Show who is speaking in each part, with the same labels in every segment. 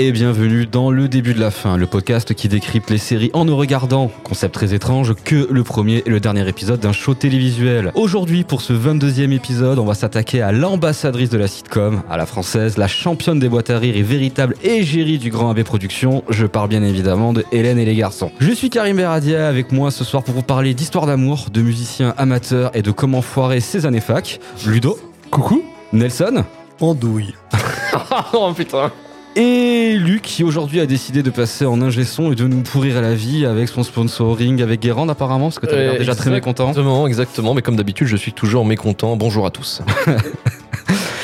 Speaker 1: Et bienvenue dans Le Début de la Fin, le podcast qui décrypte les séries en ne regardant, concept très étrange, que le premier et le dernier épisode d'un show télévisuel. Aujourd'hui, pour ce 22e épisode, on va s'attaquer à l'ambassadrice de la sitcom, à la française, la championne des boîtes à rire et véritable égérie du Grand AB Productions. Je parle bien évidemment de Hélène et les garçons. Je suis Karim Beradia avec moi ce soir pour vous parler d'histoire d'amour, de musiciens amateurs et de comment foirer ses années fac. Ludo. Coucou. Nelson.
Speaker 2: Andouille.
Speaker 1: oh putain. Et Luc qui aujourd'hui a décidé de passer en ingé son et de nous pourrir la vie avec son sponsoring avec Guérande apparemment parce que tu l'air déjà très mécontent.
Speaker 3: Exactement, exactement, mais comme d'habitude je suis toujours mécontent. Bonjour à tous.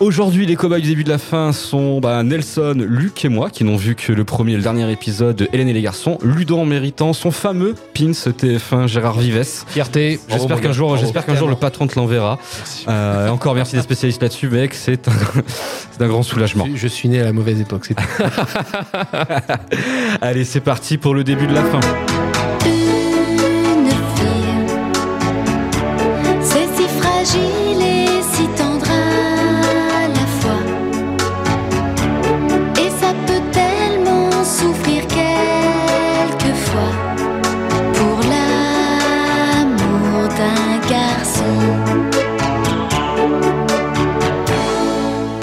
Speaker 1: Aujourd'hui, les cobayes du début de la fin sont bah, Nelson, Luc et moi, qui n'ont vu que le premier et le dernier épisode de Hélène et les garçons. Ludo en méritant son fameux pins TF1 Gérard Vives.
Speaker 2: Fierté.
Speaker 1: J'espère qu'un jour, j'espère qu'un jour le patron te l'enverra. Euh, encore merci des spécialistes là-dessus, mec. C'est un, un, grand soulagement.
Speaker 2: Je, je, suis né à la mauvaise époque. c'est
Speaker 1: Allez, c'est parti pour le début de la fin.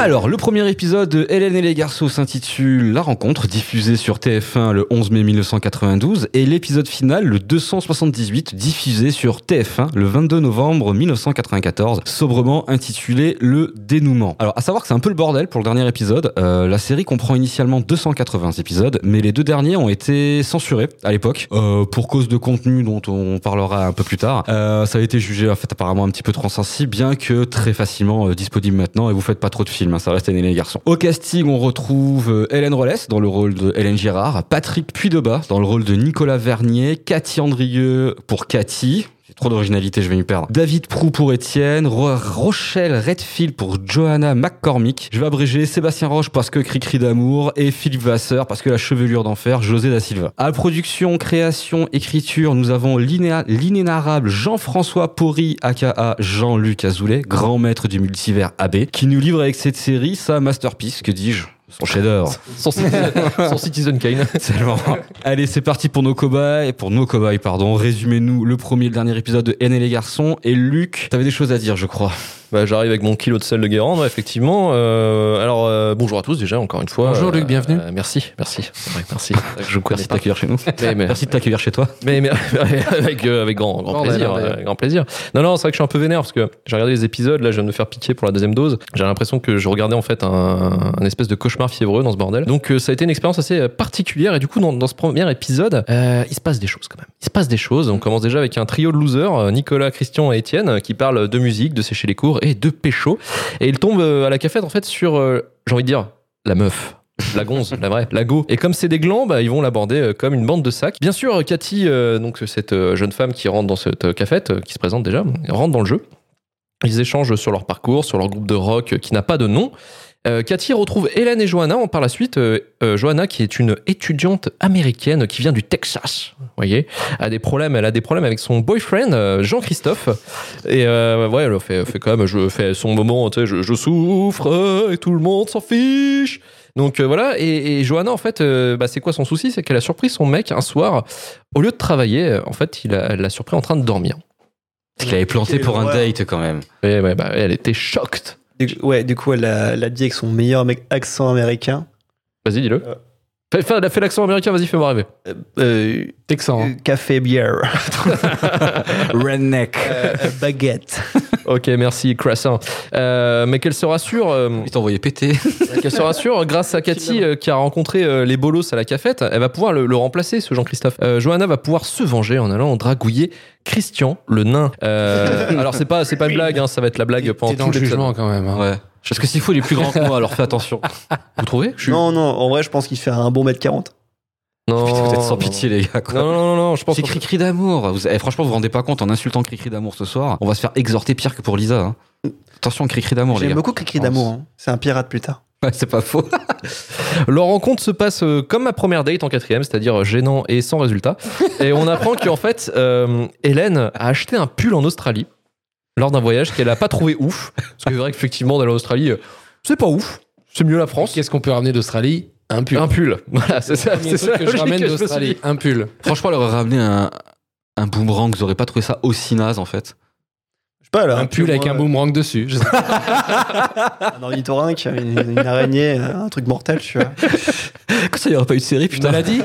Speaker 1: Alors, le premier épisode de Hélène et les garçons s'intitule La rencontre, diffusé sur TF1 le 11 mai 1992, et l'épisode final, le 278, diffusé sur TF1 le 22 novembre 1994, sobrement intitulé Le dénouement. Alors, à savoir que c'est un peu le bordel pour le dernier épisode. Euh, la série comprend initialement 280 épisodes, mais les deux derniers ont été censurés à l'époque, euh, pour cause de contenu dont on parlera un peu plus tard. Euh, ça a été jugé en fait apparemment un petit peu trop sensible, bien que très facilement euh, disponible maintenant, et vous faites pas trop de films ça reste les garçons. Au casting, on retrouve euh, Hélène Rollès dans le rôle de Hélène Girard, Patrick Puydeba dans le rôle de Nicolas Vernier, Cathy Andrieux pour Cathy, trop d'originalité, je vais m'y perdre. David Prou pour Étienne, Rochelle Redfield pour Johanna McCormick. Je vais abréger Sébastien Roche parce que Cri-Cri d'amour et Philippe Vasseur parce que la chevelure d'enfer, José da Silva. À production, création, écriture, nous avons l'inénarrable Jean-François Porry, aka Jean-Luc Azoulay, grand maître du multivers AB, qui nous livre avec cette série sa masterpiece, que dis-je? Son chef-d'œuvre.
Speaker 3: Son, son, Citizen Kane.
Speaker 1: Allez, c'est parti pour nos cobayes, pour nos cobayes, pardon. Résumez-nous le premier et le dernier épisode de N et les garçons. Et Luc, t'avais des choses à dire, je crois.
Speaker 3: Bah, j'arrive avec mon kilo de sel de Guérande, effectivement. Euh, alors, euh, bonjour à tous déjà, encore une fois.
Speaker 2: Bonjour Luc, bienvenue.
Speaker 3: Euh, merci, merci. Vrai, merci.
Speaker 1: je merci de t'accueillir chez nous. Mais, mais, merci de t'accueillir chez toi.
Speaker 3: Mais, mais avec, avec grand, grand plaisir. Grand plaisir. Non, non, c'est vrai que je suis un peu vénère parce que j'ai regardé les épisodes, là je viens de me faire piquer pour la deuxième dose. J'ai l'impression que je regardais en fait un, un, espèce de cauchemar fiévreux dans ce bordel. Donc ça a été une expérience assez particulière et du coup dans, dans ce premier épisode, il se passe des choses quand même. Il se passe des choses. On commence déjà avec un trio de losers, Nicolas, Christian et Étienne, qui parlent de musique, de sécher les cours et de pécho. Et il tombe euh, à la cafette en fait sur, euh, j'ai envie de dire, la meuf. La gonze, la vraie, la go. Et comme c'est des glands, bah, ils vont l'aborder euh, comme une bande de sacs. Bien sûr, Cathy, donc cette jeune femme qui rentre dans cette cafette, qui se présente déjà, rentre dans le jeu. Ils échangent sur leur parcours, sur leur groupe de rock qui n'a pas de nom. Euh, Cathy retrouve Hélène et Johanna par la suite. Euh, euh, Johanna, qui est une étudiante américaine qui vient du Texas, vous voyez, a des problèmes. Elle a des problèmes avec son boyfriend Jean-Christophe. Et ouais, elle fait, fait quand même, je fais son moment, tu sais, je, je, souffre et tout le monde s'en fiche. Donc voilà. Et, et, Johanna, en fait, bah, c'est quoi son souci? C'est qu'elle a surpris son mec un soir, au lieu de travailler, en fait, il a, elle l'a surpris en train de dormir.
Speaker 1: Parce qu'il avait planté pour un date quand même.
Speaker 3: Ouais, ouais, bah, elle était choquée.
Speaker 4: Du, ouais, du coup, elle l'a dit avec son meilleur accent américain.
Speaker 3: Vas-y, dis-le. Euh, Fais, fais, fais l'accent américain, vas-y, fais-moi rêver.
Speaker 4: Euh, euh Texan. Hein. Café, bière.
Speaker 1: Redneck.
Speaker 4: Euh, baguette.
Speaker 3: ok, merci, croissant. Euh, mais qu'elle se rassure. Euh,
Speaker 1: Il t'a envoyé péter.
Speaker 3: qu'elle se rassure, grâce à Cathy qui a rencontré les bolos à la cafette, elle va pouvoir le, le remplacer, ce Jean-Christophe. Johanna va pouvoir se venger en allant dragouiller Christian, le nain. alors, c'est pas, c'est pas une blague, hein, ça va être la blague pendant
Speaker 2: tout le jugement quand même. Hein.
Speaker 1: Ouais. Parce que s'il faut, il est plus grand que moi, alors fais attention. Vous trouvez?
Speaker 4: Non, non, en vrai, je pense qu'il fait un bon mètre 40.
Speaker 1: Non, vous êtes sans pitié, les gars. Quoi.
Speaker 3: Non, non, non, je pense.
Speaker 1: C'est cri-cri d'amour. Vous... Eh, franchement, vous vous rendez pas compte en insultant cri-cri d'amour ce soir. On va se faire exhorter pire que pour Lisa. Hein. Attention, cri-cri d'amour, les gars.
Speaker 4: J'aime beaucoup cri-cri d'amour. Hein. C'est un pirate plus tard.
Speaker 1: Ouais, c'est pas faux.
Speaker 3: Leur rencontre se passe euh, comme ma première date en quatrième, c'est-à-dire gênant et sans résultat. et on apprend qu'en fait, euh, Hélène a acheté un pull en Australie lors d'un voyage qu'elle a pas trouvé ouf. Parce que c'est vrai qu'effectivement, d'aller en Australie, c'est pas ouf. C'est mieux la France.
Speaker 2: Qu'est-ce qu'on peut ramener d'Australie Un pull.
Speaker 3: Un pull. Voilà, c'est ça. C'est ça
Speaker 2: que je ramène d'Australie. Un pull.
Speaker 1: Franchement, leur ramener un, un boomerang, vous aurez pas trouvé ça aussi naze en fait
Speaker 4: pas, là.
Speaker 2: Un pull avec un boomerang dessus. Je sais pas.
Speaker 4: Un ornithorynque, une, une araignée, un truc mortel, tu vois.
Speaker 1: Ça y aurait pas eu de série,
Speaker 2: Une
Speaker 1: putain.
Speaker 2: maladie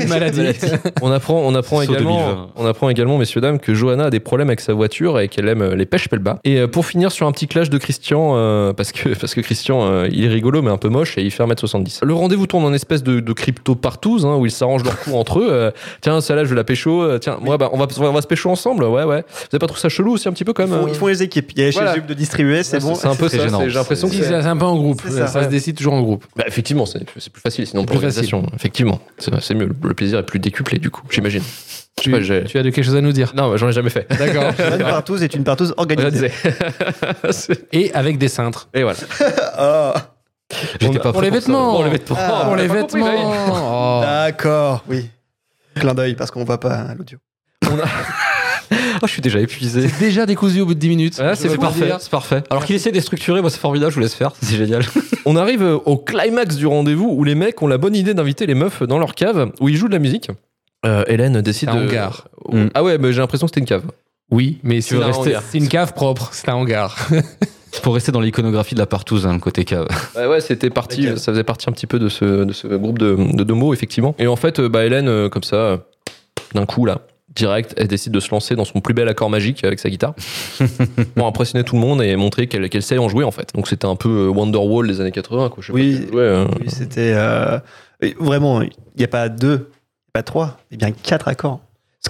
Speaker 2: Une maladie.
Speaker 3: On apprend, on apprend également,
Speaker 1: 2020.
Speaker 3: on apprend également, messieurs dames, que Johanna a des problèmes avec sa voiture et qu'elle aime euh, les pêches pelbas. Et euh, pour finir sur un petit clash de Christian, euh, parce que parce que Christian, euh, il est rigolo mais un peu moche et il fait 1m70. Le rendez-vous tourne en espèce de, de crypto partouze hein, où ils s'arrangent leur coup entre eux. Euh, tiens, celle-là, je la pécho. Euh, Tiens, moi, bah, on va on va se pécho ensemble. Ouais, ouais. Vous avez pas trouvé ça chelou aussi un petit peu
Speaker 4: Ils font, ils font les équipes. Il y a chez
Speaker 3: Voilà.
Speaker 4: Zub de distribuer, c'est bon.
Speaker 3: C'est un peu ça. J'ai l'impression que c'est
Speaker 2: c'est un peu en groupe.
Speaker 4: Ça,
Speaker 2: Ça,
Speaker 3: ouais.
Speaker 2: se décide toujours en groupe.
Speaker 3: Bah, effectivement, c'est plus facile sinon pour l'organisation. Effectivement, c'est mieux. Le plaisir est plus décuplé du coup, j'imagine.
Speaker 2: Tu,
Speaker 3: pas, j'ai-
Speaker 2: tu as de quelque chose à nous dire?
Speaker 3: Non, j'en ai jamais fait.
Speaker 2: D'accord.
Speaker 4: Une partouze est une partouze organisée.
Speaker 3: Organisé.
Speaker 2: Et avec des cintres.
Speaker 3: Et voilà.
Speaker 4: Oh,
Speaker 1: J'étais
Speaker 3: On-
Speaker 1: pas
Speaker 2: Pour les vêtements.
Speaker 3: Pour les vêtements.
Speaker 4: Ah,
Speaker 2: Pour les vêtements. Oh.
Speaker 4: d'accord, oui. Clin d'œil parce qu'on voit pas hein, l'audio.
Speaker 1: Oh, je suis déjà épuisé.
Speaker 2: C'est déjà décousu au bout de 10 minutes.
Speaker 3: C'est
Speaker 1: parfait, c'est parfait. Alors qu'il essaie de structurer, moi c'est formidable, je vous laisse faire, c'est génial.
Speaker 3: On arrive euh, au climax du rendez-vous où les mecs ont la bonne idée d'inviter les meufs dans leur cave où ils jouent de la musique. Euh, Hélène décide
Speaker 2: un
Speaker 3: de.
Speaker 2: hangar.
Speaker 1: Mm.
Speaker 3: Ah ouais, mais j'ai l'impression que c'était une cave.
Speaker 2: Oui, mais c'est un
Speaker 3: rester-
Speaker 2: une cave propre. C'est un hangar.
Speaker 1: C'est pour rester dans l'iconographie de la partouze, hein, le côté cave.
Speaker 3: Ouais, ouais, c'était parti. Ça faisait partie un petit peu de ce, de ce groupe de, de deux mots, effectivement. Et en fait, euh, bah, Hélène, comme ça, d'un coup, là, direct, elle décide de se lancer dans son plus bel accord magique avec sa guitare pour impressionner tout le monde et montrer qu'elle sait en jouer, en fait. Donc c'était un peu euh, Wonderwall des années 80, quoi. Je sais
Speaker 4: Oui.
Speaker 3: pas qui jouait, euh.
Speaker 4: Oui, c'était. euh, Vraiment, il n'y a pas deux, pas trois, mais bien quatre accords.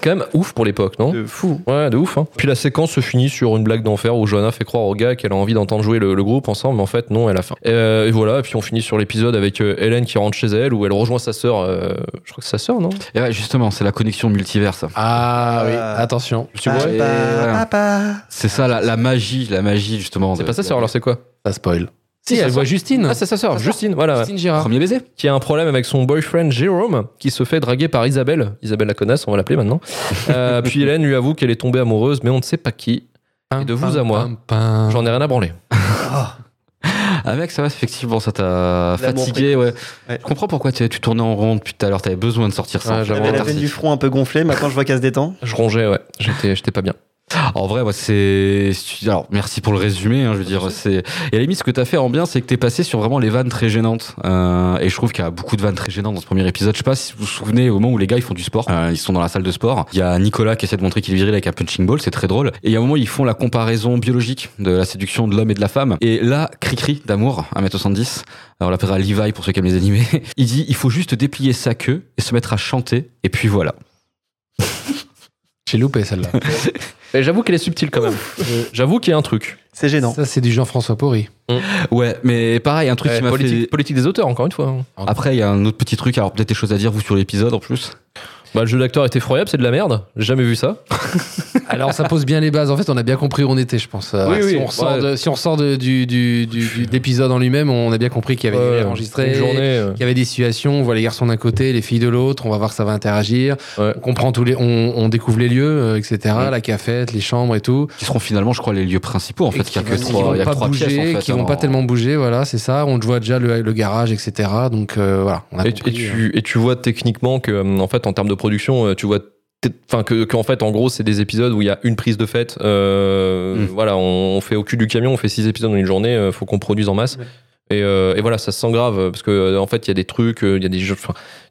Speaker 3: C'est quand même ouf pour l'époque, non
Speaker 4: De fou.
Speaker 3: Ouais, de ouf. Hein. Puis la séquence se finit sur une blague d'enfer où Johanna fait croire au gars qu'elle a envie d'entendre jouer le, le groupe ensemble, mais en fait, non, elle a faim. Euh, et voilà, et puis on finit sur l'épisode avec euh, Hélène qui rentre chez elle où elle rejoint sa sœur. euh, je crois que c'est sa sœur, non
Speaker 1: Et ouais, justement, c'est la connexion multiverse.
Speaker 2: Ah oui,
Speaker 4: Ah.
Speaker 2: attention.
Speaker 3: Tu vois
Speaker 4: papa.
Speaker 1: C'est ça la, la magie, la magie justement.
Speaker 3: C'est pas sa sœur, alors c'est quoi
Speaker 2: Ça spoil.
Speaker 3: Si,
Speaker 2: elle voit. Justine.
Speaker 3: Ah, c'est sa sœur, Justine, voilà.
Speaker 2: Justine Girard.
Speaker 1: Premier baiser
Speaker 3: Qui a un problème avec son boyfriend Jérôme, qui se fait draguer par Isabelle. Isabelle la connasse, on va l'appeler maintenant. Euh, puis Hélène lui avoue qu'elle est tombée amoureuse, mais on ne sait pas qui. Et de vous à moi.
Speaker 2: J'en
Speaker 3: ai rien à branler.
Speaker 1: Ah mec, ça va, effectivement, ça t'a fatigué, ouais.
Speaker 4: Ouais.
Speaker 1: Je comprends pourquoi tu, tournais en rond depuis tout à l'heure, t'avais besoin de sortir ça.
Speaker 3: Ouais.
Speaker 4: J'avais la veine du front un peu gonflée, maintenant je vois qu'elle se détend.
Speaker 3: Je rongeais, ouais. J'étais pas bien.
Speaker 1: En vrai, moi, c'est. Alors, merci pour le résumé. hein, je veux dire, c'est. Et à la limite, ce que t'as fait en bien, c'est que t'es passé sur vraiment les vannes très gênantes. Euh, et je trouve qu'il y a beaucoup de vannes très gênantes dans ce premier épisode. Je sais pas si vous vous souvenez au moment où les gars ils font du sport. Euh, ils sont dans la salle de sport. Il y a Nicolas qui essaie de montrer qu'il est viril avec un punching ball. C'est très drôle. Et il y a un moment, ils font la comparaison biologique de la séduction de l'homme et de la femme. Et là, cri-cri d'amour, 1m70. Alors, on l'appellera Levi pour ceux qui aiment les animés. Il dit, il faut juste déplier sa queue et se mettre à chanter. Et puis voilà.
Speaker 2: J'ai loupé celle-là.
Speaker 3: Et j'avoue qu'elle est subtile quand même. J'avoue qu'il y a un truc.
Speaker 4: C'est gênant.
Speaker 2: Ça, c'est du Jean-François Porry.
Speaker 1: Ouais, mais pareil, un truc
Speaker 3: Ouais,
Speaker 1: qui m'a
Speaker 3: politique,
Speaker 1: fait.
Speaker 3: politique des auteurs, encore une fois. hein.
Speaker 1: Après, il y a un autre petit truc. Alors, peut-être des choses à dire, vous, sur l'épisode en plus.
Speaker 3: Bah, le jeu d'acteur est effroyable, c'est de la merde. J'ai jamais vu ça.
Speaker 2: Alors, ça pose bien les bases. En fait, on a bien compris où on était, je pense. Euh,
Speaker 3: Oui,
Speaker 2: si,
Speaker 3: oui,
Speaker 2: on ressort
Speaker 3: ouais.
Speaker 2: de, si on ressort de- du, du, du- du- de l'épisode en lui-même, on a bien compris qu'il y avait des
Speaker 3: Ouais,
Speaker 2: rires enregistrés,
Speaker 3: une journée. euh,
Speaker 2: qu'il y avait des situations. On voit les garçons d'un côté, les filles de l'autre. On va voir que ça va interagir.
Speaker 3: Ouais.
Speaker 2: On comprend tous les, on, on découvre les lieux, euh, etc. La cafette, les chambres et tout.
Speaker 1: Qui seront finalement, je crois, les lieux principaux, en
Speaker 2: Et
Speaker 1: fait.
Speaker 2: qui
Speaker 1: Il y a que trois,
Speaker 2: vont
Speaker 1: il y a que
Speaker 2: pas
Speaker 1: trois
Speaker 2: bouger,
Speaker 1: pièces, en fait.
Speaker 2: qui vont pas tellement bouger. Voilà, c'est ça. On voit déjà le, le garage, etc. Donc euh, voilà. On a
Speaker 3: Et, et
Speaker 2: compris, euh,
Speaker 3: tu, et tu vois techniquement que, en fait, en termes de production, tu vois. Enfin, que, qu'en fait, en gros, c'est des épisodes où il y a une prise de fête. euh,
Speaker 1: Mm.
Speaker 3: Voilà, on, on fait au cul du camion, on fait six épisodes dans une journée, euh, faut qu'on produise en masse. Et, euh, et voilà, ça se sent grave parce que euh, en fait, il y a des trucs, euh, il y a des jeux.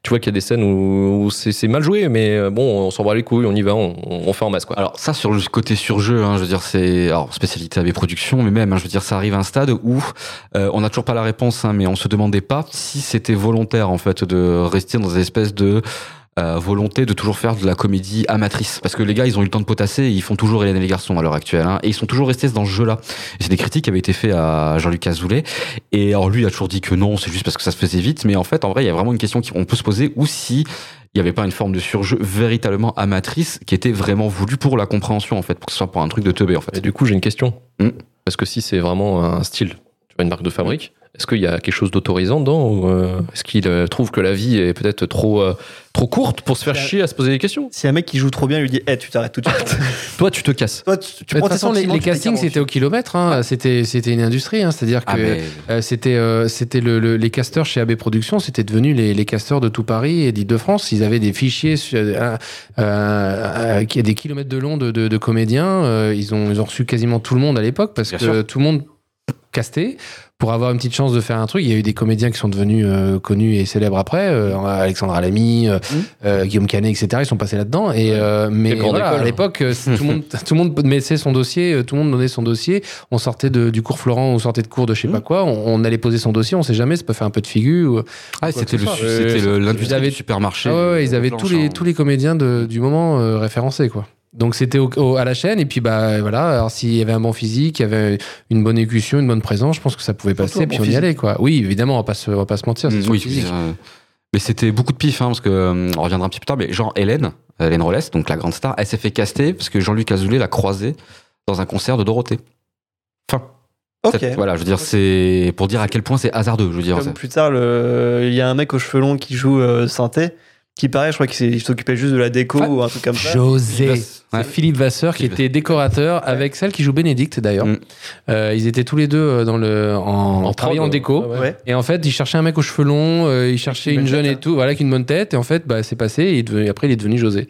Speaker 3: tu vois qu'il y a des scènes où, où c'est, mal joué, mais euh, bon, on s'en bat les couilles, on y va, on, on fait en masse quoi.
Speaker 1: Alors ça sur le côté surjeu, hein, je veux dire c'est alors spécialité AB Productions, mais même hein, je veux dire ça arrive à un stade où on n'a toujours pas la réponse, hein, mais on se demandait pas si c'était volontaire en fait de rester dans une espèce de euh, volonté de toujours faire de la comédie amatrice. Parce que les gars ils ont eu le temps de potasser et ils font toujours Hélène et les garçons à l'heure actuelle hein, et ils sont toujours restés dans ce jeu là et c'est des critiques qui avaient été faites à Jean-Luc Azoulay. Et alors lui il a toujours dit que non c'est juste parce que ça se faisait vite. Mais en fait en vrai il y a vraiment une question qu'on peut se poser ou si il n'y avait pas une forme de surjeu véritablement amatrice qui était vraiment voulue pour la compréhension en fait pour que ce soit pour un truc de teubé en fait.
Speaker 3: Et du coup, j'ai une question.
Speaker 1: Mm.
Speaker 3: Parce que si c'est vraiment un style, tu vois, une marque de fabrique, Est-ce qu'il y a quelque chose d'autorisant dedans ou euh, est-ce qu'il euh, trouve que la vie est peut-être trop, euh, trop courte pour se faire chier à se poser des questions?
Speaker 4: Si un mec qui joue trop bien lui dit, eh, tu t'arrêtes tout de suite.
Speaker 3: Toi, tu te casses.
Speaker 4: Toi, tu, tu
Speaker 2: Mais de
Speaker 4: prends
Speaker 2: toute
Speaker 4: tes
Speaker 2: façon, les, castings,
Speaker 4: 48.
Speaker 2: c'était au kilomètre. hein. C'était, c'était une industrie. hein. C'est-à-dire que
Speaker 1: Ah, mais-
Speaker 2: euh, c'était, euh, c'était le, le- les casteurs chez AB Productions, c'était devenu les, les casteurs de tout Paris et d'Île-de-France. Ils avaient des fichiers euh, euh, qui a des kilomètres de long de, de- de comédiens. Ils, ont, ils ont reçu quasiment tout le monde à l'époque parce
Speaker 1: Bien
Speaker 2: que
Speaker 1: sûr.
Speaker 2: tout le monde castait pour avoir une petite chance de faire un truc. Il y a eu des comédiens qui sont devenus euh, connus et célèbres après. euh, Alexandra Lamy, euh, euh, Guillaume Canet, etc. Ils sont passés là-dedans. Et euh, mais voilà,
Speaker 3: école.
Speaker 2: à l'époque, euh, tout le monde, tout le monde mettait son dossier, tout le monde donnait son dossier. On sortait de, du cours Florent, on sortait de cours de je sais pas quoi. On, on allait poser son dossier. On sait jamais, ça peut faire un peu de figure. Ou...
Speaker 1: Ah, c'était l'industrie
Speaker 2: avaient-
Speaker 1: du supermarché.
Speaker 2: Ah ouais, ouais, ils avaient tous les
Speaker 1: hein.
Speaker 2: tous les comédiens de- du moment euh, référencés quoi. Donc c'était au- au- à la chaîne et puis bah voilà. Alors s'il y avait un bon physique, il y avait une bonne écution, une bonne présence, je pense que ça pouvait passer. Puis
Speaker 4: bon
Speaker 2: on y allait quoi. Oui, évidemment, on va pas se, on va pas se mentir. c'est
Speaker 1: Mm, oui, euh, mais c'était beaucoup de pif, hein, parce que euh, on reviendra un petit peu plus tard. Mais genre Hélène, Hélène Rollès, donc la grande star, elle s'est fait caster parce que Jean-Luc Azoulay l'a croisée dans un concert de Dorothée. Fin.
Speaker 4: Ok.
Speaker 1: Cette- Voilà, je veux dire, c'est pour dire à quel point c'est hasardeux. Je veux dire,
Speaker 4: Comme plus tard, le- il y a un mec aux cheveux longs qui joue euh, synthé, qui paraît, je crois qu'il s'occupait juste de la déco ou un truc comme ça.
Speaker 2: José.
Speaker 1: Ouais.
Speaker 2: Philippe Vasseur qui était décorateur avec celle qui joue Bénédicte d'ailleurs.
Speaker 1: Mm.
Speaker 2: Euh, ils étaient tous les deux euh, dans le en,
Speaker 3: En
Speaker 2: travaillant en déco.
Speaker 3: ouais.
Speaker 2: Et en fait, il cherchait un mec aux cheveux longs, euh, il cherchait
Speaker 4: Une
Speaker 2: jeune
Speaker 4: tête,
Speaker 2: et
Speaker 4: hein.
Speaker 2: tout, voilà, avec une bonne tête. Et en fait, bah, c'est passé. Et il après, il est devenu José.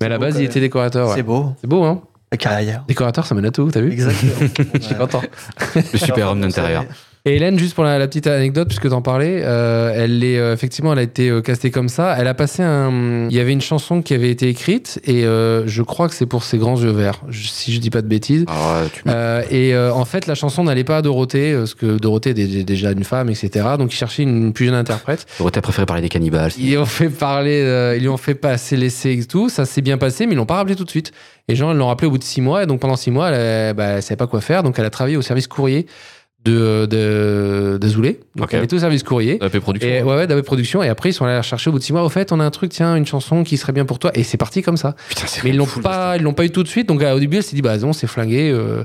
Speaker 2: Mais à la base, il était décorateur. ouais.
Speaker 4: C'est beau.
Speaker 2: C'est beau, hein
Speaker 4: La carrière.
Speaker 2: Décorateur, ça mène à tout, t'as vu
Speaker 4: Exactement.
Speaker 2: Je suis content.
Speaker 1: le super homme d'intérieur.
Speaker 2: Et Hélène, juste pour la, la petite anecdote, puisque t'en parlais, euh, elle est euh, effectivement, elle a été euh, castée comme ça. Elle a passé un. Il y avait une chanson qui avait été écrite et euh, je crois que c'est pour ses grands yeux verts, je- si je dis pas de bêtises.
Speaker 1: Alors, euh, tu
Speaker 2: Euh, et euh, en fait, la chanson n'allait pas à Dorothée, parce que Dorothée dé- déjà une femme, etc. Donc ils cherchaient une plus jeune interprète.
Speaker 1: Dorothée a préféré parler des cannibales.
Speaker 2: Ils lui ont fait parler, euh, ils lui ont fait passer l'essai et tout. Ça s'est bien passé, mais ils l'ont pas rappelé tout de suite. Et gens, ils l'ont rappelé au bout de six mois. Et donc pendant six mois, elle, bah, elle savait pas quoi faire. Donc elle a travaillé au service courrier de, de, de Zoulé. Donc
Speaker 1: Ok.
Speaker 2: elle était au service courrier.
Speaker 3: AP Production.
Speaker 2: Et ouais, ouais, d'AB Production. Et après, ils sont allés la chercher au bout de six mois. Au fait, on a un truc, tiens, une chanson qui serait bien pour toi. Et c'est parti comme ça.
Speaker 1: Putain,
Speaker 2: Mais ils l'ont pas, ils l'ont pas eu tout de suite. Donc euh, au début, elle s'est dit, bah non, c'est flingué. euh,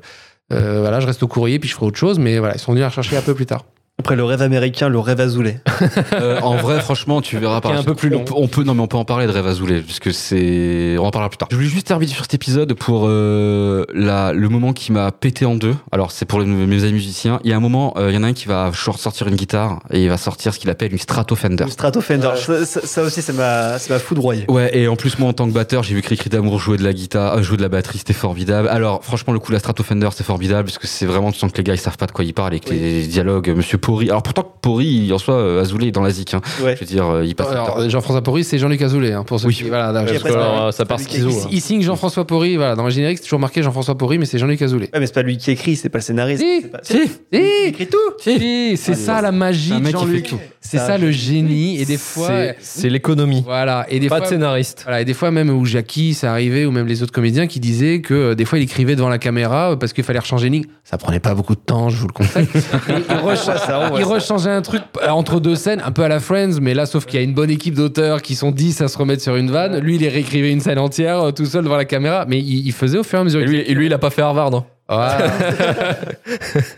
Speaker 2: euh, voilà, je reste au courrier, puis je ferai autre chose. Mais voilà, ils sont venus la chercher un peu plus tard.
Speaker 4: Après le rêve américain, le rêve azoulé.
Speaker 1: Euh, en vrai, franchement, tu verras par
Speaker 2: Qui est
Speaker 1: la
Speaker 2: un peu plus long.
Speaker 1: On peut, on peut- non, mais on peut en parler de Rêve Azoulay, puisque c'est. On en parlera plus tard. Je voulais juste terminer sur cet épisode pour euh, la, le moment qui m'a pété en deux. Alors, c'est pour les- mes amis musiciens. Il y a un moment, euh, il y en a un qui va short- sortir une guitare et il va sortir ce qu'il appelle une Strato Fender.
Speaker 4: Le Strato Fender. Ça, ça- ça aussi, ça m'a ça m'a foudroyé.
Speaker 1: Ouais, et en plus, moi, en tant que batteur, j'ai vu Cricri d'amour jouer de la guitare, euh, jouer de la batterie, c'était formidable. Alors, franchement, le coup de la Strato Fender, c'est formidable, parce que c'est vraiment, tu sens que les gars, ils savent pas de quoi ils parlent, et que
Speaker 4: Oui.
Speaker 1: les dialogues, Monsieur Pori. Alors, pourtant, Pori, en soi, euh, Azoulay est dans la zik, hein.
Speaker 4: Ouais.
Speaker 1: Je veux dire, euh, il passe.
Speaker 2: Alors, Jean-François Porry, c'est Jean-Luc Azoulay, hein, pour ceux
Speaker 1: Oui.
Speaker 2: qui. Voilà, là,
Speaker 3: Parce que alors, ça part schizo.
Speaker 4: existe.
Speaker 3: là.
Speaker 2: il signe Jean-François Porry, voilà, dans le générique, c'est toujours marqué Jean-François Porry, mais c'est Jean-Luc Azoulay.
Speaker 4: Ouais, mais c'est pas lui qui écrit, c'est pas le scénariste.
Speaker 2: Si,
Speaker 4: c'est pas-
Speaker 1: Si,
Speaker 4: Il
Speaker 2: Si,
Speaker 4: écrit tout.
Speaker 2: si, c'est
Speaker 4: Ah,
Speaker 2: ça la
Speaker 1: c'est
Speaker 2: magie de Jean-Luc. C'est
Speaker 4: C'est
Speaker 2: ça le génie, et des fois.
Speaker 3: C'est- C'est l'économie.
Speaker 2: Voilà, et des
Speaker 3: Pas
Speaker 2: fois.
Speaker 3: de scénariste.
Speaker 2: Voilà, et des fois même où Jackie, ça arrivait, ou même les autres comédiens qui disaient que euh, des fois il écrivait devant la caméra euh, parce qu'il fallait rechanger une ligne. Ça prenait pas beaucoup de temps, je vous le conseille. Il,
Speaker 4: ça, voit
Speaker 2: il rechangeait un truc euh, entre deux scènes, un peu à la Friends, mais là, sauf qu'il y a une bonne équipe d'auteurs qui sont 10 à se remettre sur une vanne. Lui, il réécrivait une scène entière euh, tout seul devant la caméra, mais il, il faisait au fur et à mesure.
Speaker 3: Et lui, et lui, il a pas fait Harvard. hein.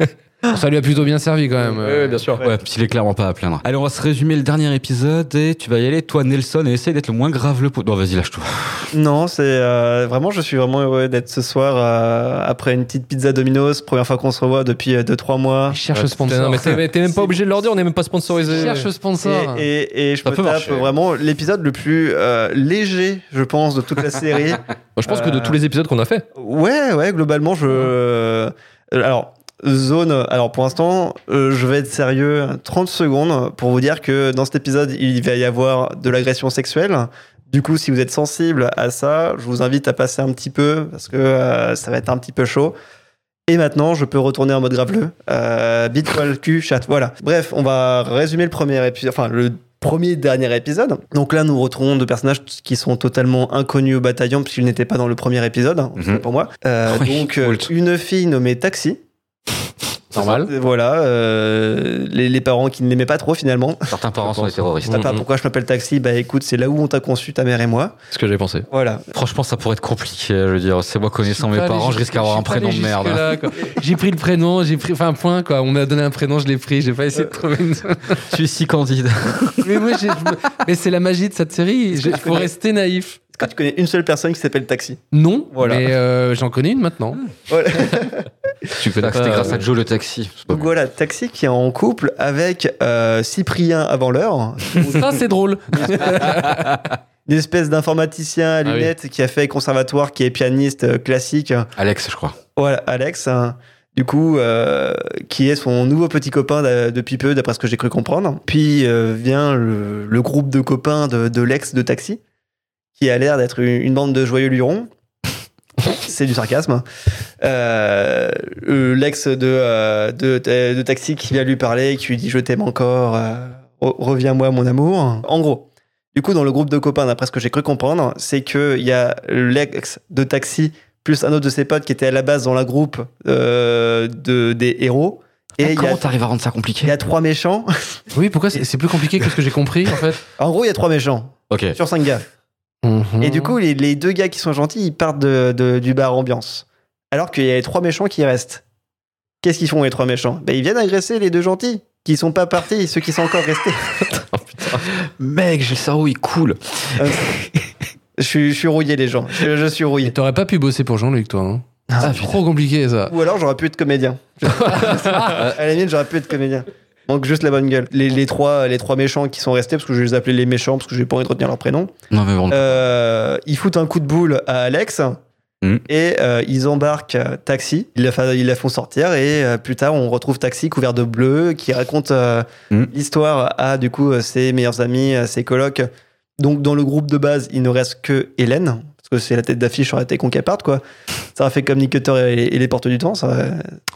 Speaker 2: ça lui a plutôt bien servi quand même.
Speaker 3: Ouais, bien sûr.
Speaker 1: Ouais, puis il est clairement pas à plaindre. Allez, on va se résumer le dernier épisode et tu vas y aller, toi, Nelson, et essaye d'être le moins grave le pot. Non, vas-y, lâche-toi.
Speaker 4: Non, c'est euh, vraiment, je suis vraiment heureux d'être ce soir euh, après une petite pizza Domino's, première fois qu'on se revoit depuis 2-3 mois.
Speaker 2: Il cherche
Speaker 3: Ouais,
Speaker 2: sponsor.
Speaker 3: mais t'es même pas obligé de leur dire, on n'est même pas sponsorisé.
Speaker 2: Il cherche sponsor.
Speaker 4: Et, et, et je
Speaker 1: Ça
Speaker 4: me
Speaker 1: peut
Speaker 4: tape
Speaker 1: marcher.
Speaker 4: vraiment l'épisode le plus euh, léger, je pense, de toute la série.
Speaker 3: Moi, je pense que de
Speaker 4: Euh,
Speaker 3: tous les épisodes qu'on a fait,
Speaker 4: Ouais, ouais, globalement, je. euh, alors, zone. Alors, pour l'instant, euh, je vais être sérieux 30 secondes pour vous dire que dans cet épisode, il va y avoir de l'agression sexuelle. Du coup, si vous êtes sensible à ça, je vous invite à passer un petit peu parce que euh, ça va être un petit peu chaud. Et maintenant, je peux retourner en mode graveleux. Euh, bite, poil, cul, chat. Voilà. Bref, on va résumer le premier épisode. Enfin, le premier dernier épisode. Donc là, nous retrouvons deux personnages qui sont totalement inconnus au bataillon puisqu'ils n'étaient pas dans le premier épisode,
Speaker 1: Mhm.
Speaker 4: pour moi. Euh,
Speaker 1: Oui,
Speaker 4: donc, une fille nommée Taxi.
Speaker 2: Normal.
Speaker 4: Voilà, euh, les, les parents qui ne l'aimaient pas trop finalement.
Speaker 1: Certains parents sont des terroristes.
Speaker 4: Papa, pourquoi je m'appelle Taxi Bah écoute, c'est là où on t'a conçu, ta mère et moi.
Speaker 3: C'est ce que j'ai pensé.
Speaker 4: Voilà.
Speaker 1: Franchement, ça pourrait être compliqué. Je veux dire, c'est moi connaissant mes parents, je risque d'avoir un prénom de merde.
Speaker 2: J'ai pris le prénom, j'ai pris, enfin, un point, quoi. On m'a donné un prénom, je l'ai pris, j'ai pas essayé de trouver une.
Speaker 1: Je suis si candide.
Speaker 2: mais moi, mais c'est la magie de cette série. Il faut rester naïf.
Speaker 4: Que tu connais une seule personne qui s'appelle Taxi
Speaker 2: Non,
Speaker 4: Voilà.
Speaker 2: mais euh, j'en connais une maintenant.
Speaker 4: Voilà.
Speaker 1: Tu peux dire que c'était
Speaker 3: pas,
Speaker 1: grâce à Joe le taxi.
Speaker 4: Donc voilà, Taxi qui est en couple avec euh, Cyprien avant l'heure,
Speaker 2: Ça, c'est drôle.
Speaker 4: une espèce d'informaticien à
Speaker 3: Ah oui.
Speaker 4: lunettes qui a fait conservatoire, qui est pianiste euh, classique.
Speaker 1: Alex, je crois.
Speaker 4: Voilà, Alex, hein, du coup, euh, qui est son nouveau petit copain depuis peu, d'après ce que j'ai cru comprendre. Puis euh, vient le, le groupe de copains de, de l'ex de Taxi, qui a l'air d'être une, une bande de joyeux lurons. C'est du sarcasme. Euh, euh, L'ex de, euh, de, de, de Taxi qui vient lui parler, qui lui dit Je t'aime encore, re- reviens-moi, mon amour. En gros, du coup, dans le groupe de copains, d'après ce que j'ai cru comprendre, c'est qu'il y a l'ex de Taxi plus un autre de ses potes qui était à la base dans la groupe euh, de, des héros. Et il
Speaker 1: Ah, Comment t'arrives à rendre ça
Speaker 4: il
Speaker 1: compliqué
Speaker 4: y a trois méchants.
Speaker 2: Oui, pourquoi c'est c'est plus compliqué que ce que j'ai compris, en fait
Speaker 4: En gros, il y a trois méchants
Speaker 1: Ok.
Speaker 4: sur cinq gars.
Speaker 2: Mhm.
Speaker 4: Et du coup, les, les deux gars qui sont gentils, ils partent de, de- du bar ambiance. Alors qu'il y a les trois méchants qui restent. Qu'est-ce qu'ils font, les trois méchants? Ben, Ils viennent agresser les deux gentils qui sont pas partis, ceux qui sont encore restés.
Speaker 1: Mec, j'ai le cerveau, il coule.
Speaker 4: Euh, je, suis, je suis rouillé, les gens. Je, je suis rouillé.
Speaker 2: t'aurais pas pu bosser pour Jean-Luc, toi. Hein?
Speaker 4: Ah,
Speaker 2: c'est trop compliqué, ça.
Speaker 4: Ou alors, j'aurais pu être comédien. à la limite, j'aurais pu être comédien. Donc juste la bonne gueule. Les, les trois, les trois méchants qui sont restés, parce que je vais les appeler les méchants, parce que j'ai pas envie de retenir leur prénom.
Speaker 1: Non, mais bon.
Speaker 4: Euh, ils foutent un coup de boule à Alex
Speaker 1: Mhm.
Speaker 4: et euh, ils embarquent euh, Taxi. Ils la, fa- ils la font sortir et euh, plus tard on retrouve Taxi couvert de bleu qui raconte euh,
Speaker 1: Mhm.
Speaker 4: l'histoire à du coup ses meilleurs amis, ses colocs. Donc dans le groupe de base, il ne reste que Hélène que c'est la tête d'affiche sur la tête qu'on quoi. Ça aurait fait comme Nick Cutter et, et les portes du temps. Ça aurait-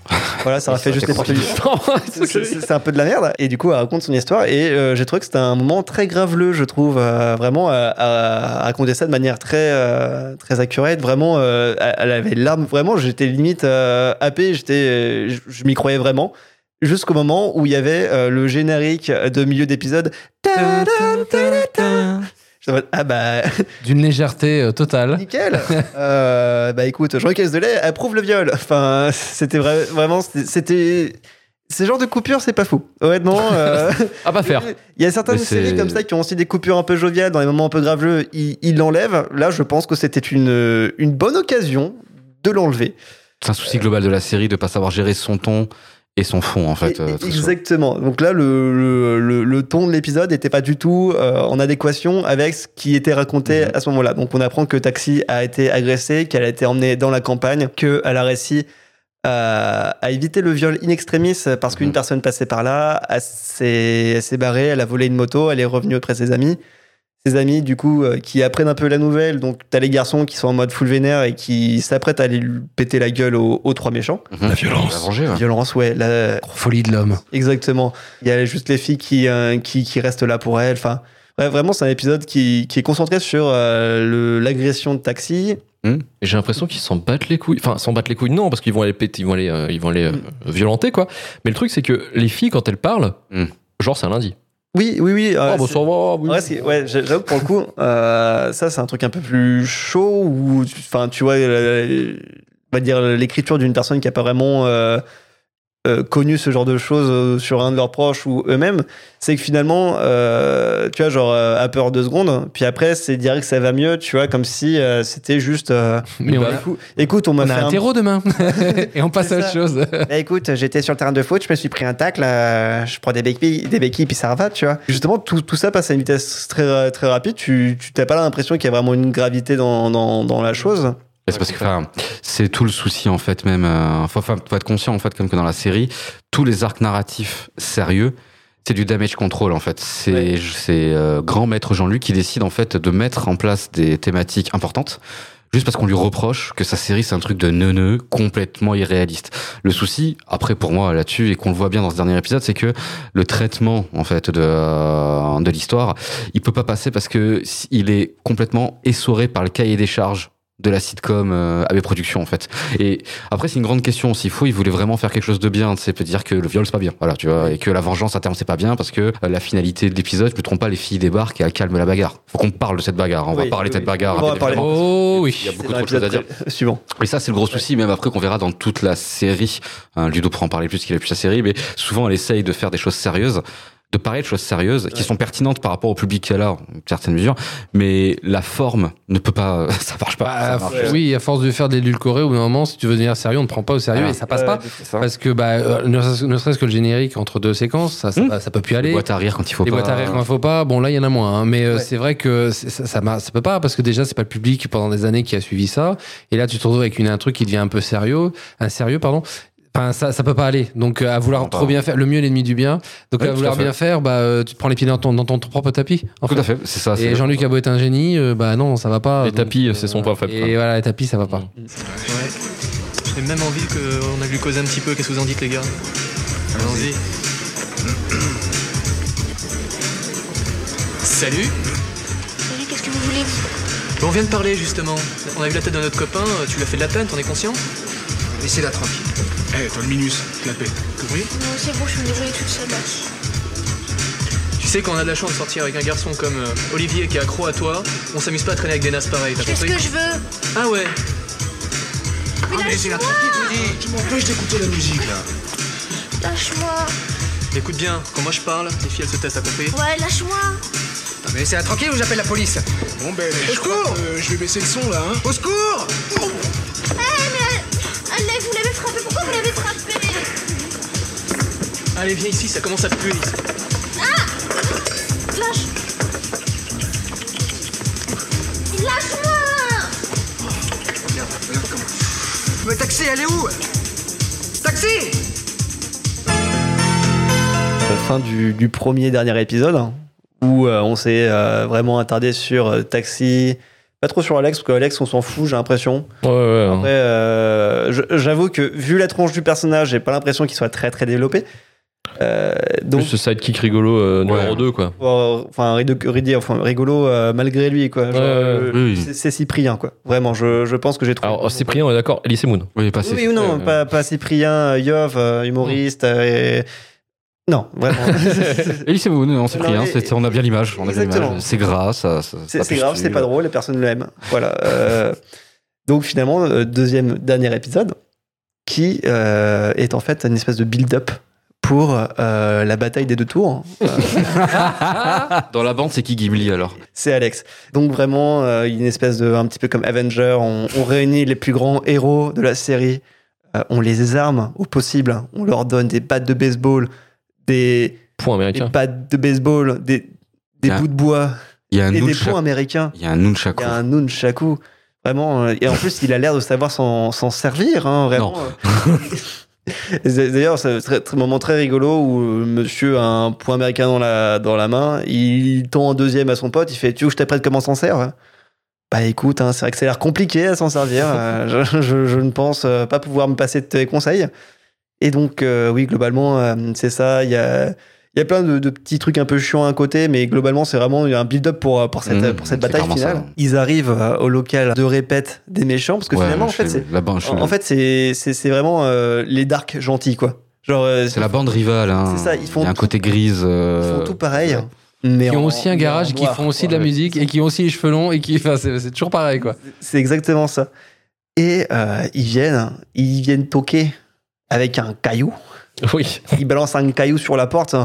Speaker 4: Voilà, ça aurait fait juste les portes du temps. C'est- un peu de la merde. Et du coup, elle raconte son histoire. Et euh, j'ai trouvé que c'était un moment très graveleux, je trouve, euh, vraiment à, à- à raconter ça de manière très, euh, très accurate. Vraiment, euh, elle avait l'arme. Vraiment, j'étais limite euh, happé. J'étais, je, je m'y croyais vraiment. Jusqu'au moment où il y avait euh, le générique de milieu d'épisode. Ah bah,
Speaker 2: D'une légèreté euh, totale.
Speaker 4: nickel. Euh, bah écoute, Jean-Luc Delay approuve le viol. Enfin, c'était vra- vraiment, c'était-. Ces genres de coupures, c'est pas fou. Honnêtement. euh,
Speaker 3: À pas faire.
Speaker 4: Il y a certaines séries comme ça qui ont aussi des coupures un peu joviales dans les moments un peu graveleux. Ils ils l'enlèvent. Là, je pense que c'était une, une bonne occasion de l'enlever.
Speaker 1: C'est un souci global de la série de pas savoir gérer son ton et son fond, en fait. Euh.
Speaker 4: Exactement. Donc là, le, le, le- le ton de l'épisode n'était pas du tout euh, en adéquation avec ce qui était raconté
Speaker 1: Mhm.
Speaker 4: à ce moment-là. Donc on apprend que Taxi a été agressée, qu'elle a été emmenée dans la campagne, qu'elle a réussi à, à éviter le viol in extremis parce qu'une
Speaker 1: Mhm.
Speaker 4: personne passait par là, elle s'est barrée, elle a volé une moto, elle est revenue auprès de ses amis. Ses amis, du coup, euh, qui apprennent un peu la nouvelle. Donc, t'as les garçons qui sont en mode full vénère et qui s'apprêtent à aller lui péter la gueule aux, aux trois méchants.
Speaker 1: Mhm. La venger, ouais.
Speaker 4: Violence, ouais. La,
Speaker 2: Folie de l'homme.
Speaker 4: Exactement. Il y a juste les filles qui, euh, qui, qui restent là pour elle. Enfin, ouais, vraiment, c'est un épisode qui, qui est concentré sur euh, l'agression de Taxi.
Speaker 3: Et j'ai l'impression qu'ils s'en battent les couilles. Enfin, s'en battent les couilles, non, parce qu'ils vont aller péter, ils vont aller, euh, ils vont aller euh, violenter, quoi. Mais le truc, c'est que les filles, quand elles parlent,
Speaker 1: Mm.
Speaker 3: genre, c'est un lundi.
Speaker 4: Oui, oui, oui. euh,
Speaker 3: oh, bah, ça va, oui.
Speaker 4: Ouais, ouais, j'a- j'avoue pour le coup, euh, ça c'est un truc un peu plus chaud où, tu- enfin, tu vois, euh, on va dire l'écriture d'une personne qui a pas vraiment euh, connu ce genre de choses euh, sur un de leurs proches ou eux-mêmes, c'est que finalement, euh, tu vois, genre euh, à peur deux secondes, puis après c'est direct que ça va mieux, tu vois, comme si euh, c'était juste. euh,
Speaker 2: Mais on
Speaker 4: bah,
Speaker 2: a,
Speaker 4: écoute, écoute, on m'a
Speaker 2: on
Speaker 4: fait
Speaker 2: a un
Speaker 4: un
Speaker 2: terreau demain. Et on passe à autre chose.
Speaker 4: Bah, écoute, j'étais sur le terrain de foot, je me suis pris un tacle, euh, je prends des béquilles, des béquilles puis ça va, tu vois. Justement, tout, tout ça passe à une vitesse très, très rapide, tu tu t'as pas l'impression qu'il y a vraiment une gravité dans, dans, dans la chose.
Speaker 1: C'est parce que enfin, c'est tout le souci en fait même. euh, faut, faut être conscient en fait comme que dans la série, tous les arcs narratifs sérieux, c'est du damage control en fait. C'est
Speaker 4: Ouais.
Speaker 1: euh, grand maître Jean-Luc qui décide en fait de mettre en place des thématiques importantes. Juste parce qu'on lui reproche que sa série c'est un truc de neuneux, complètement irréaliste. Le souci, après pour moi là-dessus, et qu'on le voit bien dans ce dernier épisode, c'est que le traitement en fait de, euh, de l'histoire, il peut pas passer parce que il est complètement essoré par le cahier des charges de la sitcom euh, AB Productions en fait. Et après c'est une grande question s'il faut, il voulait vraiment faire quelque chose de bien, c'est peut dire que le viol c'est pas bien, voilà, tu vois, et que la vengeance à terme c'est pas bien parce que euh, la finalité de l'épisode, je me trompe pas, les filles débarquent et elles calment la bagarre. Faut qu'on parle de cette bagarre, on
Speaker 4: Oui,
Speaker 1: va parler de
Speaker 4: oui,
Speaker 1: cette bagarre.
Speaker 4: on va parler.
Speaker 2: Oh oui.
Speaker 1: Il y a beaucoup trop de choses à dire.
Speaker 4: suivant.
Speaker 1: Et ça, c'est le gros souci, même après qu'on verra dans toute la série. Hein, Ludo pourra en parler plus qu'il a plus la série, mais souvent elle essaye de faire des choses sérieuses, de parler de choses sérieuses qui sont pertinentes par rapport au public qu'elle a, en certaines mesures, mais la forme ne peut pas, ça marche pas.
Speaker 2: Bah,
Speaker 1: ça marche.
Speaker 4: ouais.
Speaker 2: oui, à force de faire de l'édulcoré, au bout d'un moment, si tu veux devenir sérieux, on ne te prend pas au sérieux
Speaker 1: Ah.
Speaker 2: et ça passe
Speaker 4: Ouais,
Speaker 2: pas.
Speaker 4: ça.
Speaker 2: Parce que bah, euh, ne serait-ce que le générique entre deux séquences, ça, ça,
Speaker 1: Hmm.
Speaker 2: ça peut plus
Speaker 1: Les
Speaker 2: aller.
Speaker 1: boîtes à rire quand il faut
Speaker 2: les
Speaker 1: pas.
Speaker 2: boîtes à rire quand il faut pas. Bon, là, il y en a moins. hein. Mais euh,
Speaker 4: Ouais.
Speaker 2: c'est vrai que ça, ça, ça peut pas parce que déjà, c'est pas le public pendant des années qui a suivi ça. Et là, tu te retrouves avec une, un truc qui devient un peu sérieux, un sérieux, pardon. Enfin, ça, ça peut pas aller. Donc, euh, à vouloir
Speaker 1: Non,
Speaker 2: trop
Speaker 1: pas.
Speaker 2: bien faire, le mieux est l'ennemi du bien. Donc, à vouloir
Speaker 1: à
Speaker 2: bien faire, bah, euh, tu te prends les pieds dans ton, dans ton propre tapis. en
Speaker 1: Tout
Speaker 2: fait.
Speaker 1: à fait, c'est ça.
Speaker 2: Et Jean-Luc beau être un génie, euh, bah non, ça va pas.
Speaker 3: Les
Speaker 2: Donc,
Speaker 3: tapis,
Speaker 2: euh,
Speaker 3: c'est son point faible,
Speaker 2: Et voilà, les tapis, ça va pas.
Speaker 5: Ouais. J'ai même envie qu'on a glucosé un petit peu. Qu'est-ce que vous en dites, les gars? Allons-y. Salut
Speaker 6: Salut, qu'est-ce que vous voulez?
Speaker 5: On vient de parler, justement. On a vu la tête de notre copain. Tu lui as fait de la peine, t'en es conscient?
Speaker 7: Laissez-la tranquille. Eh, toi le minus, clapé.
Speaker 5: Oui.
Speaker 6: Non, c'est bon, je vais me débrouiller toute seule. là.
Speaker 5: Tu sais, quand on a de la chance de sortir avec un garçon comme euh, Olivier qui est accro à toi, on s'amuse pas à traîner avec des nasses pareilles, t'as
Speaker 6: Je fais ce
Speaker 5: compris?
Speaker 6: que je veux?
Speaker 5: Ah ouais
Speaker 6: Mais
Speaker 7: Ah, mais
Speaker 6: lâche-moi
Speaker 7: tranquille, je dis. Tu m'empêches d'écouter la musique, là.
Speaker 6: Lâche-moi
Speaker 5: Écoute bien, quand moi je parle, les filles elles se taisent, t'as compris?
Speaker 6: Ouais, lâche-moi
Speaker 7: Non, mais laissez-la tranquille ou j'appelle la police? Bon, ben, je crois que je vais baisser le son, là, hein. Au secours
Speaker 6: Eh, mais vous l'avez frappé, pourquoi vous l'avez frappé?
Speaker 5: Allez, viens ici, ça commence à te puer ici.
Speaker 6: Lâche. Lâche-moi!
Speaker 7: Regarde, regarde comment. Mais taxi, elle est où? Taxi!
Speaker 4: La fin du, du premier dernier épisode hein, où euh, on s'est euh, vraiment attardé sur euh, Taxi, pas trop sur Alex parce qu'Alex on s'en fout j'ai l'impression.
Speaker 3: Ouais, ouais.
Speaker 4: Après euh, j'avoue que vu la tronche du personnage j'ai pas l'impression qu'il soit très très développé. Euh, donc
Speaker 3: Plus ce sidekick rigolo euh, numéro
Speaker 1: Ouais.
Speaker 3: 2, quoi.
Speaker 4: enfin, rigolo euh, malgré lui quoi.
Speaker 3: Ouais,
Speaker 1: oui,
Speaker 4: c'est- Cyprien quoi. Vraiment je, je pense que j'ai trouvé.
Speaker 3: Alors, Cyprien, on est d'accord, Elise Moon.
Speaker 1: Oui, pas
Speaker 4: Oui, oui ou non,
Speaker 1: euh,
Speaker 4: pas, pas Cyprien, Yov, humoriste. et- Non, vraiment.
Speaker 1: Et c'est vous, non, c'est
Speaker 4: Non,
Speaker 1: pris, hein, on a bien l'image, on a bien
Speaker 4: Exactement.
Speaker 1: l'image. C'est gras, ça. ça-
Speaker 4: C'est grave, c'est pas drôle, et personne ne l'aime. Voilà. euh, donc finalement, euh, deuxième, dernier épisode, qui euh, est en fait une espèce de build-up pour euh, la bataille des deux tours.
Speaker 1: Dans la bande, c'est qui Gimli alors
Speaker 4: C'est Alex. Donc vraiment, euh, une espèce de, un petit peu comme Avenger, on, on réunit les plus grands héros de la série, euh, on les arme au possible, on leur donne des battes de baseball, des,
Speaker 3: Point
Speaker 4: des
Speaker 3: américain.
Speaker 4: battes de baseball, des, des bouts de bois
Speaker 1: Il y a un
Speaker 4: et des points américains.
Speaker 1: Il y a un
Speaker 4: Il
Speaker 1: nunchaku.
Speaker 4: y a un nunchaku. Vraiment. euh, Et en plus, il a l'air de savoir s'en servir. Hein, vraiment. D'ailleurs, c'est un moment très rigolo où monsieur a un point américain dans la, dans la main. Il tend un deuxième à son pote. Il fait Tu veux que je t'apprenne comment s'en sert Bah écoute, hein, c'est vrai que ça a l'air compliqué à s'en servir. Euh, je, je- je ne pense euh, pas pouvoir me passer de tes conseils. Et donc, euh, oui, globalement, euh, c'est ça. Il y a. Il y a plein de, de petits trucs un peu chiants à côté, mais globalement, c'est vraiment un build-up pour, pour cette,
Speaker 1: Mmh,
Speaker 4: pour cette bataille finale.
Speaker 1: ça.
Speaker 4: Ils arrivent euh, au local de répète des méchants, parce que
Speaker 1: Ouais,
Speaker 4: finalement, en fait, c'est en, en fait, c'est c'est c'est vraiment euh, les darks gentils, quoi. Genre, euh,
Speaker 1: c'est la bande rivale. Hein.
Speaker 4: C'est ça, ils font
Speaker 1: Il y a un
Speaker 4: tout-
Speaker 1: côté grise.
Speaker 4: ils
Speaker 1: euh,
Speaker 4: font tout pareil.
Speaker 1: ouais.
Speaker 4: Mais
Speaker 2: Qui ont
Speaker 4: en-
Speaker 2: aussi un garage, qui
Speaker 4: noir,
Speaker 2: font aussi de la musique et qui ont aussi les cheveux longs et qui. Enfin, c'est c'est toujours pareil, quoi.
Speaker 4: C'est exactement ça. Et euh, ils viennent, ils viennent toquer avec un caillou.
Speaker 3: Oui.
Speaker 4: Ils balancent un caillou sur la porte.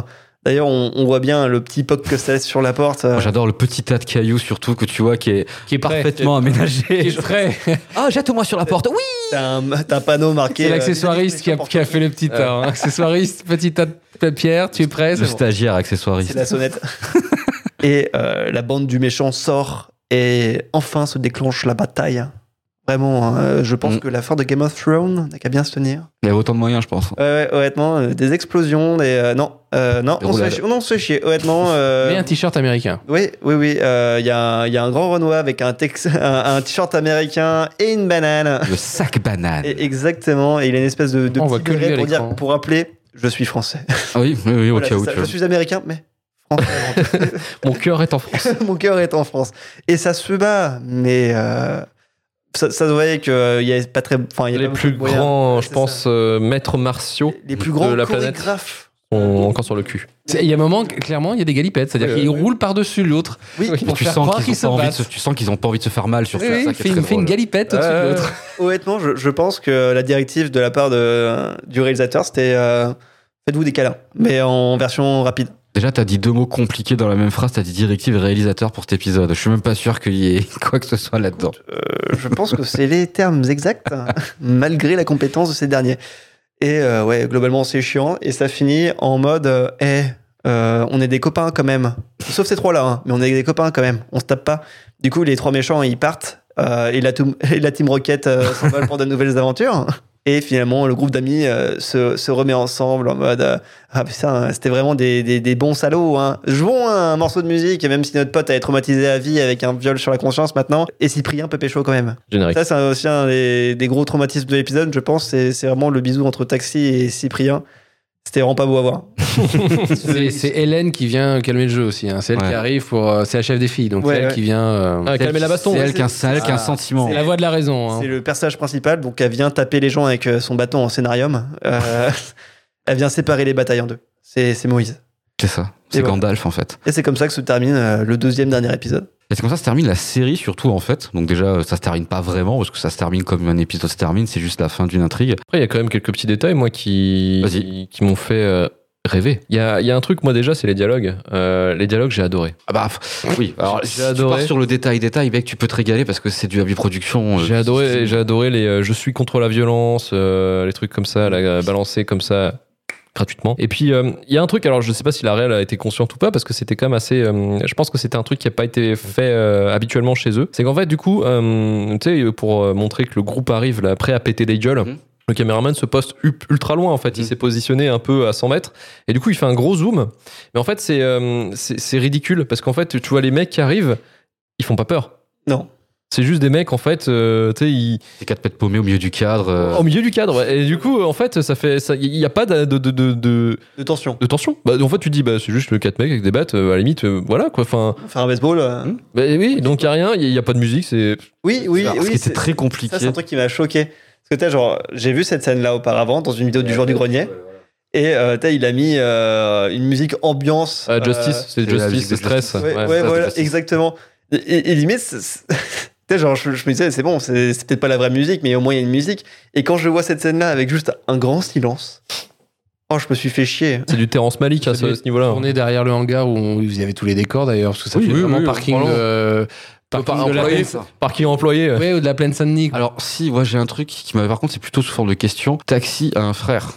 Speaker 4: D'ailleurs, on, on voit bien le petit poc que ça laisse sur la porte.
Speaker 1: Moi, J'adore le petit tas de cailloux, surtout que tu vois qui est
Speaker 2: Qui est prêt.
Speaker 1: parfaitement
Speaker 2: Qui
Speaker 1: aménagé.
Speaker 2: est prêt.
Speaker 1: Ah, jette-moi sur la porte. Oui.
Speaker 4: T'as un, panneau marqué.
Speaker 2: C'est
Speaker 4: euh,
Speaker 2: l'accessoiriste qui a, qui a fait le petit tas. hein. Accessoiriste, petit tas de pierre, tu es prêt
Speaker 1: Le
Speaker 2: bon.
Speaker 1: stagiaire accessoiriste.
Speaker 4: C'est la sonnette. et euh, la bande du méchant sort et enfin se déclenche la bataille. Vraiment, euh, je pense
Speaker 1: Mm.
Speaker 4: que la fin de Game of Thrones n'a qu'à bien se tenir.
Speaker 1: Il y a autant de moyens, je pense.
Speaker 4: Ouais, ouais, honnêtement, euh, des explosions, des. euh, non, euh, non,
Speaker 1: Des
Speaker 4: on se, fait chier, non, on se fait chier, honnêtement. euh,
Speaker 2: Mais un t-shirt américain.
Speaker 4: oui, oui, oui. euh, Il y, a un- il y a un grand Renoir avec un, tex- un, un t-shirt américain et une banane.
Speaker 1: Le sac banane.
Speaker 4: Et exactement. Et il a une espèce de, de
Speaker 2: On voit
Speaker 4: petit
Speaker 2: que lui
Speaker 4: béret
Speaker 2: à
Speaker 4: pour,
Speaker 2: l'écran.
Speaker 4: dire, pour rappeler je suis français.
Speaker 1: Ah oui, oui, oui, au
Speaker 4: Voilà,
Speaker 1: cas
Speaker 4: c'est
Speaker 1: où.
Speaker 4: ça.
Speaker 1: tu
Speaker 4: je
Speaker 1: vois.
Speaker 4: suis américain, mais français.
Speaker 3: Mon cœur est en France.
Speaker 4: Mon cœur est en France. Et ça se bat, mais euh, ça, ça se voyait qu'il y avait pas très. Enfin, il y avait
Speaker 3: Les
Speaker 4: pas
Speaker 3: plus
Speaker 4: moyens.
Speaker 3: grands,
Speaker 4: Ouais,
Speaker 3: je pense, euh, maîtres martiaux
Speaker 4: Les plus grands
Speaker 3: de la planète sont encore sur le cul.
Speaker 2: Il y a un moment, clairement, il y a des galipettes. C'est-à-dire
Speaker 3: Ouais,
Speaker 2: qu'il
Speaker 3: ouais.
Speaker 2: roule par-dessus l'autre.
Speaker 4: Oui,
Speaker 2: pour
Speaker 1: tu
Speaker 2: faire
Speaker 1: sens
Speaker 2: croire
Speaker 1: qu'ils
Speaker 2: qu'ils
Speaker 1: ont
Speaker 2: se
Speaker 1: pas envie de
Speaker 2: battent.
Speaker 1: se- tu sens qu'ils ont pas envie de se faire mal sur
Speaker 2: Oui,
Speaker 1: ça.
Speaker 2: oui,
Speaker 1: ça
Speaker 2: fait, une, fait une galipette au-dessus de
Speaker 3: Euh,
Speaker 2: l'autre.
Speaker 4: Honnêtement, je, je pense que la directive de la part de, du réalisateur, c'était euh, faites-vous des câlins, mais en version rapide.
Speaker 1: Déjà, t'as dit deux mots compliqués dans la même phrase. T'as dit directive et réalisateur pour cet épisode. Je suis même pas sûr qu'il y ait quoi que ce soit là-dedans.
Speaker 4: Euh, je pense que c'est les termes exacts, malgré la compétence de ces derniers. Et euh, ouais, globalement, c'est chiant. Et ça finit en mode, euh, Eh, euh, on est des copains quand même. Sauf ces trois-là, hein, mais on est des copains quand même. On se tape pas. Du coup, les trois méchants, ils partent. et, la et la Team Rocket s'envole pour de nouvelles aventures. Et finalement, le groupe d'amis euh, se, se remet ensemble en mode euh, Ah putain, c'était vraiment des, des, des bons salauds. Hein. Jouons un morceau de musique, même si notre pote a été traumatisé à vie avec un viol sur la conscience maintenant. Et Cyprien peut pécho quand même.
Speaker 3: Générique.
Speaker 4: Ça, c'est aussi un des, des gros traumatismes de l'épisode, je pense. C'est vraiment le bisou entre Taxi et Cyprien. C'était vraiment pas beau à voir.
Speaker 2: C'est c'est Hélène qui vient calmer le jeu aussi. hein. C'est elle
Speaker 1: Ouais.
Speaker 2: qui arrive pour. euh, C'est la chef des filles, donc
Speaker 4: Ouais,
Speaker 2: c'est elle
Speaker 4: ouais.
Speaker 2: qui vient. euh,
Speaker 3: Ah, calmer la baston.
Speaker 1: C'est
Speaker 3: ouais.
Speaker 1: elle qui a un- c'est elle qui a un
Speaker 2: Ah,
Speaker 1: sentiment.
Speaker 2: c'est la voix de la raison. hein.
Speaker 4: C'est le personnage principal, donc elle vient taper les gens avec euh, son bâton en scénarium. Euh, elle vient séparer les batailles en deux. C'est c'est Moïse.
Speaker 1: C'est ça. C'est
Speaker 4: voilà.
Speaker 1: Gandalf en fait.
Speaker 4: Et c'est comme ça que se termine euh, le deuxième dernier épisode.
Speaker 1: Et c'est comme ça que se termine la série surtout en fait. Donc déjà ça se termine pas vraiment parce que ça se termine comme un épisode se termine, c'est juste la fin d'une intrigue.
Speaker 3: Après, il y a quand même quelques petits détails, moi, qui,
Speaker 1: Vas-y.
Speaker 3: qui m'ont fait euh, rêver. Il y a, y a un truc, moi, déjà, c'est les dialogues. Euh, les dialogues, j'ai adoré.
Speaker 1: Ah bah oui, alors
Speaker 3: J'ai
Speaker 1: si
Speaker 3: adoré.
Speaker 1: tu pars sur le détail détail, mec, tu peux te régaler parce que c'est du Happy Production. euh,
Speaker 3: J'ai adoré, j'ai adoré les euh, je suis contre la violence, les trucs comme ça, la, balancer comme ça gratuitement. Et puis euh, il y a un truc, alors je sais pas si la réelle a été consciente ou pas, parce que c'était quand même assez. euh, je pense que c'était un truc qui a pas été fait euh, habituellement chez eux. C'est qu'en fait, du coup, tu sais, pour montrer que le groupe arrive là, prêt à péter des gueules.
Speaker 1: Mhm.
Speaker 3: Le caméraman se poste ultra loin en fait, il
Speaker 1: Mhm.
Speaker 3: s'est positionné un peu à 100 mètres et du coup il fait un gros zoom. Mais en fait c'est euh, c'est ridicule parce qu'en fait tu vois les mecs qui arrivent, ils font pas peur.
Speaker 4: Non.
Speaker 3: C'est juste des mecs en fait, euh, tu sais, ils,
Speaker 1: Des quatre pètes paumés au milieu du cadre. euh,
Speaker 3: au milieu du cadre. ouais. Et du coup, en fait, ça fait, il n'y a pas de, de, de, de, de-
Speaker 4: De tension.
Speaker 3: de tension. Bah, en fait, tu dis, bah, c'est juste le 4 mecs avec des battes, euh, à la limite, euh, voilà quoi. Enfin,
Speaker 4: Faire un baseball. euh,
Speaker 3: bah, oui, donc il n'y a rien, il n'y a, pas de musique, c'est.
Speaker 4: Oui, oui, oui.
Speaker 1: qui était
Speaker 4: c'est-
Speaker 1: très compliqué.
Speaker 4: Ça, c'est un truc qui m'a choqué. Parce que t'as genre, j'ai vu cette scène-là auparavant dans une vidéo du jour du grenier. Et euh, il a mis euh, une musique ambiance.
Speaker 3: Ah,
Speaker 4: euh,
Speaker 3: Justice, c'est
Speaker 1: c'est
Speaker 3: Justice, c'est stress.
Speaker 4: Ouais, ouais,
Speaker 3: Ouais,
Speaker 4: voilà, exactement. Et, et- limite, genre, je, je me disais, c'est bon, c'est c'est peut-être pas la vraie musique, mais au moins il y a une musique. Et quand je vois cette scène-là avec juste un grand silence, oh, je me suis fait chier.
Speaker 3: C'est du Terrence Malick à ce, niveau-là.
Speaker 2: On est derrière le hangar où on- vous avez tous les décors d'ailleurs, parce que ça
Speaker 3: Oui,
Speaker 2: fait
Speaker 3: oui,
Speaker 2: vraiment
Speaker 3: oui,
Speaker 2: parking,
Speaker 3: Par-
Speaker 2: la
Speaker 3: employé.
Speaker 2: plaine.
Speaker 3: Parking employé.
Speaker 2: Ouais, ou de la plaine Saint-Denis.
Speaker 1: Alors si, moi j'ai un truc qui m'avait par contre c'est plutôt sous forme de question. Taxi a un frère.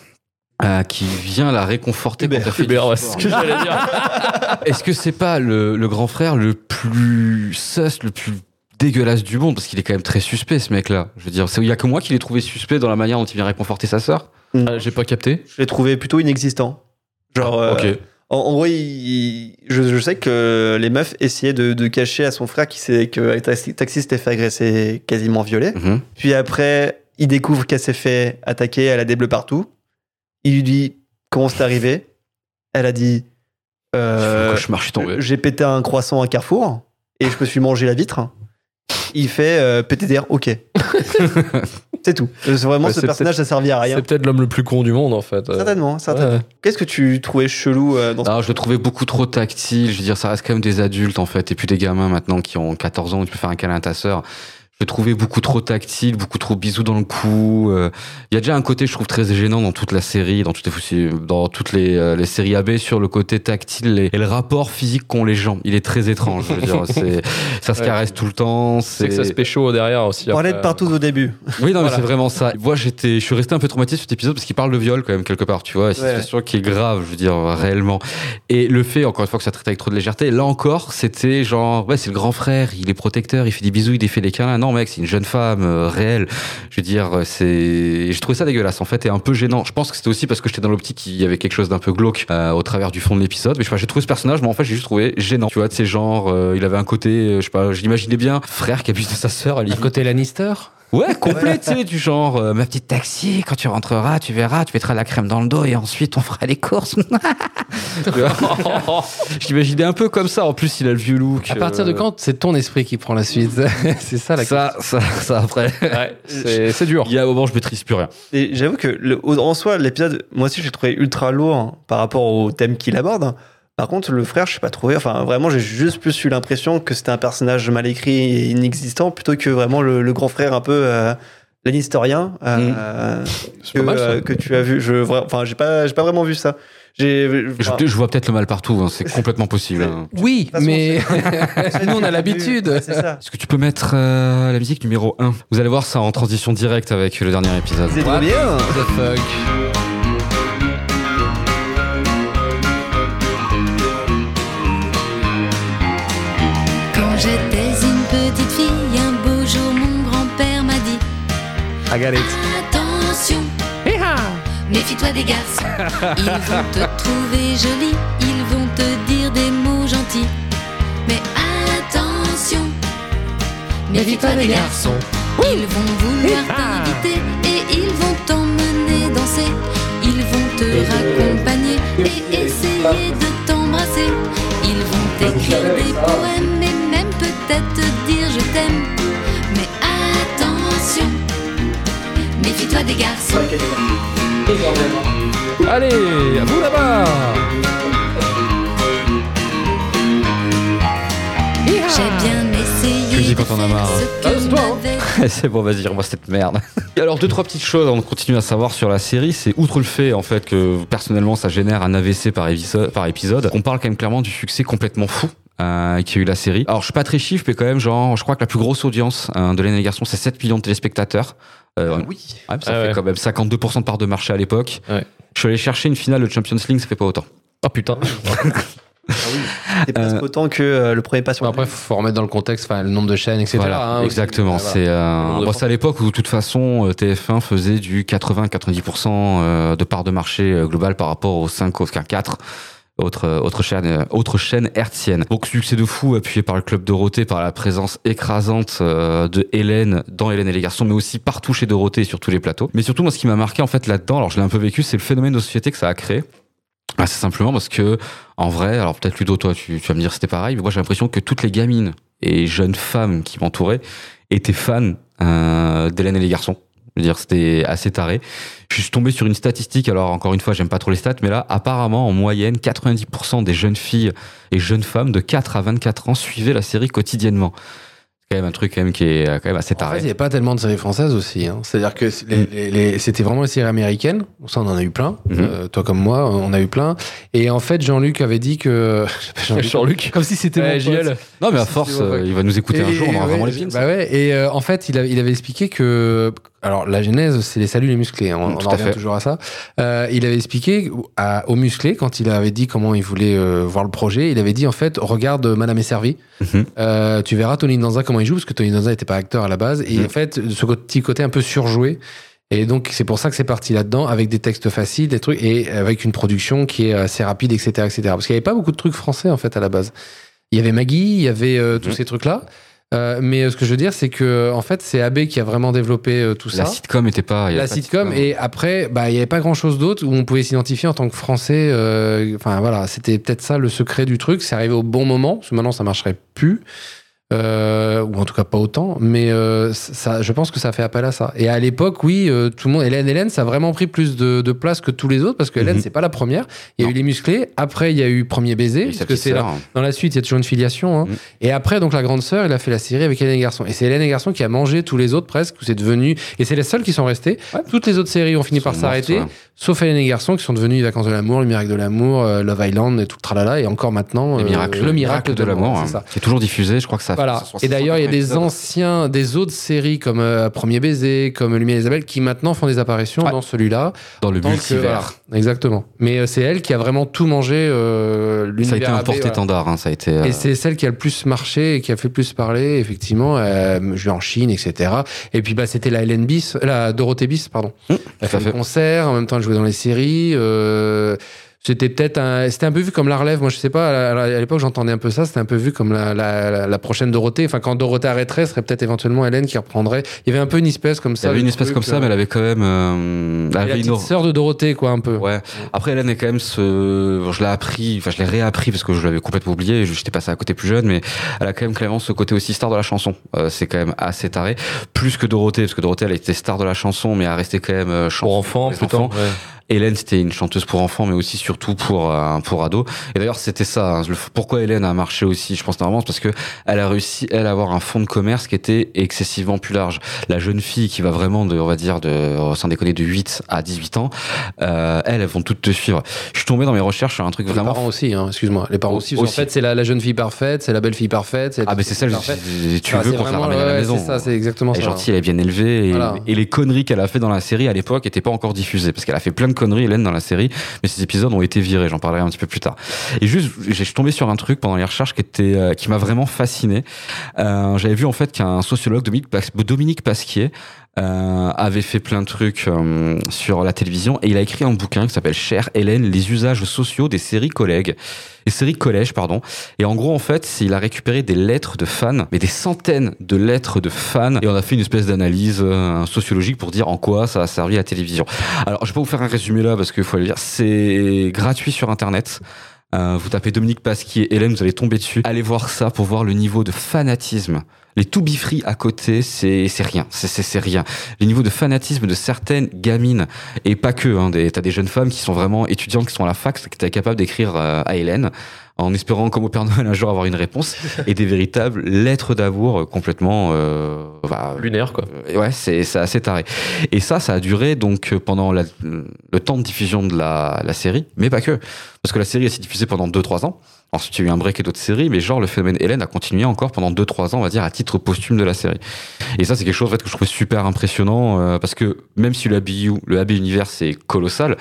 Speaker 1: euh, qui vient la réconforter quand
Speaker 4: Hubert,
Speaker 1: elle fait
Speaker 3: ouais, ce que j'allais dire.
Speaker 1: Est-ce que c'est pas le, le grand frère le plus sus, le plus dégueulasse du monde? Parce qu'il est quand même très suspect ce mec-là. Je veux dire, il y a que moi qui l'ai trouvé suspect dans la manière dont il vient réconforter sa sœur.
Speaker 3: Ah, J'ai pas capté.
Speaker 4: Je l'ai trouvé plutôt inexistant. Genre, euh,
Speaker 1: ok.
Speaker 4: En, en gros, il- il- je, je sais que les meufs essayaient de, de cacher à son frère qui sait que Taxi, Taxi s'était fait agresser, quasiment violé.
Speaker 1: Mhm.
Speaker 4: Puis après, il découvre qu'elle s'est fait attaquer, elle a des bleus partout. Il lui dit comment c'est arrivé? Elle a dit euh, j'ai pété un croissant à Carrefour et je me suis mangé la vitre. Il fait euh, d'air, ok. c'est tout. C'est Vraiment,
Speaker 3: Ouais,
Speaker 4: ce personnage, ça servait à rien.
Speaker 3: C'est peut-être l'homme le plus con du monde en fait. Euh,
Speaker 4: Certainement, certainement.
Speaker 3: ouais.
Speaker 4: Qu'est-ce que tu trouvais chelou euh, dans ce
Speaker 1: Alors, je le trouvais beaucoup trop tactile. Je veux dire, ça reste quand même des adultes, en fait, et puis des gamins maintenant qui ont 14 ans où tu peux faire un câlin à ta sœur. Je le trouvais beaucoup trop tactile, beaucoup trop bisous dans le cou. euh. Il y a déjà un côté, je trouve, très gênant dans toute la série, dans toutes les, dans toutes les, euh, les séries AB sur le côté tactile et, et le rapport physique qu'ont les gens. Il est très étrange. Je veux dire, c'est, ça se
Speaker 3: Ouais.
Speaker 1: caresse tout le temps.
Speaker 3: C'est que ça se pécho derrière aussi.
Speaker 4: On parlait
Speaker 3: après.
Speaker 4: de partout au début.
Speaker 1: Oui, non, mais c'est vraiment ça. Moi, j'étais, je suis resté un peu traumatisé sur cet épisode parce qu'il parle de viol quand même quelque part, tu vois.
Speaker 4: Ouais.
Speaker 1: une situation qui est grave, je veux dire, réellement. Et le fait, encore une fois, que ça traite avec trop de légèreté, là encore, c'était genre, ouais, c'est le grand frère, il est protecteur, il fait des bisous, il fait des câlins. Non, mec, c'est une jeune femme euh, réelle. Je veux dire, euh, c'est, je trouvais ça dégueulasse, en fait, et un peu gênant. Je pense que c'était aussi parce que j'étais dans l'optique qu'il y avait quelque chose d'un peu glauque euh, au travers du fond de l'épisode. Mais je sais pas, j'ai trouvé ce personnage, mais en fait, j'ai juste trouvé gênant. Tu vois, de ces genres, euh, il avait un côté, euh, je sais pas, je l'imaginais bien, frère qui abuse de sa sœur, limite.
Speaker 2: côté Lannister?
Speaker 1: Ouais, complet, tu sais, du genre, euh, ma petite taxi, quand tu rentreras, tu verras, tu mettras la crème dans le dos et ensuite on fera les courses. Je l'imaginais un peu comme ça. En plus, il a le vieux look.
Speaker 2: À partir de
Speaker 1: euh,
Speaker 2: quand c'est ton esprit qui prend la suite? C'est ça la
Speaker 1: ça, ça, ça après.
Speaker 3: Ouais, c'est c'est dur.
Speaker 1: Il y a un moment, je maîtrise plus rien.
Speaker 4: Et j'avoue que le- en soi, l'épisode, moi aussi, je l'ai trouvé ultra lourd hein, par rapport au thème qu'il aborde. Par contre, le frère, je sais pas trouvé. Enfin, vraiment, j'ai juste plus eu l'impression que c'était un personnage mal écrit et inexistant plutôt que vraiment le, le grand frère un peu euh, l'historien euh, que,
Speaker 3: ça.
Speaker 4: euh, que tu as vu. Je, enfin, j'ai pas, j'ai pas vraiment vu ça. J'ai,
Speaker 1: Je,
Speaker 4: enfin,
Speaker 1: je vois peut-être le mal partout, hein, c'est complètement possible. hein.
Speaker 2: Oui,
Speaker 4: façon,
Speaker 2: mais nous on a l'habitude.
Speaker 4: Ouais, C'est ça.
Speaker 1: Est-ce que tu peux mettre euh, la musique numéro 1 Vous allez voir ça en transition directe avec le dernier épisode.
Speaker 4: C'est bien.
Speaker 2: the fuck? I got it.
Speaker 6: Attention, méfie-toi des garçons. Ils vont te trouver jolie, ils vont te dire des mots gentils. Mais attention, méfie-toi des garçons. Ils vont vouloir t'inviter et ils vont t'emmener danser. Ils vont te raccompagner et essayer de t'embrasser. Ils vont t'écrire des poèmes et même peut-être des garçons.
Speaker 3: Allez, à vous là-bas
Speaker 6: J'ai bien essayé.
Speaker 1: Dis
Speaker 6: de
Speaker 1: quand on a marre.
Speaker 3: Ah, c'est hein.
Speaker 6: m'avait
Speaker 1: c'est bon, vas-y, revois cette merde. Et alors, deux, trois petites choses avant de continuer à savoir sur la série. C'est outre le fait, en fait, que personnellement, ça génère un AVC par épisode, par épisode on parle quand même clairement du succès complètement fou. Euh, qui a eu la série. Alors je suis pas très chiffre, mais quand même, genre, je crois que la plus grosse audience euh, de l'année des garçons, c'est 7 millions de téléspectateurs. Euh,
Speaker 4: Oui.
Speaker 1: ouais, ça
Speaker 3: Ah
Speaker 1: fait
Speaker 3: ouais.
Speaker 1: quand même 52% de part de marché à l'époque.
Speaker 3: Ouais.
Speaker 1: Je suis allé chercher une finale de Champions League, ça fait pas autant.
Speaker 3: Oh putain.
Speaker 4: C'est presque
Speaker 1: Euh,
Speaker 4: autant que euh, le premier pas sur
Speaker 2: après, faut remettre dans le contexte, le nombre de chaînes, etc.
Speaker 1: Voilà,
Speaker 2: hein,
Speaker 1: exactement.
Speaker 2: Voilà.
Speaker 1: C'est euh, bon, à l'époque où de toute façon euh, TF1 faisait du 80-90% euh, de part de marché global par rapport aux 5 aux 4 autres euh, autres chaînes euh, autres chaînes hertziennes. Donc succès de fou appuyé par le club Dorothée par la présence écrasante euh, de Hélène dans Hélène et les garçons mais aussi partout chez Dorothée sur tous les plateaux. Mais surtout moi ce qui m'a marqué en fait là-dedans, alors je l'ai un peu vécu, c'est le phénomène de société que ça a créé. Assez simplement parce que, en vrai, alors peut-être Ludo, toi, tu, vas me dire c'était pareil, mais moi j'ai l'impression que toutes les gamines et jeunes femmes qui m'entouraient étaient fans d'Hélène et les garçons. Je veux dire, c'était assez taré. Je suis tombé sur une statistique, alors encore une fois, j'aime pas trop les stats, mais là, apparemment, en moyenne, 90% des jeunes filles et jeunes femmes de 4 à 24 ans suivaient la série quotidiennement. C'est quand même un truc quand même qui est quand même assez
Speaker 2: En fait,
Speaker 1: taré.
Speaker 2: il n'y a pas tellement de séries françaises aussi. hein. C'est-à-dire que les- les- les- c'était vraiment les séries américaines. Ça, on en a eu plein.
Speaker 1: Mhm.
Speaker 2: Euh, toi comme moi, on a eu plein. Et en fait, Jean-Luc avait dit que. Jean-Luc. Comme si c'était
Speaker 3: Ouais. JL.
Speaker 1: non, mais à force, euh, il va nous écouter un jour, on aura
Speaker 2: ouais,
Speaker 1: vraiment les films.
Speaker 2: Bah ouais, et euh, en fait, il, a- il avait expliqué que. Alors, la genèse, c'est les saluts les musclés. hein, On,
Speaker 1: Mm,
Speaker 2: on en revient
Speaker 1: fait.
Speaker 2: toujours à ça. Euh, il avait expliqué à- aux musclés, quand il avait dit comment il voulait euh, voir le projet, il avait dit en fait, regarde Madame est servie.
Speaker 1: Mhm.
Speaker 2: Euh, tu verras Tony Danza comment il joue, parce que Tony Danza n'était pas acteur à la base. Et
Speaker 1: Mhm.
Speaker 2: en fait, ce petit côté un peu surjoué. Et donc, c'est pour ça que c'est parti là-dedans, avec des textes faciles, des trucs, et avec une production qui est assez rapide, etc. etc. Parce qu'il n'y avait pas beaucoup de trucs français, en fait, à la base. Il y avait Maggie, il y avait euh, tous
Speaker 1: Mhm.
Speaker 2: ces trucs-là. Euh, mais euh, ce que je veux dire, c'est que en fait, c'est AB qui a vraiment développé euh, tout
Speaker 1: La
Speaker 2: ça.
Speaker 1: sitcom était pas.
Speaker 2: La
Speaker 1: pas de
Speaker 2: sitcom, et après, bah, il n'y avait pas grand chose d'autre où on pouvait s'identifier en tant que Français. euh, Enfin, voilà, c'était peut-être ça le secret du truc. C'est arrivé au bon moment, parce que maintenant, ça marcherait plus. Euh, ou en tout cas pas autant, mais euh, ça, je pense que ça fait appel à ça. Et à l'époque, oui, euh, tout le monde, Hélène, Hélène, ça a vraiment pris plus de, de place que tous les autres parce que Hélène,
Speaker 1: Mhm.
Speaker 2: c'est pas la première. Il y a
Speaker 1: Non.
Speaker 2: eu les musclés, après il y a eu Premier baiser, parce que c'est
Speaker 1: sœur.
Speaker 2: dans la suite, il y a toujours une filiation. hein.
Speaker 1: Mhm.
Speaker 2: Et après, donc la grande sœur, elle a fait la série avec Hélène et Garçon. Et c'est Hélène et Garçon qui a mangé tous les autres presque, où c'est devenu. Et c'est les seuls qui sont restés. Toutes les autres séries ont fini par s'arrêter, sauf Hélène et Garçon qui sont devenus Les Vacances de l'amour, Le Miracle de l'amour, euh, Love Island et tout le tralala. Et encore maintenant,
Speaker 1: Le
Speaker 2: euh,
Speaker 1: miracle,
Speaker 2: le miracle de l'amour.
Speaker 1: hein, qui est toujours diffusé. Je crois que ça.
Speaker 2: Voilà.
Speaker 1: fait
Speaker 2: Et d'ailleurs, il y a des
Speaker 1: 160
Speaker 2: anciens, des autres séries comme euh, Premier baiser, comme Lumière et Isabelle, qui maintenant font des apparitions
Speaker 1: Ouais.
Speaker 2: dans celui-là.
Speaker 1: dans le multivers.
Speaker 2: voilà, exactement. Mais euh, c'est elle qui a vraiment tout mangé. Euh,
Speaker 1: Ça a été un
Speaker 2: voilà.
Speaker 1: porte-étendard. hein, ça a été. euh,
Speaker 2: Et c'est celle qui a le plus marché et qui a fait le plus parler, effectivement. Euh, je vais en Chine, etc. Et puis, bah, c'était la Hélène Bis, la Dorothée Bis, pardon.
Speaker 1: Mmh,
Speaker 2: Elle fait
Speaker 1: fait.
Speaker 2: des concerts, en même temps, elle jouait dans les séries. C'était peut-être un, c'était un peu vu comme la relève. Moi, je sais pas. À l'époque, j'entendais un peu ça. C'était un peu vu comme la, la, la- la prochaine Dorothée. Enfin, quand Dorothée arrêterait, ce serait peut-être éventuellement Hélène qui reprendrait. Il y avait un peu une espèce comme
Speaker 1: Il y
Speaker 2: ça.
Speaker 1: avait une espèce comme ça,
Speaker 2: euh,
Speaker 1: mais elle avait quand même. euh, elle
Speaker 2: la
Speaker 1: avait une
Speaker 2: petite
Speaker 1: aura-
Speaker 2: sœur de Dorothée, quoi, un peu.
Speaker 1: Ouais. Après, Hélène est quand même ce. Je l'ai appris, enfin, je l'ai réappris parce que je l'avais complètement oublié. J'étais passé à côté plus jeune, mais elle a quand même clairement ce côté aussi star de la chanson. Euh, c'est quand même assez taré. Plus que Dorothée, parce que Dorothée, elle était star de la chanson, mais elle restait quand même euh, chanson
Speaker 3: Pour enfants,
Speaker 1: les
Speaker 3: plutôt.
Speaker 1: Hélène, c'était une chanteuse pour enfants, mais aussi surtout pour euh, pour ados. Et d'ailleurs, c'était ça. hein, le- pourquoi Hélène a marché aussi, je pense normalement, c'est parce que elle a réussi, elle, à avoir un fonds de commerce qui était excessivement plus large. La jeune fille qui va vraiment de, on va dire, de, sans déconner, de 8 à 18 ans, euh, elles, elles vont toutes te suivre. Je suis tombé dans mes recherches sur un truc
Speaker 2: Les
Speaker 1: vraiment.
Speaker 2: parents aussi, hein, excuse-moi. Les parents aussi.
Speaker 1: Aussi.
Speaker 2: fait, c'est la, la jeune fille parfaite, c'est la belle fille parfaite.
Speaker 1: Ah, mais c'est ça, je-
Speaker 2: parfait.
Speaker 1: tu
Speaker 2: Enfin,
Speaker 1: veux te la ramène à la maison.
Speaker 2: C'est ça, c'est exactement
Speaker 1: Elle est
Speaker 2: ça.
Speaker 1: gentille, elle est bien élevée. Et les conneries qu'elle a fait dans la série à l'époque n'étaient pas encore diffusées. Parce qu'elle a fait plein de conneries, Hélène, dans la série. Mais ces épisodes ont été virés. J'en parlerai un petit peu plus tard. Et juste, j'ai- tombé sur un truc pendant les recherches qui était, euh, qui m'a vraiment fasciné. Euh, J'avais vu en fait qu'un sociologue, Dominique Pasquier, euh, avait fait plein de trucs euh, sur la télévision et il a écrit un bouquin qui s'appelle Cher Hélène, les usages sociaux des séries collègues, les séries collèges, pardon. Et en gros, en fait, il a récupéré des lettres de fans, mais des centaines de lettres de fans, et on a fait une espèce d'analyse euh, sociologique pour dire en quoi ça a servi à la télévision. Alors, je vais pas vous faire un résumé là parce qu'il faut le dire. C'est gratuit sur Internet. Euh, vous tapez Dominique Pasquier, Hélène, vous allez tomber dessus. Allez voir ça pour voir le niveau de fanatisme. Les to be free à côté, c'est c'est rien, c'est rien. Le niveau de fanatisme de certaines gamines et pas que. Hein, T'as des jeunes femmes qui sont vraiment étudiantes, qui sont à la fac, qui étaient capables d'écrire euh, à Hélène en espérant comme au Père Noël un jour avoir une réponse et des véritables lettres d'amour euh, complètement euh, bah,
Speaker 3: Lunaire, quoi.
Speaker 1: euh, Ouais, c'est c'est assez taré. Et ça, ça a duré donc pendant la- le temps de diffusion de la, la série, mais pas que. Parce que la série a été diffusée pendant 2-3 ans. Ensuite, il y a eu un break et d'autres séries, mais genre le phénomène Hélène a continué encore pendant 2-3 ans, on va dire, à titre posthume de la série. Et ça, c'est quelque chose en fait, que je trouvais super impressionnant, euh, parce que même si le ABU, le AB Universe est colossal,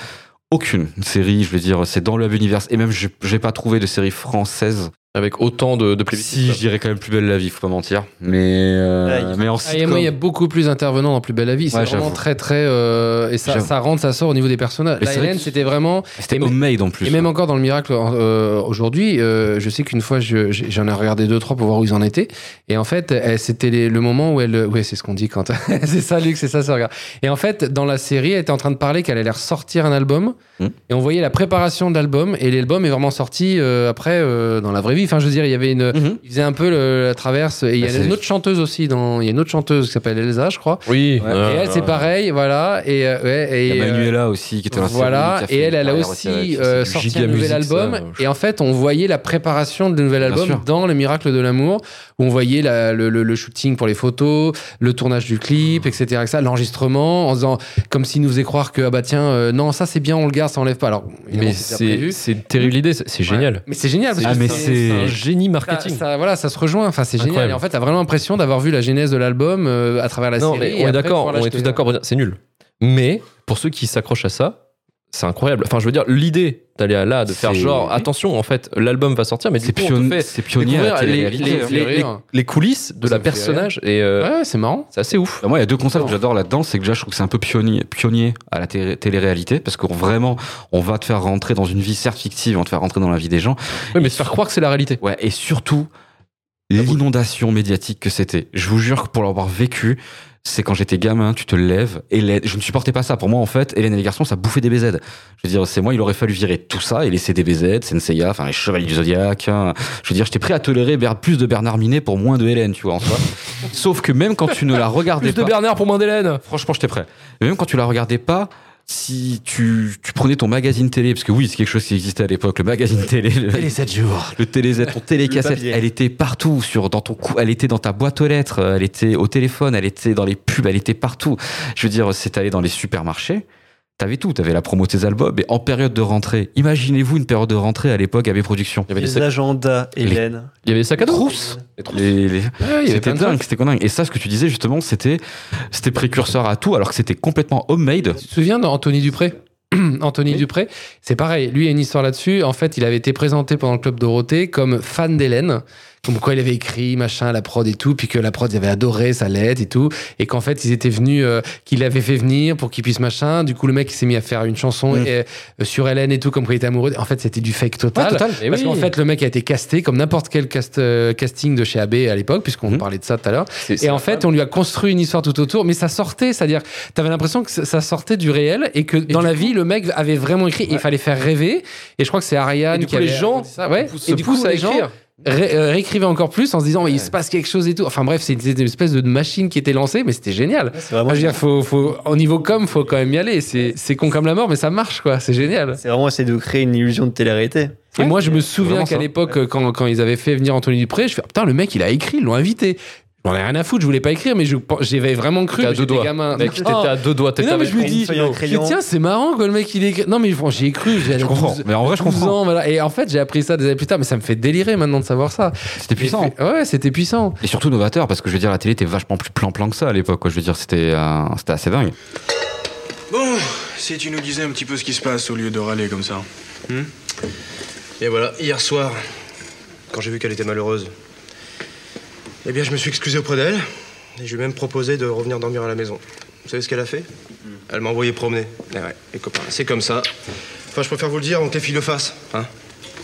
Speaker 1: aucune série, je veux dire, c'est dans le AB Universe, et même j'ai pas trouvé de série française
Speaker 3: Avec autant de, de
Speaker 1: si, je dirais quand même plus belle la vie, faut pas mentir. Mais, euh, mais en
Speaker 2: Ah, et moi, il y a
Speaker 1: sitcom-
Speaker 2: beaucoup plus d'intervenants dans Plus Belle la Vie. C'est
Speaker 1: Ouais,
Speaker 2: vraiment très, très. euh, et ça, ça rentre, ça sort au niveau des personnages.
Speaker 1: Mais
Speaker 2: La Hélène,
Speaker 1: que-
Speaker 2: c'était vraiment.
Speaker 1: c'était homemade en plus.
Speaker 2: Et même encore dans le miracle euh, aujourd'hui, euh, je sais qu'une fois, je- j'en ai regardé deux, trois pour voir où ils en étaient. Et en fait, elle- c'était le moment où elle. Ouais, c'est ce qu'on dit quand. c'est ça, Luc, c'est ça, ça regarde. Et en fait, dans la série, elle était en train de parler qu'elle allait ressortir un album.
Speaker 1: Hmm.
Speaker 2: Et on voyait la préparation de l'album. Et l'album est vraiment sorti euh, après euh, dans la vraie vie. Enfin, je veux dire, il y avait une.
Speaker 1: Mhm.
Speaker 2: Il faisait un peu le- la traverse. Et il y a une autre chanteuse aussi. Dans, il y a une autre chanteuse qui s'appelle Elsa, je crois.
Speaker 3: Oui.
Speaker 1: Ouais.
Speaker 3: euh,
Speaker 2: et elle, c'est pareil, voilà. Et, euh, ouais, et,
Speaker 1: Il y a
Speaker 2: euh,
Speaker 1: Manuela aussi qui était série,
Speaker 2: voilà,
Speaker 1: fait
Speaker 2: et elle, elle a
Speaker 1: carrière
Speaker 2: aussi euh, sorti un nouvel
Speaker 3: musique,
Speaker 2: album.
Speaker 3: ça, je-
Speaker 2: Et en fait, on voyait la préparation du nouvel album dans Le Miracle de l'amour, où on voyait la- le, le- le shooting pour les photos, le tournage du clip, etc. etc., l'enregistrement, en faisant comme s'il nous faisait croire que, ah bah tiens, euh, non, ça c'est bien, on le garde, ça enlève pas. Alors,
Speaker 3: Mais c'est une terrible idée, c'est génial.
Speaker 2: Mais c'est génial. parce
Speaker 1: Ah,
Speaker 2: que
Speaker 1: mais
Speaker 2: c'est-
Speaker 3: un génie marketing.
Speaker 2: ça- voilà, ça se rejoint. Enfin, c'est génial. Et en fait, t'as vraiment l'impression d'avoir vu la genèse de l'album euh, à travers la
Speaker 3: non,
Speaker 2: série.
Speaker 3: mais on est d'accord, on est tous d'accord c'est nul. Mais pour ceux qui s'accrochent à ça, c'est incroyable. Enfin, je veux dire, l'idée d'aller à là, de faire genre, attention, en fait, l'album va sortir, mais
Speaker 1: C'est
Speaker 3: coup, on te
Speaker 1: pion-
Speaker 3: fait
Speaker 1: c'est pionnier
Speaker 3: les, les- les- coulisses de
Speaker 2: Ça
Speaker 3: la personnage et euh,
Speaker 2: Ouais, c'est marrant.
Speaker 3: c'est assez ouf.
Speaker 1: Bah, moi, il y a deux concepts que j'adore là-dedans. C'est que déjà, je trouve que c'est un peu pionnier, pionnier à la télé- télé-réalité, parce qu'on vraiment, on va te faire rentrer dans une vie certes fictive, on va te faire rentrer dans la vie des gens.
Speaker 3: Oui, mais se faire croire que c'est la réalité.
Speaker 1: Ouais, et surtout, l'inondation médiatique que c'était. Je vous jure que pour l'avoir vécu, c'est quand j'étais gamin, tu te lèves, Hélène, je ne supportais pas ça. Pour moi, en fait, Hélène et les garçons, ça bouffait des BZ. Je veux dire, c'est moi, il aurait fallu virer tout ça et laisser des BZ, Senseiya, enfin, les Chevaliers du Zodiac. hein. Je veux dire, j'étais prêt à tolérer plus de Bernard Minet pour moins de Hélène, tu vois, en soi. Sauf que même quand tu ne la regardais
Speaker 3: Plus de. Bernard pour moins d'Hélène.
Speaker 1: Franchement, j'étais prêt. Mais même quand tu la regardais pas, si tu, tu prenais ton magazine télé, parce que oui, c'est quelque chose qui existait à l'époque, le magazine télé, le,
Speaker 2: 7 jours.
Speaker 1: le télé ton télécassette, elle était partout, sur, dans ton cou, elle était dans ta boîte aux lettres, elle était au téléphone, elle était dans les pubs, elle était partout. Je veux dire, c'est allé dans les supermarchés. T'avais tout, t'avais la promo de tes albums, et en période de rentrée, imaginez-vous une période de rentrée à l'époque AB Productions.
Speaker 3: Il y avait
Speaker 4: Les
Speaker 3: sacs,
Speaker 4: agendas, Hélène.
Speaker 3: il y avait des sacs à dos.
Speaker 1: Les, les-
Speaker 2: Ouais, il y avait
Speaker 1: C'était dingue, c'était dingue. Et ça, ce que tu disais justement, c'était c'était précurseur à tout, alors que c'était complètement homemade.
Speaker 2: Tu te souviens d'Anthony Dupré? Anthony
Speaker 1: Oui.
Speaker 2: Dupré, c'est pareil. Lui, il y a une histoire là-dessus. En fait, il avait été présenté pendant le Club Dorothée comme fan d'Hélène, comme quoi il avait écrit machin à la prod et tout, puis que la prod avait adoré sa lettre et tout, et qu'en fait ils étaient venus, euh, qu'il l'avait fait venir pour qu'il puisse machin. Du coup le mec il s'est mis à faire une chanson
Speaker 4: Mm.
Speaker 2: et, euh, sur Hélène et tout, comme quoi il était amoureux. En fait c'était du fake total.
Speaker 1: Ouais, total.
Speaker 2: Parce
Speaker 3: oui.
Speaker 2: qu'en fait le mec a été casté comme n'importe quel cast, euh, casting de chez AB à l'époque, puisqu'on
Speaker 1: Mhm.
Speaker 2: parlait de ça tout à l'heure. Et en fait, on lui a construit une histoire tout autour, mais ça sortait, c'est-à-dire, t'avais l'impression que ça- sortait du réel et que dans la
Speaker 3: coup-
Speaker 2: vie, le mec avait vraiment écrit. et Il fallait faire rêver. Et je crois que c'est
Speaker 3: Et
Speaker 2: Ariane
Speaker 3: du
Speaker 2: qui
Speaker 3: coup, les
Speaker 2: avait
Speaker 3: gens
Speaker 2: raconté ça. Ouais.
Speaker 3: se
Speaker 2: Et du coup,
Speaker 3: poussent à
Speaker 2: les gens
Speaker 3: écrire.
Speaker 2: Ré- euh, réécrivaient encore plus en se disant, mais il se passe quelque chose et tout. Enfin bref, c'était une espèce de machine qui était lancée, mais c'était génial.
Speaker 4: C'est vraiment,
Speaker 2: Enfin, je veux dire, faut, faut, au niveau com, faut quand même y aller. C'est c'est con comme la mort, mais ça marche, quoi. C'est génial.
Speaker 4: c'est vraiment essayer de créer une illusion de télé-réalité.
Speaker 2: Et moi, je me souviens qu'à l'époque, quand, quand ils avaient fait venir Anthony Dupré, je fais, putain, le mec, il a écrit, ils l'ont invité. J'en ai rien à foutre, je voulais pas écrire, mais je- j'avais vraiment cru.
Speaker 3: T'étais à deux doigts.
Speaker 2: gamin.
Speaker 3: Mec,
Speaker 2: Oh.
Speaker 3: t'étais à deux doigts.
Speaker 2: Mais
Speaker 3: T'étais
Speaker 2: non, mais je me dis, tiens, c'est marrant que le mec il écrit. Non, mais bon, j'y ai cru. Je
Speaker 1: comprends. Mais en vrai, je comprends.
Speaker 2: voilà. Et en fait, j'ai appris ça des années plus tard, mais ça me fait délirer maintenant de savoir ça.
Speaker 1: C'était puissant.
Speaker 2: Ouais, c'était puissant.
Speaker 1: Et surtout novateur, parce que je veux dire, la télé était vachement plus plan-plan que ça à l'époque. quoi. Je veux dire, c'était euh, c'était assez dingue.
Speaker 8: Bon, si tu nous disais un petit peu ce qui se passe au lieu de râler comme ça. Hmm Et voilà, hier soir, quand j'ai vu qu'elle était malheureuse, eh bien, je me suis excusé auprès d'elle et je lui ai même proposé de revenir dormir à la maison. Vous savez ce qu'elle a fait Elle m'a envoyé promener. Eh ouais, les copains, c'est comme ça. Enfin, je préfère vous le dire avant que les filles le fassent. Hein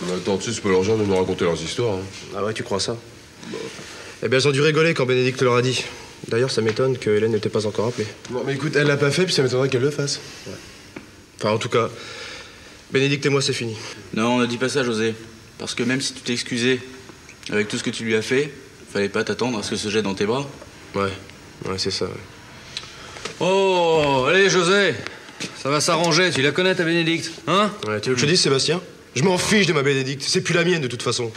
Speaker 9: Mais attends, tu sais, c'est pas leur genre de nous raconter leurs histoires. hein.
Speaker 8: ah ouais, tu crois ça? Eh bien, elles ont dû rigoler quand Bénédicte leur a dit. D'ailleurs, ça m'étonne que Hélène n'était pas encore appelée.
Speaker 9: Non, mais écoute, elle l'a pas fait, puis ça m'étonnerait qu'elle le fasse.
Speaker 8: Enfin, en tout cas, Bénédicte et moi, c'est fini.
Speaker 10: Non, ne dis pas ça, José. Parce que même si tu t'es excusé avec tout ce que tu lui as fait, fallait pas t'attendre à ce que se jette dans tes bras.
Speaker 8: Ouais, ouais, c'est ça. ouais.
Speaker 10: Oh, allez, José Ça va s'arranger, tu la connais ta Bénédicte, hein?
Speaker 8: Ouais, tu veux que je te dise, Sébastien? Je m'en fiche de ma Bénédicte, c'est plus la mienne de toute façon.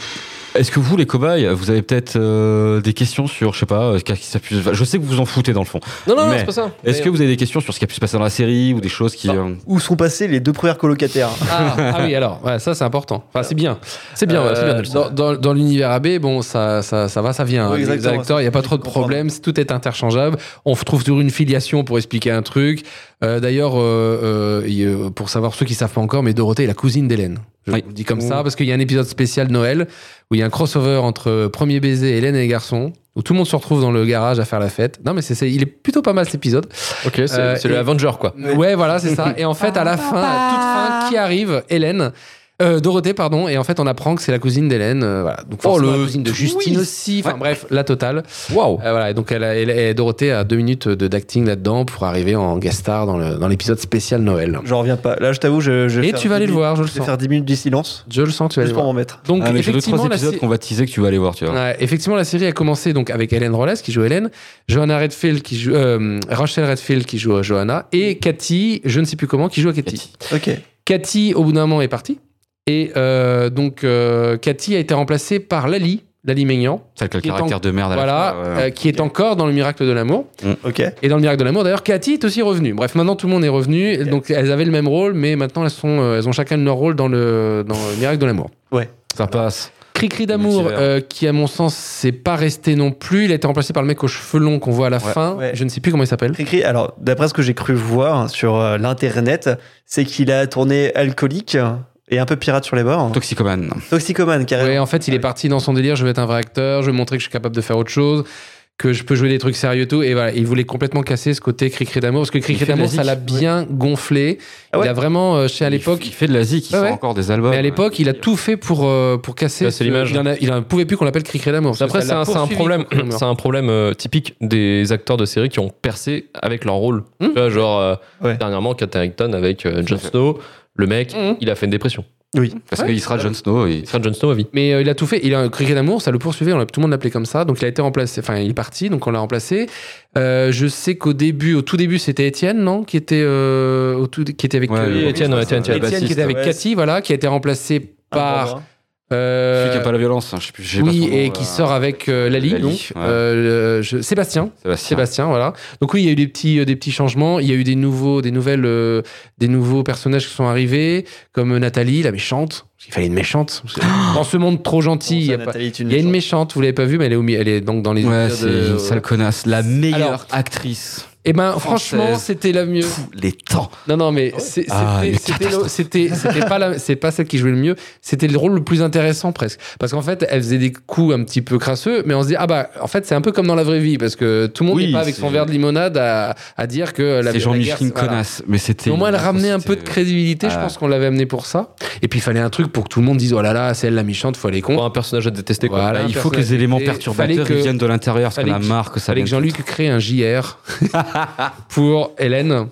Speaker 1: Est-ce que vous, les cobayes, vous avez peut-être euh, des questions sur, je sais pas, euh, ce qui ça pu- Je sais que vous vous en foutez dans le fond.
Speaker 3: Non, non, non, c'est pas ça.
Speaker 1: Est-ce que vous avez des questions sur ce qui a pu se passer dans la série ou des choses qui. euh,
Speaker 4: Où sont passés les deux premiers colocataires
Speaker 2: Ah, ah oui, alors, ouais, ça c'est important. Enfin, c'est bien.
Speaker 3: C'est bien, ouais, c'est bien de
Speaker 2: Euh,
Speaker 3: le
Speaker 2: dans, dans, dans l'univers AB, bon, ça, ça, ça va, ça vient.
Speaker 4: Oui,
Speaker 2: hein. Les
Speaker 4: exactement,
Speaker 2: acteurs, il n'y a pas trop de
Speaker 4: comprendre.
Speaker 2: problème, tout est interchangeable. On retrouve toujours une filiation pour expliquer un truc. Euh, D'ailleurs, euh, euh, il, euh, pour savoir ceux qui savent pas encore, mais Dorothée est la cousine d'Hélène. Je
Speaker 1: Oui.
Speaker 2: vous le dis comme ça, parce qu'il y a un épisode spécial Noël où il y a un crossover entre Premier baiser, Hélène et les garçons, où tout le monde se retrouve dans le garage à faire la fête. Non, mais c'est, c'est- il est plutôt pas mal cet épisode.
Speaker 3: Ok, c'est
Speaker 2: Euh,
Speaker 3: c'est le Avenger, quoi.
Speaker 2: Ouais, voilà, c'est ça. Et en fait, à la fin, à toute fin, qui arrive Hélène. Euh, Dorothée, pardon, et en fait, on apprend que c'est la cousine d'Hélène. euh, voilà. Donc, forcément,
Speaker 3: le
Speaker 2: la cousine de Justine
Speaker 3: twist.
Speaker 2: aussi. Enfin, bref, la totale.
Speaker 3: Waouh
Speaker 2: Euh, voilà, et donc, elle a, elle- elle- Dorothée a deux minutes de- d'acting là-dedans pour arriver en guest star dans le- dans l'épisode spécial Noël.
Speaker 4: J'en reviens pas. Là, je t'avoue, je, je vais
Speaker 2: Et
Speaker 4: faire
Speaker 2: tu vas aller
Speaker 4: 10
Speaker 2: le voir, je le
Speaker 4: Je vais
Speaker 2: sens.
Speaker 4: faire 10 minutes du silence.
Speaker 2: Je le sens, tu vas aller
Speaker 4: Juste
Speaker 2: le
Speaker 4: pour
Speaker 2: voir.
Speaker 4: m'en mettre.
Speaker 2: Donc,
Speaker 1: Ah, mais j'ai deux,
Speaker 2: effectivement,
Speaker 1: trois
Speaker 2: la
Speaker 1: épisodes
Speaker 2: sé-
Speaker 1: qu'on va teaser que tu vas aller voir, tu vois.
Speaker 2: Ouais, effectivement, la série a commencé donc avec Hélène Rollès qui joue Hélène, Johanna Redfield qui joue euh, Rachel Redfield qui joue Johanna et Cathy, je ne sais plus comment, qui joue à Cathy.
Speaker 1: Cathy.
Speaker 4: Ok.
Speaker 2: Cathy, au bout d'un moment, est partie. Et euh, donc, euh, Cathy a été remplacée par Lali, Lali Maignan,
Speaker 1: Celle qui a le
Speaker 2: en-
Speaker 1: caractère de merde à la
Speaker 2: voilà,
Speaker 1: fin, ouais.
Speaker 2: euh, qui est encore dans le miracle de l'amour.
Speaker 4: Ok.
Speaker 2: Et dans le miracle de l'amour, d'ailleurs, Cathy est aussi revenue. Bref, maintenant tout le monde est revenu. Donc, elles avaient le même rôle, mais maintenant elles, sont, elles ont chacun leur rôle dans le, dans le miracle de l'amour.
Speaker 1: Ça passe.
Speaker 2: Cri-cri d'amour, euh, qui à mon sens, c'est pas resté non plus. Il a été remplacé par le mec aux cheveux longs qu'on voit à la
Speaker 1: Ouais,
Speaker 2: fin.
Speaker 4: ouais.
Speaker 2: Je ne sais plus comment il s'appelle.
Speaker 4: Cricri, alors d'après ce que j'ai cru voir sur euh, l'internet, c'est qu'il a tourné alcoolique et un peu pirate sur les bords.
Speaker 1: Toxicomane.
Speaker 4: Toxicomane, carrément.
Speaker 2: Ouais, en fait, il est parti dans son délire. Je vais être un vrai acteur. Je vais montrer que je suis capable de faire autre chose, que je peux jouer des trucs sérieux et tout. Et voilà, il voulait complètement casser ce côté cri-cri d'amour parce que
Speaker 1: Il
Speaker 2: cri-cri
Speaker 1: la
Speaker 2: d'amour, ça
Speaker 1: zik.
Speaker 2: l'a bien gonflé.
Speaker 4: Ah ouais
Speaker 2: Il a vraiment, euh, chez à
Speaker 1: Il
Speaker 2: l'époque,
Speaker 1: Il fait de l'Asie qui
Speaker 2: Ouais,
Speaker 1: sort
Speaker 2: ouais.
Speaker 1: encore des albums.
Speaker 2: Mais à l'époque, il a tout fait pour, euh, pour casser.
Speaker 3: Casser
Speaker 2: ce-
Speaker 3: l'image.
Speaker 2: Il en a- il en pouvait plus qu'on l'appelle cri d'amour.
Speaker 3: Après, c'est
Speaker 2: l'a
Speaker 3: un, c'est problème,
Speaker 2: Cri-Cri
Speaker 3: c'est un problème euh, typique des acteurs de série qui ont percé avec leur rôle.
Speaker 2: Hmm.
Speaker 3: Tu vois, genre euh,
Speaker 4: Ouais.
Speaker 3: dernièrement, Kat Harington avec euh, Jon Snow, le mec,
Speaker 2: Hmm.
Speaker 3: il a fait une dépression.
Speaker 4: Oui.
Speaker 1: Parce
Speaker 2: Ouais.
Speaker 1: qu'il sera Jon Snow. Et...
Speaker 3: Il sera Jon Snow à vie.
Speaker 2: Mais euh, il a tout fait. Il a un cri d'amour, ça le poursuivait. On tout le monde l'appelait comme ça. Donc il a été remplacé. Enfin, il est parti. Donc on l'a remplacé. Euh, je sais qu'au début, au tout début, c'était Étienne, non, qui était euh, au tout, qui était avec
Speaker 1: Ouais,
Speaker 2: euh,
Speaker 1: oui,
Speaker 3: Étienne, Étienne, Étienne.
Speaker 2: Étienne, qui était avec
Speaker 4: ouais.
Speaker 2: Cathy, voilà, qui a été remplacé par. Euh,
Speaker 1: Celui qui a pas la violence. hein, Je sais plus. j'ai pas
Speaker 2: oui,
Speaker 1: son nom,
Speaker 2: et
Speaker 1: euh,
Speaker 2: qui sort avec euh, Lali,
Speaker 1: Lali,
Speaker 2: donc,
Speaker 1: ouais.
Speaker 2: euh, le- je- Sébastien.
Speaker 1: Sébastien.
Speaker 2: Sébastien, voilà. Donc oui, il y a eu des petits, euh, des petits changements. Il y a eu des nouveaux, des nouvelles, euh, des nouveaux personnages qui sont arrivés, comme Nathalie, la méchante. Il fallait une méchante. Parce que Dans ce monde trop gentil, il y a, pas- il y a une
Speaker 4: méchante?
Speaker 2: méchante. Vous l'avez pas vue, mais elle est, au mi- elle est donc dans les.
Speaker 1: Ouais,
Speaker 2: épisodes,
Speaker 1: c'est
Speaker 2: euh,
Speaker 1: une sale connasse. La meilleure
Speaker 2: Alors-
Speaker 1: actrice.
Speaker 2: Et ben
Speaker 1: Française.
Speaker 2: franchement, c'était la mieux.
Speaker 1: Les temps.
Speaker 2: Non, non, mais
Speaker 1: Ah,
Speaker 2: c'était- c'était pas la- c'est pas celle qui jouait le mieux. C'était le rôle le plus intéressant presque, parce qu'en fait, elle faisait des coups un petit peu crasseux, mais on se dit ah bah en fait c'est un peu comme dans la vraie vie, parce que tout le monde
Speaker 1: Oui,
Speaker 2: n'est pas avec son verre de limonade à, à dire que la
Speaker 1: C'est
Speaker 2: la
Speaker 1: Jean-Michel
Speaker 2: voilà.
Speaker 1: connasse. Mais c'était.
Speaker 2: Au moins, elle ramenait un peu de crédibilité. Je
Speaker 1: Ah.
Speaker 2: pense qu'on l'avait amené pour ça. Et puis, il fallait un truc pour que tout le monde dise Oh là là, c'est elle la méchante, faut aller
Speaker 3: Pour
Speaker 2: contre.
Speaker 3: un personnage à détester, quoi.
Speaker 2: Voilà,
Speaker 1: Bah, il faut que les éléments perturbateurs viennent de l'intérieur, parce qu'on
Speaker 2: fallait
Speaker 1: a
Speaker 2: que-
Speaker 1: marre que ça
Speaker 2: fallait que Jean-Luc crée un JR pour Hélène.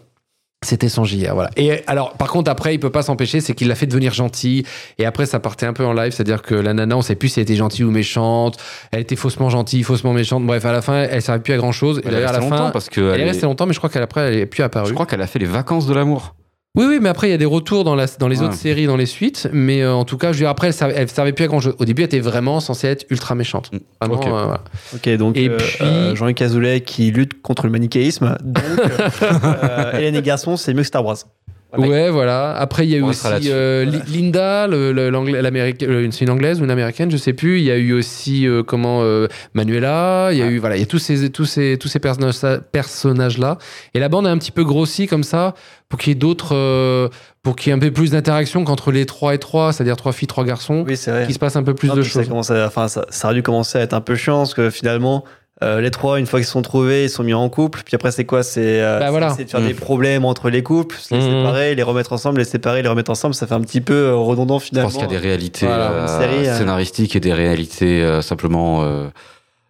Speaker 2: C'était son JR, voilà. Et alors, par contre, après, il peut pas s'empêcher, c'est qu'il l'a fait devenir gentille. Et après, ça partait un peu en live, c'est-à-dire que la nana, on sait plus si elle était gentille ou méchante. Elle était faussement gentille, faussement méchante. Bref, à la fin, elle servait plus à grand chose.
Speaker 1: Elle est restée
Speaker 2: fin,
Speaker 1: longtemps parce que
Speaker 2: elle est- restée longtemps, mais je crois qu'après, elle est plus apparue.
Speaker 1: Je crois qu'elle a fait les vacances de l'amour.
Speaker 2: Oui, oui, mais après, il y a des retours dans, la, dans les
Speaker 1: Ouais.
Speaker 2: autres séries, dans les suites. Mais euh, en tout cas, je veux dire, après, elle servait, elle servait plus à grand chose. Au début, elle était vraiment censée être ultra méchante.
Speaker 1: Mm.
Speaker 2: Vraiment, euh, voilà.
Speaker 4: Ok, donc
Speaker 2: Et
Speaker 4: euh,
Speaker 2: puis-
Speaker 4: euh, Jean-Luc Azoulay qui lutte contre le manichéisme. Donc, euh, Hélène et Garçon, c'est mieux que Star Wars.
Speaker 2: Ouais, voilà. Après, il y a eu aussi euh, Li- Linda, euh, c'est une anglaise ou une américaine, je sais plus. Il y a eu aussi euh, comment euh, Manuela. Il y a eu voilà, il y a tous ces tous ces tous ces personnages là. Et la bande a un petit peu grossi comme ça pour qu'il y ait d'autres, pour qu'il y ait un peu plus d'interaction qu'entre les trois et trois, c'est-à-dire trois filles, trois garçons,
Speaker 4: Oui,
Speaker 2: qu'il se passe un peu plus
Speaker 4: Non,
Speaker 2: de
Speaker 4: ça,
Speaker 2: choses.
Speaker 4: commence à- enfin, ça, ça a dû commencer à être un peu chiant parce que finalement, euh, les trois, une fois qu'ils se sont trouvés, ils sont mis en couple. Puis après, c'est quoi? C'est euh,
Speaker 2: Bah, voilà.
Speaker 4: de faire des problèmes entre les couples, se les
Speaker 3: Mm.
Speaker 4: séparer, les remettre ensemble, les séparer, les remettre ensemble. Ça fait un petit peu euh, redondant
Speaker 1: Je
Speaker 4: finalement.
Speaker 1: pense qu'il y a des réalités
Speaker 2: Voilà,
Speaker 1: euh,
Speaker 4: série, euh.
Speaker 1: scénaristiques et des réalités euh, simplement euh,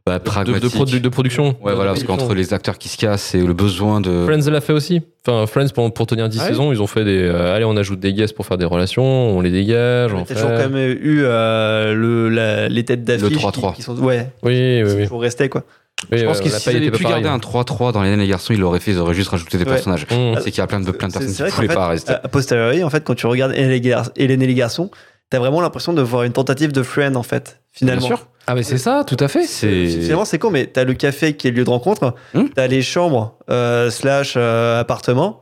Speaker 1: bah,
Speaker 3: De,
Speaker 1: pragmatiques.
Speaker 3: de, produ- de production.
Speaker 1: Ouais, voilà, parce qu'entre les acteurs qui se cassent et le besoin de.
Speaker 3: Friends l'a fait aussi. Enfin, Friends, pour, pour tenir 10
Speaker 2: Ah oui
Speaker 3: saisons, ils ont fait des. euh, allez, on ajoute des guests pour faire des relations, on les dégage. On fait-
Speaker 4: toujours quand même eu euh, le, la- les têtes d'affiche.
Speaker 1: Le
Speaker 4: qui-
Speaker 1: 3-3.
Speaker 4: Qui, sont, ouais,
Speaker 3: Oui, oui, oui.
Speaker 4: toujours restés quoi.
Speaker 3: Oui,
Speaker 1: Je pense
Speaker 3: euh,
Speaker 1: que
Speaker 3: la
Speaker 1: s'ils avaient pu garder un 3-3 dans les nains et les garçons, ils l'auraient fait, ils auraient juste rajouté des
Speaker 4: Ouais.
Speaker 1: personnages.
Speaker 3: Mmh.
Speaker 1: C'est qu'il y a plein de, plein de personnes qui ne voulaient pas rester.
Speaker 4: A posteriori, en fait, quand tu regardes Hélène et les garçons, t'as vraiment l'impression de voir une tentative de Friend en fait, finalement.
Speaker 1: Bien sûr.
Speaker 2: Ah mais c'est ça, tout à fait.
Speaker 1: C'est.
Speaker 4: Finalement, c'est con, mais t'as le café qui est le lieu de rencontre,
Speaker 1: Hmm.
Speaker 4: t'as les chambres euh, slash euh, appartements,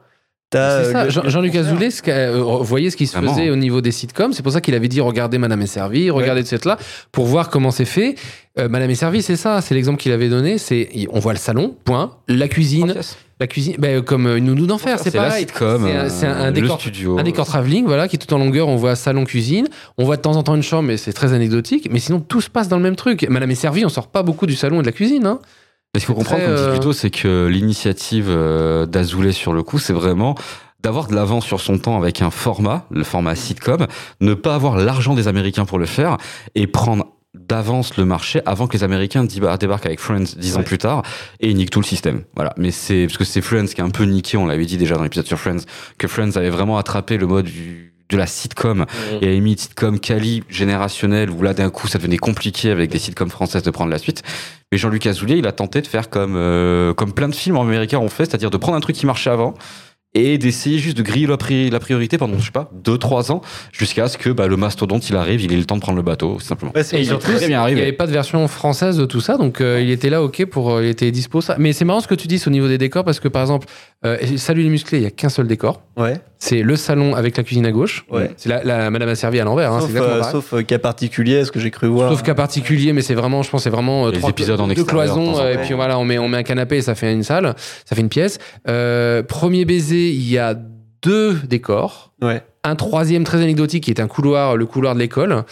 Speaker 4: euh,
Speaker 2: Jean-Luc. Azoulay, euh, vous voyez ce qui se
Speaker 1: Vraiment.
Speaker 2: faisait au niveau des sitcoms. C'est pour ça qu'il avait dit regardez Madame est servie, regardez de cette là, pour voir comment c'est fait. Euh, Madame est servie, c'est ça, c'est l'exemple qu'il avait donné. C'est on voit le salon, point, la cuisine, la cuisine, ben, comme une nounou d'enfer, c'est pareil. C'est un- un-
Speaker 1: euh,
Speaker 2: décor-
Speaker 1: studio.
Speaker 2: Un décor travelling, voilà, qui est tout en longueur. On voit salon cuisine. On voit de temps en temps une chambre, mais c'est très anecdotique. Mais sinon, tout se passe dans le même truc. Madame est servie, on sort pas beaucoup du salon et de la cuisine. Hein.
Speaker 1: Ce qu'il faut comprendre, comme
Speaker 2: euh,
Speaker 1: dit Ludo, c'est que l'initiative euh, d'Azoulay sur le coup, c'est vraiment d'avoir de l'avance sur son temps avec un format, le format sitcom, ne pas avoir l'argent des Américains pour le faire et prendre d'avance le marché avant que les Américains déba- débarquent avec Friends dix ans plus tard et niquent tout le système. Voilà. Mais c'est parce que c'est Friends qui a un peu niqué, on l'avait dit déjà dans l'épisode sur Friends, que Friends avait vraiment attrapé le mode du- de la sitcom et a mis une sitcom quali générationnelle où là d'un coup ça devenait compliqué avec des sitcoms françaises de prendre la suite. Mais Jean-Luc Azoulay, il a tenté de faire comme euh, comme plein de films américains ont fait, c'est-à-dire de prendre un truc qui marchait avant et d'essayer juste de griller la, pri- la priorité pendant je sais pas deux trois ans jusqu'à ce que bah, le mastodonte il arrive, il ait le temps de prendre le bateau simplement.
Speaker 4: Ouais,
Speaker 2: Et
Speaker 4: ils ont
Speaker 2: surtout,
Speaker 1: très bien
Speaker 2: il n'y avait pas de version française de tout ça, donc euh, il était là, ok, pour, euh, il était dispo ça. Mais c'est marrant ce que tu dis au niveau des décors, parce que par exemple, euh, Salut les musclés, il y a qu'un seul décor.
Speaker 4: Ouais.
Speaker 2: C'est le salon avec la cuisine à gauche.
Speaker 4: Ouais.
Speaker 2: C'est la, la Madame a servi à l'envers. Hein,
Speaker 4: sauf euh, sauf euh, cas particulier, ce que j'ai cru voir.
Speaker 2: Sauf cas particulier, mais c'est vraiment, je pense, c'est vraiment euh,
Speaker 1: Les
Speaker 2: trois
Speaker 1: épisodes en
Speaker 2: deux cloisons,
Speaker 1: en
Speaker 2: euh, et
Speaker 4: temps.
Speaker 2: puis voilà, on met, on met un canapé et ça fait une salle, ça fait une pièce. Euh, premier baiser, il y a deux décors.
Speaker 4: Ouais.
Speaker 2: Un troisième très anecdotique qui est un couloir, le couloir de l'école.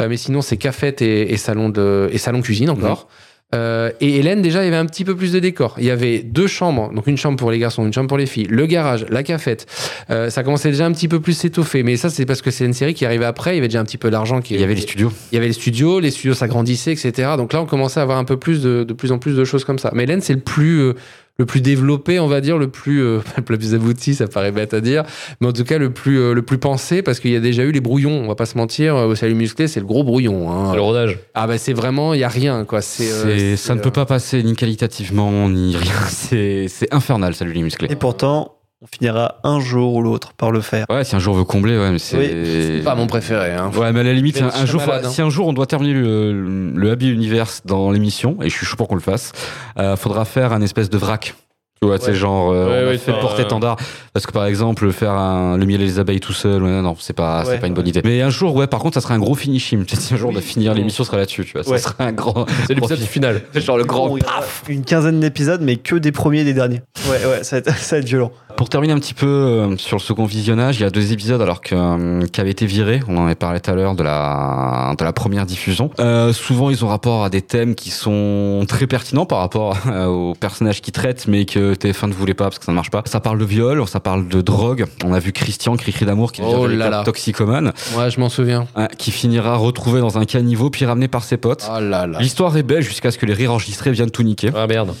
Speaker 2: Euh, mais sinon, c'est cafette et, et salon de et salon cuisine encore. Euh, et Hélène, déjà, il y avait un petit peu plus de décors. Il y avait deux chambres, donc une chambre pour les garçons, une chambre pour les filles, le garage, la cafette. Euh, ça commençait déjà un petit peu plus s'étoffer. Mais ça, c'est parce que c'est une série qui arrivait après. Il y avait déjà un petit peu d'argent qui
Speaker 1: Il y avait les studios.
Speaker 2: il y avait les studios, les studios s'agrandissaient, etc. Donc là, on commençait à avoir un peu plus de, de plus en plus de choses comme ça. Mais Hélène, c'est le plus, euh, le plus développé, on va dire, le plus, euh, le plus abouti, ça paraît bête à dire, mais en tout cas le plus, euh, le plus pensé, parce qu'il y a déjà eu les brouillons. On va pas se mentir, euh, au salut musclé, c'est le gros brouillon. hein.
Speaker 3: Le rodage.
Speaker 2: Ah bah c'est vraiment, il y a rien quoi. C'est, euh,
Speaker 1: ça ne
Speaker 2: euh,
Speaker 1: peut pas passer ni qualitativement ni rien. C'est c'est infernal, salut les musclés.
Speaker 4: Et pourtant, on finira un jour ou l'autre par le faire.
Speaker 1: Ouais, si un jour on veut combler, ouais, mais c'est.
Speaker 2: C'est pas mon préféré. Hein.
Speaker 1: Ouais, mais à la limite, un, un jour,
Speaker 2: malade, hein.
Speaker 1: si un jour on doit terminer le, le Happy Universe dans l'émission, et je suis chaud pour qu'on le fasse, euh, faudra faire un espèce de vrac. Tu vois, c'est genre, euh,
Speaker 3: Ouais,
Speaker 1: on a
Speaker 3: ouais,
Speaker 1: fait
Speaker 3: faire
Speaker 1: porter
Speaker 3: un-
Speaker 1: étendard. Parce que par exemple, faire un- le miel et les abeilles tout seul, ouais, non, c'est pas,
Speaker 4: Ouais.
Speaker 1: c'est pas une bonne idée. Mais un jour, ouais, par contre, ça serait un gros finishing. Peut-être un jour de finir l'émission sera là-dessus, tu vois.
Speaker 4: Ouais.
Speaker 1: Ça serait un grand.
Speaker 3: C'est l'épisode final.
Speaker 1: fin- genre le grand.
Speaker 4: Bon, aura une quinzaine d'épisodes, mais que des premiers et des derniers. Ouais, ouais, ça va être, ça va être violent.
Speaker 1: Pour terminer un petit peu euh, sur le second visionnage, il y a deux épisodes alors que, euh, qui avaient été virés. On en avait parlé tout à l'heure de la, de la première diffusion. Euh, souvent, ils ont rapport à des thèmes qui sont très pertinents par rapport aux personnages qui traitent, mais que TF1 ne voulait pas parce que ça ne marche pas. Ça parle de viol, ça parle de drogue. On a vu Christian, cri-cri d'amour, qui devient
Speaker 2: Oh
Speaker 1: un
Speaker 2: là
Speaker 1: toxicomane,
Speaker 2: Ouais, je m'en souvian.
Speaker 1: hein, qui finira retrouvé dans un caniveau puis ramené par ses potes.
Speaker 2: Oh là là.
Speaker 1: L'histoire est belle jusqu'à ce que les rires enregistrés viennent tout niquer.
Speaker 3: Ah merde.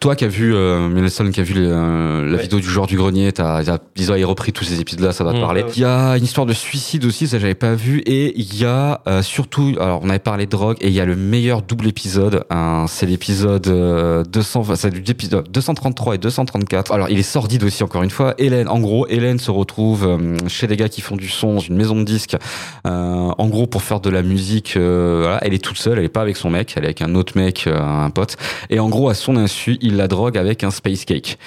Speaker 1: Toi qui as vu, euh, Nelson qui a vu les, euh, la
Speaker 4: Ouais.
Speaker 1: vidéo du joueur du grenier, t'as, ils ont repris tous ces épisodes-là, ça va te
Speaker 3: Mm.
Speaker 1: parler.
Speaker 4: Ouais.
Speaker 1: Il y a une histoire de suicide aussi, ça j'avais pas vu, et il y a euh, surtout, alors on avait parlé de drogue, et il y a le meilleur double épisode, hein, c'est l'épisode euh, 200, enfin, c'est l'épisode 233 et 234. Alors il est sordide aussi encore une fois. Hélène, en gros, Hélène se retrouve euh, chez des gars qui font du son, dans une maison de disques, euh, en gros pour faire de la musique. euh, voilà, elle est toute seule, elle est pas avec son mec, elle est avec un autre mec, euh, un pote. Et en gros, à son insu, il la drogue avec un space cake.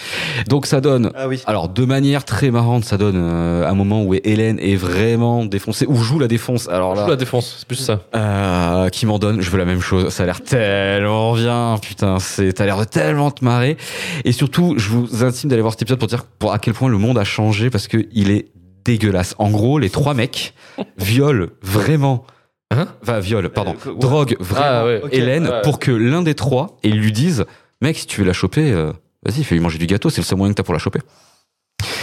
Speaker 1: Donc ça donne
Speaker 4: Ah oui.
Speaker 1: alors, de manière très marrante, ça donne euh, un moment où Hélène est vraiment défoncée, ou joue la défonce. Alors
Speaker 3: Joue la défense, c'est plus ça.
Speaker 1: euh, qui m'en donne, je veux la même chose. Ça a l'air tellement bien, putain, c'est, t'as l'air de tellement te marrer. Et surtout, je vous intime d'aller voir cet épisode pour dire pour à quel point le monde a changé parce que il est dégueulasse. En gros, les trois mecs violent vraiment.
Speaker 3: Hein
Speaker 1: Enfin, violent, pardon.
Speaker 4: Euh, ouais.
Speaker 1: Drogue vraiment
Speaker 3: Ah ouais.
Speaker 4: Ok.
Speaker 1: Hélène pour que l'un des trois, et ils lui disent, mec, si tu veux la choper, euh, vas-y, fais-lui manger du gâteau, c'est le seul moyen que t'as pour la choper.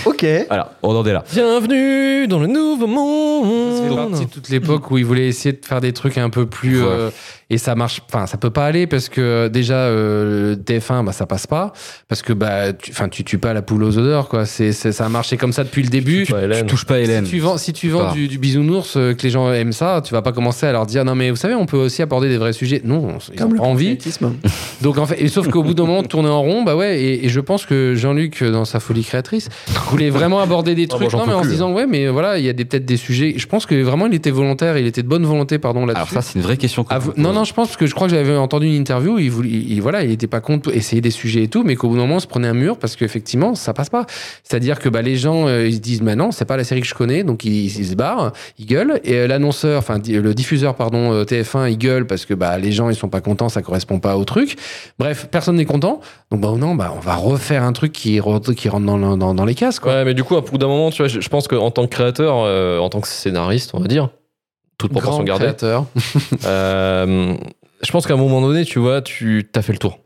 Speaker 4: Ok.
Speaker 1: Voilà, on en est là.
Speaker 3: Bienvenue dans le nouveau monde.
Speaker 2: de toute l'époque où ils voulaient essayer de faire des trucs un peu plus
Speaker 1: Ouais.
Speaker 2: euh, et ça marche enfin ça peut pas aller parce que déjà euh, TF1 bah ça passe pas parce que bah tu enfin tu tues pas la poule aux odeurs quoi c'est ça a marché comme ça depuis le début
Speaker 3: Hélène.
Speaker 1: Tu touches pas Hélène.
Speaker 2: si tu vends, si tu vends du, du bisounours, euh, que les gens aiment ça, tu vas pas commencer à leur dire non mais vous savez on peut aussi aborder des vrais sujets. Non, ils ont
Speaker 4: Comme le
Speaker 2: envie. Donc en fait, et sauf qu'au bout d'un moment, tourner en rond, bah ouais. Et, et je pense que Jean-Luc, euh, dans sa folie créatrice, voulait vraiment aborder des
Speaker 3: Ah,
Speaker 2: trucs. non mais en se
Speaker 3: plus,
Speaker 2: disant ouais, mais voilà, il y a peut-être des sujets. Je pense que vraiment il était volontaire, il était de bonne volonté, pardon
Speaker 1: Alors
Speaker 2: là-dessus.
Speaker 1: ça, c'est une vraie question. que
Speaker 2: vous- non,
Speaker 1: pose.
Speaker 2: Non, je pense que je crois que j'avais entendu une interview. Voulait, il, il- voilà, il était pas contre essayer des sujets et tout, mais qu'au bout d'un moment, on se prenait un mur parce qu'effectivement, ça passe pas. C'est-à-dire que bah, les gens, euh, ils se disent, bah non, c'est pas la série que je connais, donc ils, se barrent, ils gueulent. Et euh, l'annonceur, enfin le diffuseur, pardon, euh, TF1, il gueule parce que bah les gens, ils sont pas contents, ça correspond pas au truc. Bref, personne n'est content. Donc bah non, bah on va refaire un truc qui, qui rentre dans, dans, les cases, quoi.
Speaker 3: Ouais, mais du coup, à bout d'un moment, tu vois, je, pense qu'en tant que créateur, en tant que scénariste, on va dire, toute proportion
Speaker 2: Grand
Speaker 3: gardée,
Speaker 2: créateur.
Speaker 3: euh, je pense qu'à un moment donné, tu vois, tu as fait le tour.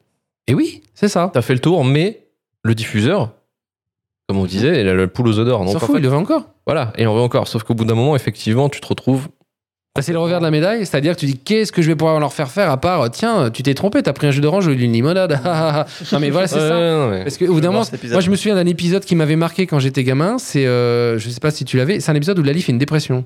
Speaker 2: Et oui, c'est ça.
Speaker 3: T'as fait le tour, mais le diffuseur, comme on disait, il a le poule aux odeurs.
Speaker 2: On
Speaker 3: Donc, en fait,
Speaker 2: il le veut encore.
Speaker 3: voilà, et on veut encore. Sauf qu'au bout d'un moment, effectivement, tu te retrouves.
Speaker 2: Bah, c'est le revers de la médaille, c'est-à-dire que tu dis qu'est-ce que je vais pouvoir leur faire faire à part tiens tu t'es trompé t'as pris un jus d'orange au lieu d'une limonade. Non mais voilà c'est
Speaker 3: Ouais,
Speaker 2: ça.
Speaker 3: non, mais-
Speaker 2: parce que au bout d'un moment, moi je me souviens d'un épisode qui m'avait marqué quand j'étais gamin c'est euh, je sais pas si tu l'avais c'est un épisode où Lali fait une dépression.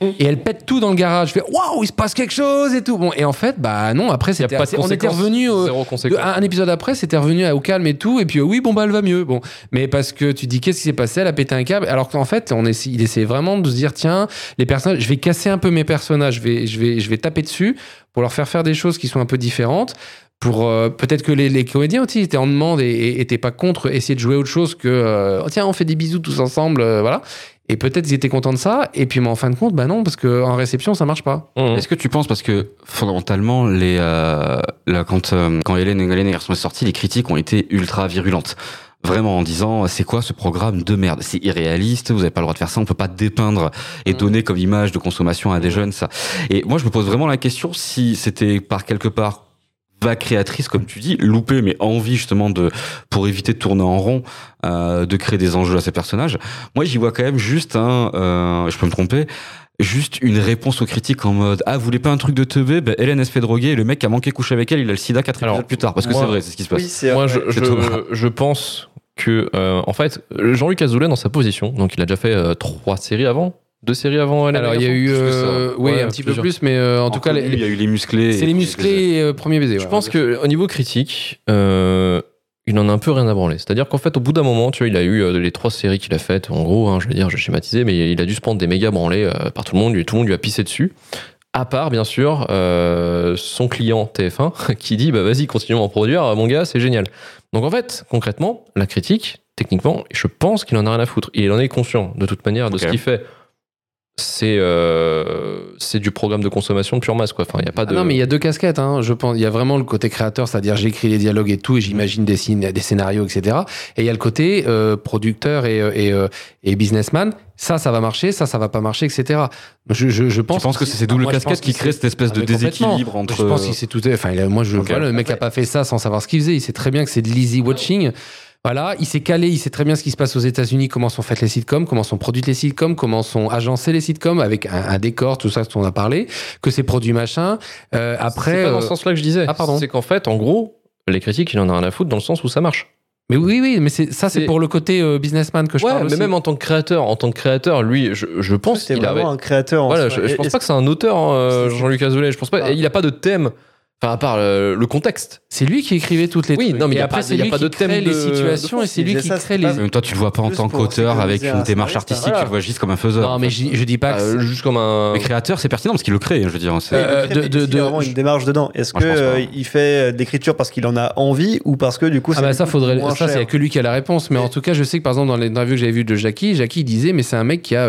Speaker 2: Et elle pète tout dans le garage je fais waouh il se passe quelque chose et tout. Bon et en fait bah non après c'était
Speaker 3: pas de
Speaker 2: on était revenu de- un, épisode après, c'était revenu au calme et tout, et puis euh, oui, bon bah elle va mieux. Bon, mais parce que tu dis qu'est-ce qui s'est passé, elle a pété un câble, alors qu'en fait, on essaie, il essaie vraiment de se dire tiens, les personnages, je vais casser un peu mes personnages, je vais, je vais, je vais taper dessus pour leur faire faire des choses qui sont un peu différentes. Pour euh, peut-être que les, les comédiens aussi étaient en demande et, et étaient pas contre essayer de jouer autre chose que euh, Oh, tiens on fait des bisous tous ensemble, euh, voilà. Et peut-être ils étaient contents de ça, et puis mais en fin de compte, bah non, parce qu'en réception ça marche pas.
Speaker 3: Mmh.
Speaker 1: Est-ce que tu penses parce que fondamentalement les euh, là, quand euh, quand Hélène et Hélène et Garçon est sorti, les critiques ont été ultra virulentes. Vraiment en disant c'est quoi ce programme de merde? C'est irréaliste, vous avez pas le droit de faire ça, on peut pas dépeindre et donner comme image de consommation à des jeunes ça. Et moi je me pose vraiment la question si c'était par quelque part va créatrice comme tu dis, loupé mais envie justement de pour éviter de tourner en rond, euh, de créer des enjeux à ces personnages. Moi j'y vois quand même juste un, euh, je peux me tromper, juste une réponse aux critiques en mode ah vous voulez pas un truc de teubé? Ben Hélène elle se fait droguer et le mec qui a manqué coucher avec elle il a le sida quatre
Speaker 3: Alors,
Speaker 1: épisodes plus tard parce que c'est vrai c'est ce qui se passe.
Speaker 4: Oui, c'est
Speaker 3: Moi, je, je, je pense que, euh, en fait, Jean-Luc Azoulay, dans sa position, donc il a déjà fait euh, trois séries avant, deux séries avant.
Speaker 2: Alors il y a
Speaker 3: Garçon,
Speaker 2: eu, euh, oui,
Speaker 3: Ouais,
Speaker 2: un petit peu plus, mais euh, en, tout cas, les-
Speaker 1: il y a eu les musclés
Speaker 2: c'est les musclés et euh, premier baiser.
Speaker 3: Je pense que au niveau critique, euh, il en a un peu rien à branler. C'est-à-dire qu'en fait, au bout d'un moment, tu vois, il a eu euh, les trois séries qu'il a faites. En gros, hein, je vais dire, je vais schématiser, mais il a dû se prendre des méga branlés euh, par tout le monde. Lui, tout le monde lui a pissé dessus. À part, bien sûr, euh, son client TF1 qui dit bah vas-y, continuons à en produire, mon gars, c'est génial. Donc en fait, concrètement, la critique, techniquement, je pense qu'il en a rien à foutre. Il en est conscient, de toute manière, de ce qu'il fait. C'est euh, c'est du programme de consommation de pure masse, quoi. Enfin, il y a pas
Speaker 2: Ah
Speaker 3: de.
Speaker 2: non, mais il y a deux casquettes. Hein. Je pense, il y a vraiment le côté créateur, c'est-à-dire j'écris les dialogues et tout, et j'imagine des, des scénarios, etc. Et il y a le côté euh, producteur et, euh, et, euh, et businessman. Ça, ça va marcher, ça, ça va pas marcher, etc. Je, je, je pense.
Speaker 1: Tu penses que c'est ces doubles casquettes qui créent cette espèce
Speaker 2: Ah,
Speaker 1: de déséquilibre entre.
Speaker 2: Je pense qu'il sait tout. Enfin, il a- moi, je
Speaker 1: Ok.
Speaker 2: vois le mec a pas fait ça sans savoir ce qu'il faisait. Il sait très bien que c'est de l'easy watching. Voilà, il s'est calé, il sait très bien ce qui se passe aux États-Unis, comment sont faites les sitcoms, comment sont produites les sitcoms, comment sont agencées les sitcoms avec un, un décor, tout ça, ce qu'on a parlé, que c'est produit machin. Euh, après,
Speaker 3: C'est pas dans
Speaker 2: euh,
Speaker 3: ce sens-là que je disais.
Speaker 2: Ah, pardon.
Speaker 3: C'est qu'en fait, en gros, les critiques, il en a rien à foutre dans le sens où ça marche.
Speaker 2: mais oui, oui, mais c'est ça, c'est pour le côté euh, businessman que je
Speaker 3: ouais,
Speaker 2: parle
Speaker 3: mais
Speaker 2: aussi.
Speaker 3: même en tant que créateur, en tant que créateur, lui, je, je pense
Speaker 4: C'est
Speaker 3: qu'il
Speaker 4: vraiment
Speaker 3: avait.
Speaker 4: un créateur. en
Speaker 3: Voilà, je, je pense pas que c'est un auteur, hein, euh, Jean-Luc Azoulay. Je pense pas.
Speaker 4: Ah.
Speaker 3: Il a pas de thème. Enfin, à part euh, le contexte.
Speaker 2: C'est lui qui écrivait toutes les
Speaker 3: Oui,
Speaker 2: trucs.
Speaker 3: non, mais il y a
Speaker 2: après,
Speaker 3: pas- y a
Speaker 2: lui
Speaker 3: pas
Speaker 2: qui
Speaker 3: de thème
Speaker 2: crée les situations
Speaker 3: de
Speaker 2: et c'est lui qui
Speaker 4: Ça,
Speaker 2: crée les.
Speaker 1: même temps, tu le vois pas en tant qu'auteur avec une
Speaker 4: un
Speaker 1: démarche artistique,
Speaker 3: voilà.
Speaker 1: tu le vois juste comme un faiseur.
Speaker 2: Non, mais je, je dis pas que.
Speaker 3: Euh, juste comme un.
Speaker 1: Mais créateur, c'est pertinent parce qu'il le crée, je veux dire. c'est-
Speaker 2: Euh,
Speaker 4: vraiment une démarche dedans. Est-ce que euh, il fait de l'écriture parce qu'il en a envie ou parce que du coup
Speaker 2: Ah
Speaker 4: c'est
Speaker 2: bah ça faudrait ça c'est que lui qui a la réponse mais en tout cas je sais que par exemple dans l'interview que j'avais vu de Jackie Jackie disait mais c'est un mec qui a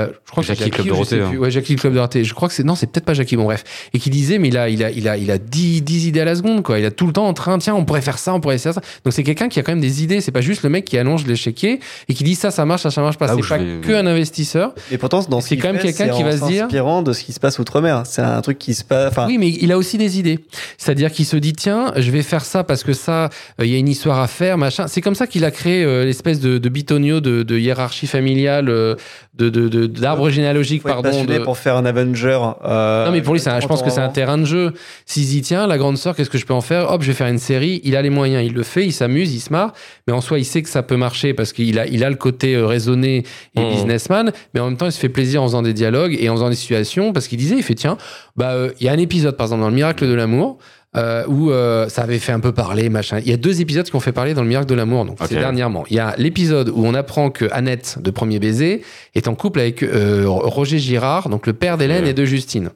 Speaker 2: euh, je crois que c'est
Speaker 1: Jackie Club
Speaker 2: ou je
Speaker 1: Dorothée,
Speaker 2: sais plus.
Speaker 1: hein.
Speaker 2: Ouais, Jackie Club Dorothée. Je crois que c'est non, c'est peut-être pas Jackie. Bon bref, et qui disait mais il a il a il a il a 10, 10 idées à la seconde quoi. Il a tout le temps en train tiens on pourrait faire ça, on pourrait faire ça. Donc c'est quelqu'un qui a quand même des idées. C'est pas juste le mec qui allonge l'échiquier et qui dit ça ça marche ça ça marche pas.
Speaker 1: Où
Speaker 2: C'est pas
Speaker 1: vais-
Speaker 2: que un investisseur.
Speaker 4: Et pourtant dans ce
Speaker 2: c'est quand même quelqu'un
Speaker 4: c'est
Speaker 2: qui va se dire-
Speaker 4: s'inspirant de ce qui se passe outre-mer. C'est un truc qui se passe. Enfin,
Speaker 2: Oui, mais il a aussi des idées. C'est-à-dire qu'il se dit tiens, je vais faire ça parce que ça, euh, il y a une histoire à faire, machin. C'est comme ça qu'il a créé euh, l'espèce de, de bitonio de, de hiérarchie familiale, euh, de de- de- d'arbre généalogique,
Speaker 4: faut être
Speaker 2: pardon. de-
Speaker 4: pour faire un Avenger. euh,
Speaker 2: Non mais pour lui, c'est un- je pense que c'est un
Speaker 4: 30 ans.
Speaker 2: terrain de jeu. S'il dit tiens, la grande sœur, qu'est-ce que je peux en faire? Hop, je vais faire une série. Il a les moyens, il le fait, il s'amuse, il se marre. Mais en soi, il sait que ça peut marcher parce qu'il a, il a le côté euh, raisonné et
Speaker 3: Mhm.
Speaker 2: businessman. Mais en même temps, il se fait plaisir en faisant des dialogues et en faisant des situations parce qu'il disait, il fait tiens, bah euh, il y a un épisode par exemple dans le Miracle de l'amour. Euh, où euh, ça avait fait un peu parler, machin. Il y a deux épisodes qui ont fait parler dans le Miracle de l'amour, donc c'est dernièrement. Il y a l'épisode où on apprend que Annette de Premier Baiser est en couple avec euh, Roger Girard, donc le père d'Hélène
Speaker 1: Ouais.
Speaker 2: et de Justine.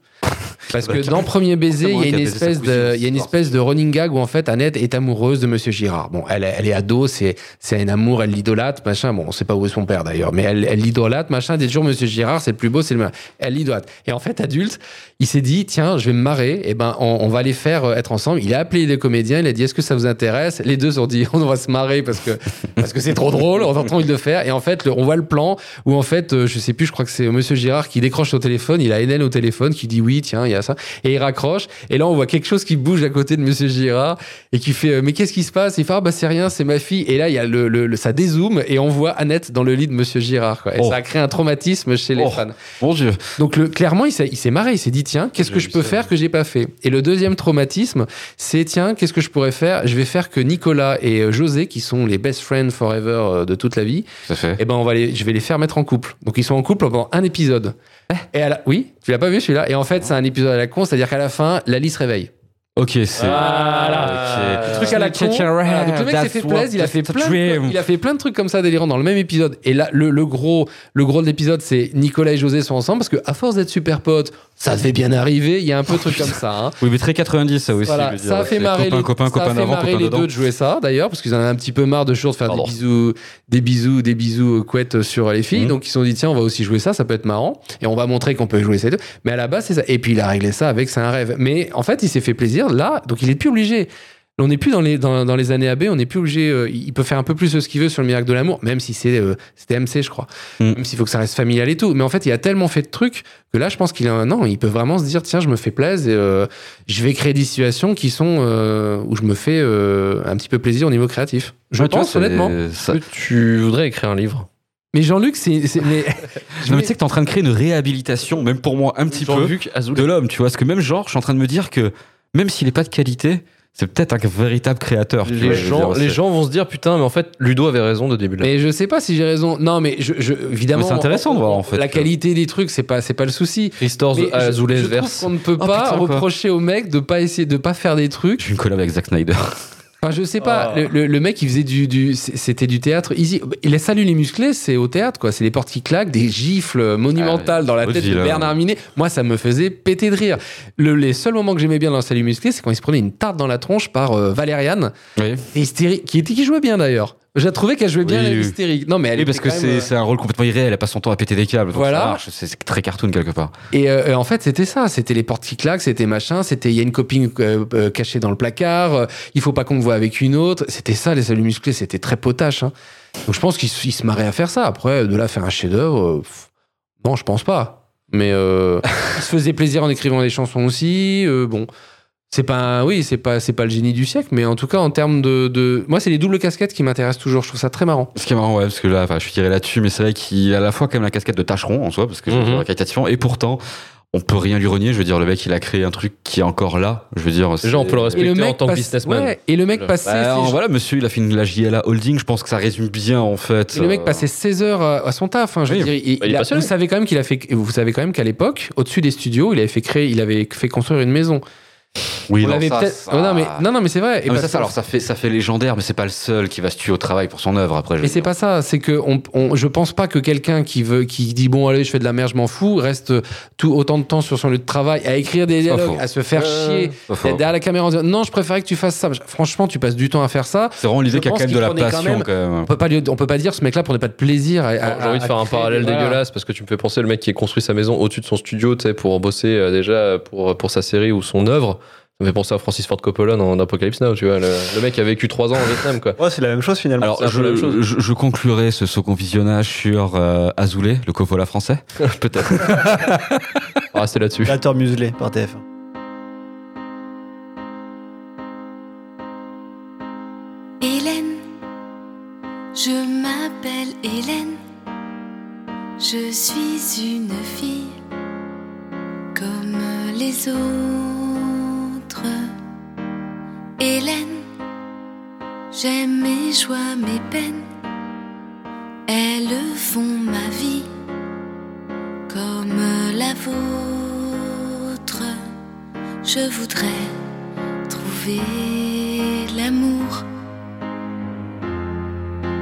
Speaker 2: Parce que dans Premier Baiser, il y a une espèce de,
Speaker 1: exclusions,
Speaker 2: il y a une
Speaker 1: cette
Speaker 2: espèce de running gag où en fait Annette est amoureuse de Monsieur Girard. Bon, elle, elle est ado, c'est, un amour, elle l'idolâtre, machin. Bon, on sait pas où est son père d'ailleurs, mais elle, l'idolâtre, machin. Des jours, Monsieur Girard, c'est le plus beau, c'est le meilleur. Elle l'idolâtre. Et en fait, adulte, il s'est dit, tiens, je vais me marrer, et ben, on, on va les faire euh, être ensemble. Il a appelé les comédiens, il a dit, est-ce que ça vous intéresse? Les deux se sont dit, on va se marrer parce que, parce que c'est trop drôle, on a envie de le faire. Et en fait, le- on voit le plan où en fait, euh, je sais plus, je crois que c'est Monsieur Girard qui décroche au téléphone, il a Hélène au téléphone qui dit oui, tiens, y a ça. Et il raccroche. Et là, on voit quelque chose qui bouge à côté de Monsieur Girard et qui fait, euh, mais qu'est-ce qui se passe? Il fait, ah bah c'est rien, c'est ma fille. Et là, il y a le, le- le- ça dézoome et on voit Annette dans le lit de Monsieur Girard, quoi. Et
Speaker 1: Oh.
Speaker 2: ça a créé un traumatisme chez les
Speaker 1: Oh.
Speaker 2: fans.
Speaker 1: Mon Dieu.
Speaker 2: Donc le, clairement, il s'est, il s'est marré, il s'est dit tiens, qu'est-ce que je peux
Speaker 1: ça,
Speaker 2: faire que j'ai pas fait? Et le deuxième traumatisme, c'est tiens, qu'est-ce que je pourrais faire? Je vais faire que Nicolas et euh, José, qui sont les best friends forever euh, de toute la vie,
Speaker 1: Ça fait.
Speaker 2: eh ben on va les, je vais les faire mettre en couple. Donc ils sont en couple pendant un épisode. Et à la, oui, tu l'as pas vu celui-là Et en fait, c'est un épisode à la con, c'est-à-dire qu'à la fin, Lali se réveille.
Speaker 1: Ok, c'est.
Speaker 2: Voilà.
Speaker 1: Ok.
Speaker 2: Le truc à la con. Voilà, donc le mec s'est fait plaisir, il a fait plein, de, il a fait plein de trucs comme ça délirants dans le même épisode. Et là, le, le gros, le gros de l'épisode, c'est Nicolas et José sont ensemble parce que à force d'être super potes, ça devait bien arriver. Il y a un peu de trucs comme ça. hein.
Speaker 1: Oui, mais très 90, ça aussi.
Speaker 2: Voilà, ça a fait marrer
Speaker 1: copain,
Speaker 2: les,
Speaker 1: copain,
Speaker 2: ça
Speaker 1: copain
Speaker 2: a fait marrer les deux de jouer ça d'ailleurs parce qu'ils en avaient un petit peu marre de toujours de faire
Speaker 1: Pardon.
Speaker 2: des bisous, des bisous, des bisous euh, couettes sur les filles.
Speaker 1: Mhm.
Speaker 2: Donc ils se sont dit tiens on va aussi jouer ça, ça peut être marrant et on va montrer qu'on peut jouer ces deux. Mais à la base c'est ça. Et puis il a réglé ça avec c'est un rêve. Mais en fait il s'est fait plaisir là, donc il est plus obligé. On n'est plus dans les, dans, dans les années AB, on n'est plus obligé. euh, il peut faire un peu plus ce qu'il veut sur le miracle de l'amour, même si c'est euh, c'était MC, je crois.
Speaker 1: Mm.
Speaker 2: Même s'il faut que ça reste familial et tout. Mais en fait, il a tellement fait de trucs que là, je pense qu'il a non, il peut vraiment se dire tiens, je me fais plaisir, et, euh, je vais créer des situations qui sont où je me fais un petit peu plaisir au niveau créatif. Je
Speaker 1: vois,
Speaker 2: pense honnêtement.
Speaker 1: ça-
Speaker 3: tu voudrais écrire un livre?
Speaker 2: Mais Jean-Luc, c'est mais
Speaker 1: Non, mais tu sais que t'es en train de créer une réhabilitation, même pour moi, un petit peu, de l'homme, tu vois. Parce que même genre, je suis en train de me dire que même s'il est pas de qualité, c'est peut-être un véritable créateur. vois,
Speaker 3: Les gens,
Speaker 1: dire,
Speaker 3: les gens vont se dire putain, mais en fait, Ludo avait raison de début de la-
Speaker 2: Mais je sais pas si j'ai raison. Non, mais je, je- évidemment.
Speaker 1: Mais c'est intéressant de voir, en fait,
Speaker 2: La
Speaker 1: que-
Speaker 2: qualité des trucs, c'est pas, c'est pas le souci. Mais
Speaker 3: verse.
Speaker 2: qu'on ne peut
Speaker 1: Oh,
Speaker 2: pas
Speaker 1: putain, quoi.
Speaker 2: reprocher au mec de pas essayer de pas faire des trucs.
Speaker 1: Je suis une collab avec Zack Snyder.
Speaker 2: Enfin, je sais pas.
Speaker 4: Oh.
Speaker 2: Le, le- le mec, il faisait du, du c'était du théâtre easy. Il a salué les musclés, c'est au théâtre, quoi. C'est les portes qui claquent, des gifles monumentales dans la tête de
Speaker 1: Vaudeville,
Speaker 2: Bernard Minet. Moi, ça me faisait péter de rire. Le, les seuls moments que j'aimais bien dans Salut musclé, c'est quand il se prenait une tarte dans la tronche par euh, Valériane,
Speaker 1: Oui.
Speaker 2: et hystérique, qui était qui jouait bien d'ailleurs. Je la trouvais qu'elle jouait bien
Speaker 1: Oui, oui.
Speaker 2: hystérique. Non, mais elle
Speaker 1: Oui, parce que c'est
Speaker 2: même,
Speaker 1: un rôle complètement irréel, elle passe son temps à péter des câbles. donc
Speaker 2: Voilà.
Speaker 1: C'est très cartoon quelque part.
Speaker 2: Et euh, euh, en fait, c'était ça. C'était les portes qui claquent, c'était machin, c'était il y a une copine euh, cachée dans le placard, euh, il faut pas qu'on te voit avec une autre. C'était ça, les saluts musclés, c'était très potache. hein. Donc je pense qu'il se marrait à faire ça. Après, de là faire un chef-d'œuvre, non, je pense pas. Mais il se faisait plaisir en écrivant des chansons aussi. bon. C'est pas, oui, c'est pas, c'est pas le génie du siècle, mais en tout cas en termes de, de- moi c'est les doubles casquettes qui m'intéressent toujours. Je trouve ça très marrant.
Speaker 1: Ce qui est marrant, ouais, parce que là, enfin, je suis tiré là-dessus, mais c'est vrai qu'il a à la fois quand même la casquette de tâcheron en soi, parce que je veux dire, qualitativement, et pourtant, on peut rien lui renier. Je veux dire, le mec, il a créé un truc qui est encore là. Je veux dire,
Speaker 3: Déjà, on peut le respecter en tant que businessman.
Speaker 2: ouais, et le mec
Speaker 3: Voilà.
Speaker 2: passait,
Speaker 1: Bah,
Speaker 2: ses-
Speaker 1: voilà, monsieur, il a fait une, la JLA Holding. Je pense que ça résume bien, en fait.
Speaker 2: Et le mec
Speaker 1: euh,
Speaker 2: passait 16 heures à, son taf. hein, je veux dire, il-
Speaker 3: Bah, il est
Speaker 2: il a- vous savez quand même qu'il a fait, vous savez quand même qu'à l'époque, au-dessus des studios, il avait fait créer, il avait fait construire une maison.
Speaker 1: Oui,
Speaker 2: On
Speaker 1: non,
Speaker 2: l'avait
Speaker 1: ça,
Speaker 2: peut-être-
Speaker 1: ça-
Speaker 2: Oh, non mais non non mais c'est vrai.
Speaker 1: Mais ça, alors, ça fait, ça fait légendaire, mais c'est pas le seul qui va se tuer au travail pour son œuvre après. je veux
Speaker 2: c'est pas ça, c'est que on, on- je pense pas que quelqu'un qui veut, qui dit bon allez je fais de la merde, je m'en fous, reste tout autant de temps sur son lieu de travail à écrire des dialogues, à se faire
Speaker 1: Euh,
Speaker 2: chier, derrière la caméra en disant non je préférais que tu fasses ça. Franchement tu passes du temps à faire ça.
Speaker 1: C'est vraiment l'idée qu'il y a quand même de la
Speaker 2: quand
Speaker 1: passion,
Speaker 2: même-
Speaker 1: quand même.
Speaker 2: On peut pas lui- on peut pas dire ce mec-là prenait pas de plaisir.
Speaker 3: J'ai envie de faire un parallèle dégueulasse parce que tu me fais penser le mec qui a construit sa maison au-dessus de son studio, tu sais, pour bosser euh, déjà pour, pour sa série ou son œuvre. Ça me fait penser à Francis Ford Coppola dans Apocalypse Now, tu vois. Le, le mec a vécu trois ans au Vietnam, quoi.
Speaker 4: Ouais, c'est la même chose finalement.
Speaker 1: Alors,
Speaker 3: la même
Speaker 1: je,
Speaker 3: chose.
Speaker 1: je, je conclurai ce second visionnage sur euh, Azoulay, le Coppola français.
Speaker 3: Peut-être. On va rester là-dessus.
Speaker 4: Créateur muselé par TF1.
Speaker 6: Hélène, je m'appelle Hélène, je suis une fille comme les autres. Hélène, j'aime mes joies, mes peines, elles font ma vie comme la vôtre. Je voudrais trouver l'amour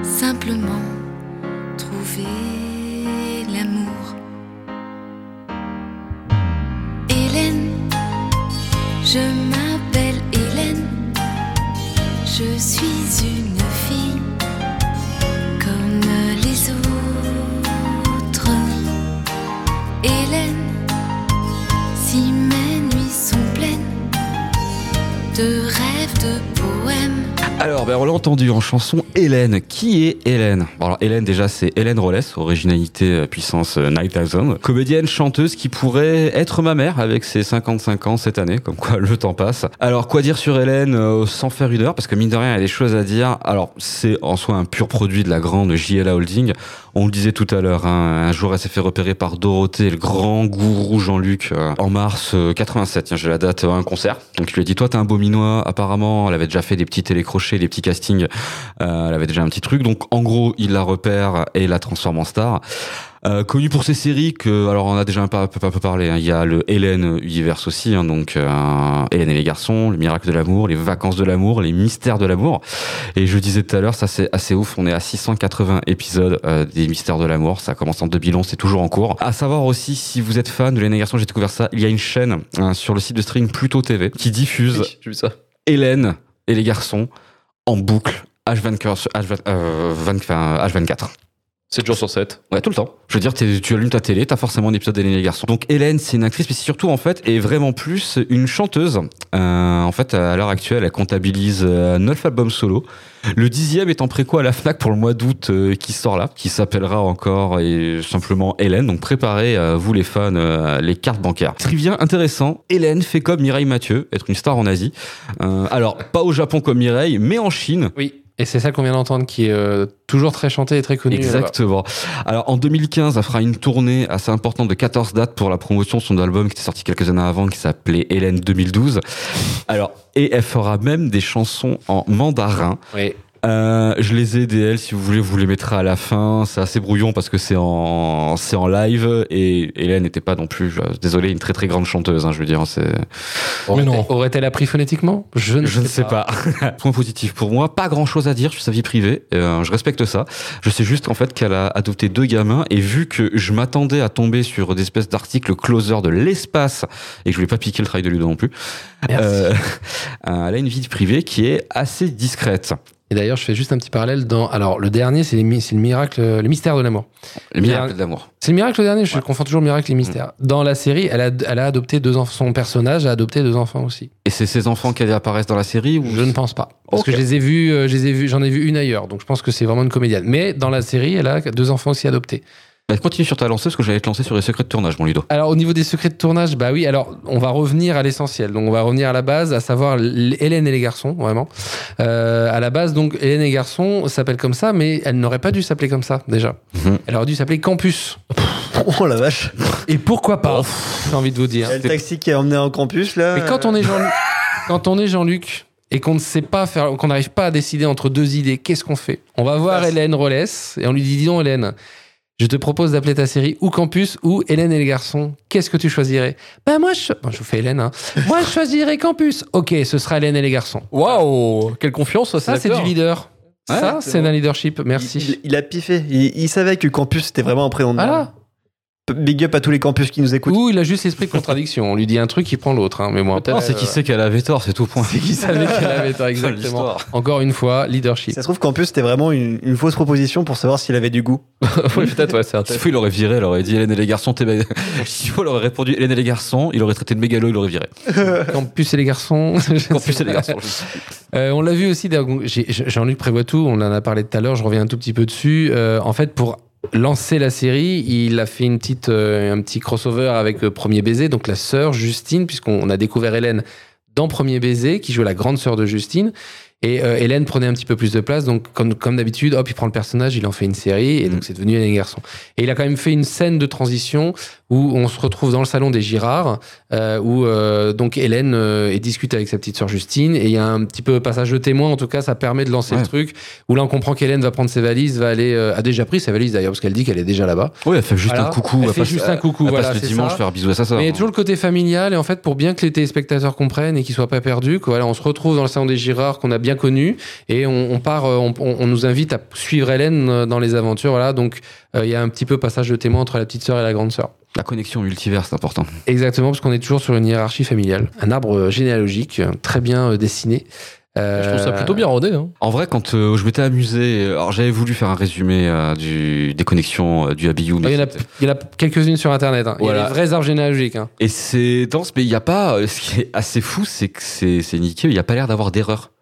Speaker 6: simplement trouver l'amour. Hélène, je Hélène, je suis une fille comme les autres. Hélène, si mes nuits sont pleines de rêves, de poèmes.
Speaker 1: Alors, ben, on l'a entendu en chanson Hélène. Qui est Hélène? Alors, Hélène, déjà, c'est Hélène Rollès, originalité euh, puissance euh, 9000. Comédienne, chanteuse qui pourrait être ma mère avec ses 55 ans cette année, comme quoi le temps passe. Alors, quoi dire sur Hélène euh, sans faire une heure? Parce que mine de rien, y a des choses à dire. Alors, c'est en soi un pur produit de la grande JLA Holding. On le disait tout à l'heure, hein, un jour, elle s'est fait repérer par Dorothée, le grand gourou Jean-Luc, euh, en mars euh, 87. Tiens, j'ai la date, euh, un concert. Donc, je lui ai dit, toi, t'es un beau minois. Apparemment, elle avait déjà fait des petits télécrochets, des petits castings. Euh, elle avait déjà un petit truc. Donc, en gros, il la repère et la transforme en star. Euh, connu pour ses séries que, alors on a déjà un peu, un peu, un peu parlé, hein. il y a le Hélène Universe aussi, hein, donc euh, Hélène et les garçons, le miracle de l'amour, les vacances de l'amour, les mystères de l'amour. Et je disais tout à l'heure, ça c'est assez ouf, on est à 680 épisodes euh, des mystères de l'amour, ça commence en 2011, c'est toujours en cours. À savoir aussi, si vous êtes fan de Hélène et les garçons, j'ai découvert ça, il y a une chaîne hein, sur le site de streaming Pluto TV qui diffuse
Speaker 3: Oui, ça.
Speaker 1: Hélène et les garçons en boucle H24, H20, euh, 20, enfin, H24.
Speaker 3: 7 jours sur 7.
Speaker 1: Ouais, tout le temps. Je veux dire, tu allumes ta télé, t'as forcément un épisode d'Hélène et les garçons. Donc Hélène, c'est une actrice, mais c'est surtout en fait, et vraiment plus une chanteuse. Euh, en fait, à l'heure actuelle, elle comptabilise euh, 9 albums solo. Le dixième est en préco à la FNAC pour le mois d'août euh, qui sort là, qui s'appellera encore et simplement Hélène. Donc préparez, euh, vous les fans, euh, les cartes bancaires. Trivia intéressant, Hélène fait comme Mireille Mathieu, être une star en Asie. Euh, alors, pas au Japon comme Mireille, mais en Chine.
Speaker 2: Oui. Et c'est ça qu'on vient d'entendre, qui est euh, toujours très chanté et très connu.
Speaker 1: Exactement. Alors en 2015, elle fera une tournée assez importante de 14 dates pour la promotion de son album qui était sorti quelques années avant, qui s'appelait Hélène 2012. Alors, et elle fera même des chansons en mandarin.
Speaker 2: Oui.
Speaker 1: Euh, je les ai DL si vous voulez, vous les mettrez à la fin. C'est assez brouillon parce que c'est en c'est en live et Hélène n'était pas non plus, désolé, une très très grande chanteuse. Hein, je veux dire, c'est.
Speaker 2: Aurait- Aurait-elle appris phonétiquement? Je ne
Speaker 1: Je sais pas. Point positif pour moi, pas grand chose à dire sur sa vie privée. Euh, je respecte ça. Je sais juste en fait qu'elle a adopté deux gamins et vu que je m'attendais à tomber sur des espèces d'articles closer de l'espace et que je voulais pas piquer le travail de Ludo non plus, euh, elle a une vie privée qui est assez discrète.
Speaker 2: Et d'ailleurs, je fais juste un petit parallèle dans. Alors, le dernier, c'est mi- le miracle, le mystère de l'amour.
Speaker 1: Le miracle de l'amour.
Speaker 2: C'est le miracle le dernier, je confonds toujours miracle et mystère. Dans la série, elle a, elle a adopté deux enfants. Son personnage a adopté deux enfants aussi.
Speaker 1: Et c'est ces enfants qui apparaissent dans la série ou
Speaker 2: Je ne pense pas. Parce que je les ai vus, euh, je les ai vus, j'en ai vu une ailleurs. Donc je pense que c'est vraiment une comédienne. Mais dans la série, elle a deux enfants aussi adoptés.
Speaker 1: Bah, Continue sur ta lancée parce que j'allais te lancer sur les secrets de tournage, mon Ludo.
Speaker 2: Alors au niveau des secrets de tournage, bah oui, alors on va revenir à l'essentiel. Donc on va revenir à la base, à savoir Hélène et les garçons, vraiment. Euh, à la base, donc Hélène et les garçons s'appellent comme ça, mais elle n'aurait pas dû s'appeler comme ça déjà.
Speaker 1: Mhm.
Speaker 2: Elle aurait dû s'appeler Campus.
Speaker 4: Oh la vache.
Speaker 2: Et pourquoi pas J'ai envie de vous dire.
Speaker 4: Il y a le taxi qui a emmené en campus là.
Speaker 2: Mais quand on est Jean-Luc, quand on est Jean-Luc et qu'on ne sait pas faire, qu'on n'arrive pas à décider entre deux idées, qu'est-ce qu'on fait? On va voir Hélène Rollès et on lui dit dis donc Hélène, je te propose d'appeler ta série ou Campus ou Hélène et les garçons. Qu'est-ce que tu choisirais? Ben moi je, bon, je vous fais Hélène. Hein. moi je choisirais Campus. Ok, ce sera Hélène et les garçons.
Speaker 3: Waouh Quelle confiance, ça,
Speaker 2: Ça c'est du leader. ça c'est un leadership. Merci.
Speaker 4: Il, il a piffé. Il, il savait que campus c'était vraiment un prénom de
Speaker 2: Voilà.
Speaker 4: Big up à tous les campus qui nous écoutent.
Speaker 2: Ou il a juste l'esprit de contradiction. On lui dit un truc, il prend l'autre. hein. Mais moi,
Speaker 1: Non, c'est qui sait qu'elle avait tort, c'est tout point.
Speaker 2: C'est qui savait qu'elle avait tort, exactement. Encore une fois, leadership.
Speaker 4: Ça se trouve campus c'était vraiment une, une fausse proposition pour savoir s'il avait du goût.
Speaker 3: oui, peut-être, ouais,
Speaker 1: faut, il aurait viré, il aurait dit Hélène et les garçons, t'es il aurait répondu Hélène et les garçons, il aurait traité de mégalo, il aurait viré.
Speaker 2: Campus et les garçons.
Speaker 1: Campus et les garçons.
Speaker 2: Euh, on l'a vu aussi, Jean-Luc prévoit tout, on en a parlé tout à l'heure, je reviens un tout petit peu dessus. Euh, en fait, pour lancer la série, il a fait une petite, euh, un petit crossover avec euh, Premier Baiser, donc la sœur Justine, puisqu'on a découvert Hélène dans Premier Baiser, qui joue la grande sœur de Justine. Et euh, Hélène prenait un petit peu plus de place, donc comme, comme d'habitude, hop, il prend le personnage, il en fait une série, et donc c'est devenu Hélène Garçon. Et il a quand même fait une scène de transition où on se retrouve dans le salon des Girards, euh, où euh, donc Hélène euh, est discute avec sa petite sœur Justine, et il y a un petit peu passage de témoin, en tout cas, ça permet de lancer le truc, où là on comprend qu'Hélène va prendre ses valises, va aller, a déjà pris ses valises d'ailleurs, parce qu'elle dit qu'elle est déjà là-bas.
Speaker 1: Oui, elle fait juste
Speaker 2: Voilà.
Speaker 1: un coucou.
Speaker 2: Elle fait
Speaker 1: passe-
Speaker 2: juste un coucou,
Speaker 1: Elle
Speaker 2: voilà,
Speaker 1: passe le dimanche
Speaker 2: ça.
Speaker 1: faire bisous à sa sœur.
Speaker 2: Mais il y a toujours le côté familial, et en fait, pour bien que les téléspectateurs comprennent et qu'ils soient pas perdus, que, voilà, on se retrouve dans le salon des Girards qu'on a bien connu, et on, on part, on, on- on nous invite à suivre Hélène dans les aventures, voilà. Donc, il y a un petit peu passage de témoin entre la petite sœur et la grande sœur.
Speaker 1: La connexion multivers, c'est important.
Speaker 2: Exactement, parce qu'on est toujours sur une hiérarchie familiale, un arbre euh, généalogique euh, très bien euh, dessiné. Euh,
Speaker 3: Je trouve ça plutôt bien rodé. Hein.
Speaker 1: En vrai, quand euh, je m'étais amusé, euh, alors j'avais voulu faire un résumé euh, du, des connexions euh, du Abiyu, mais
Speaker 2: Il y en a,
Speaker 1: c'était-
Speaker 2: il y en a quelques-unes sur Internet. hein. Il y
Speaker 1: Voilà.
Speaker 2: a des vrais arbres généalogiques. hein.
Speaker 1: Et c'est dense, mais il n'y a pas. euh, Ce qui est assez fou, c'est que c'est c'est niqué, il n'y a pas l'air d'avoir d'erreur.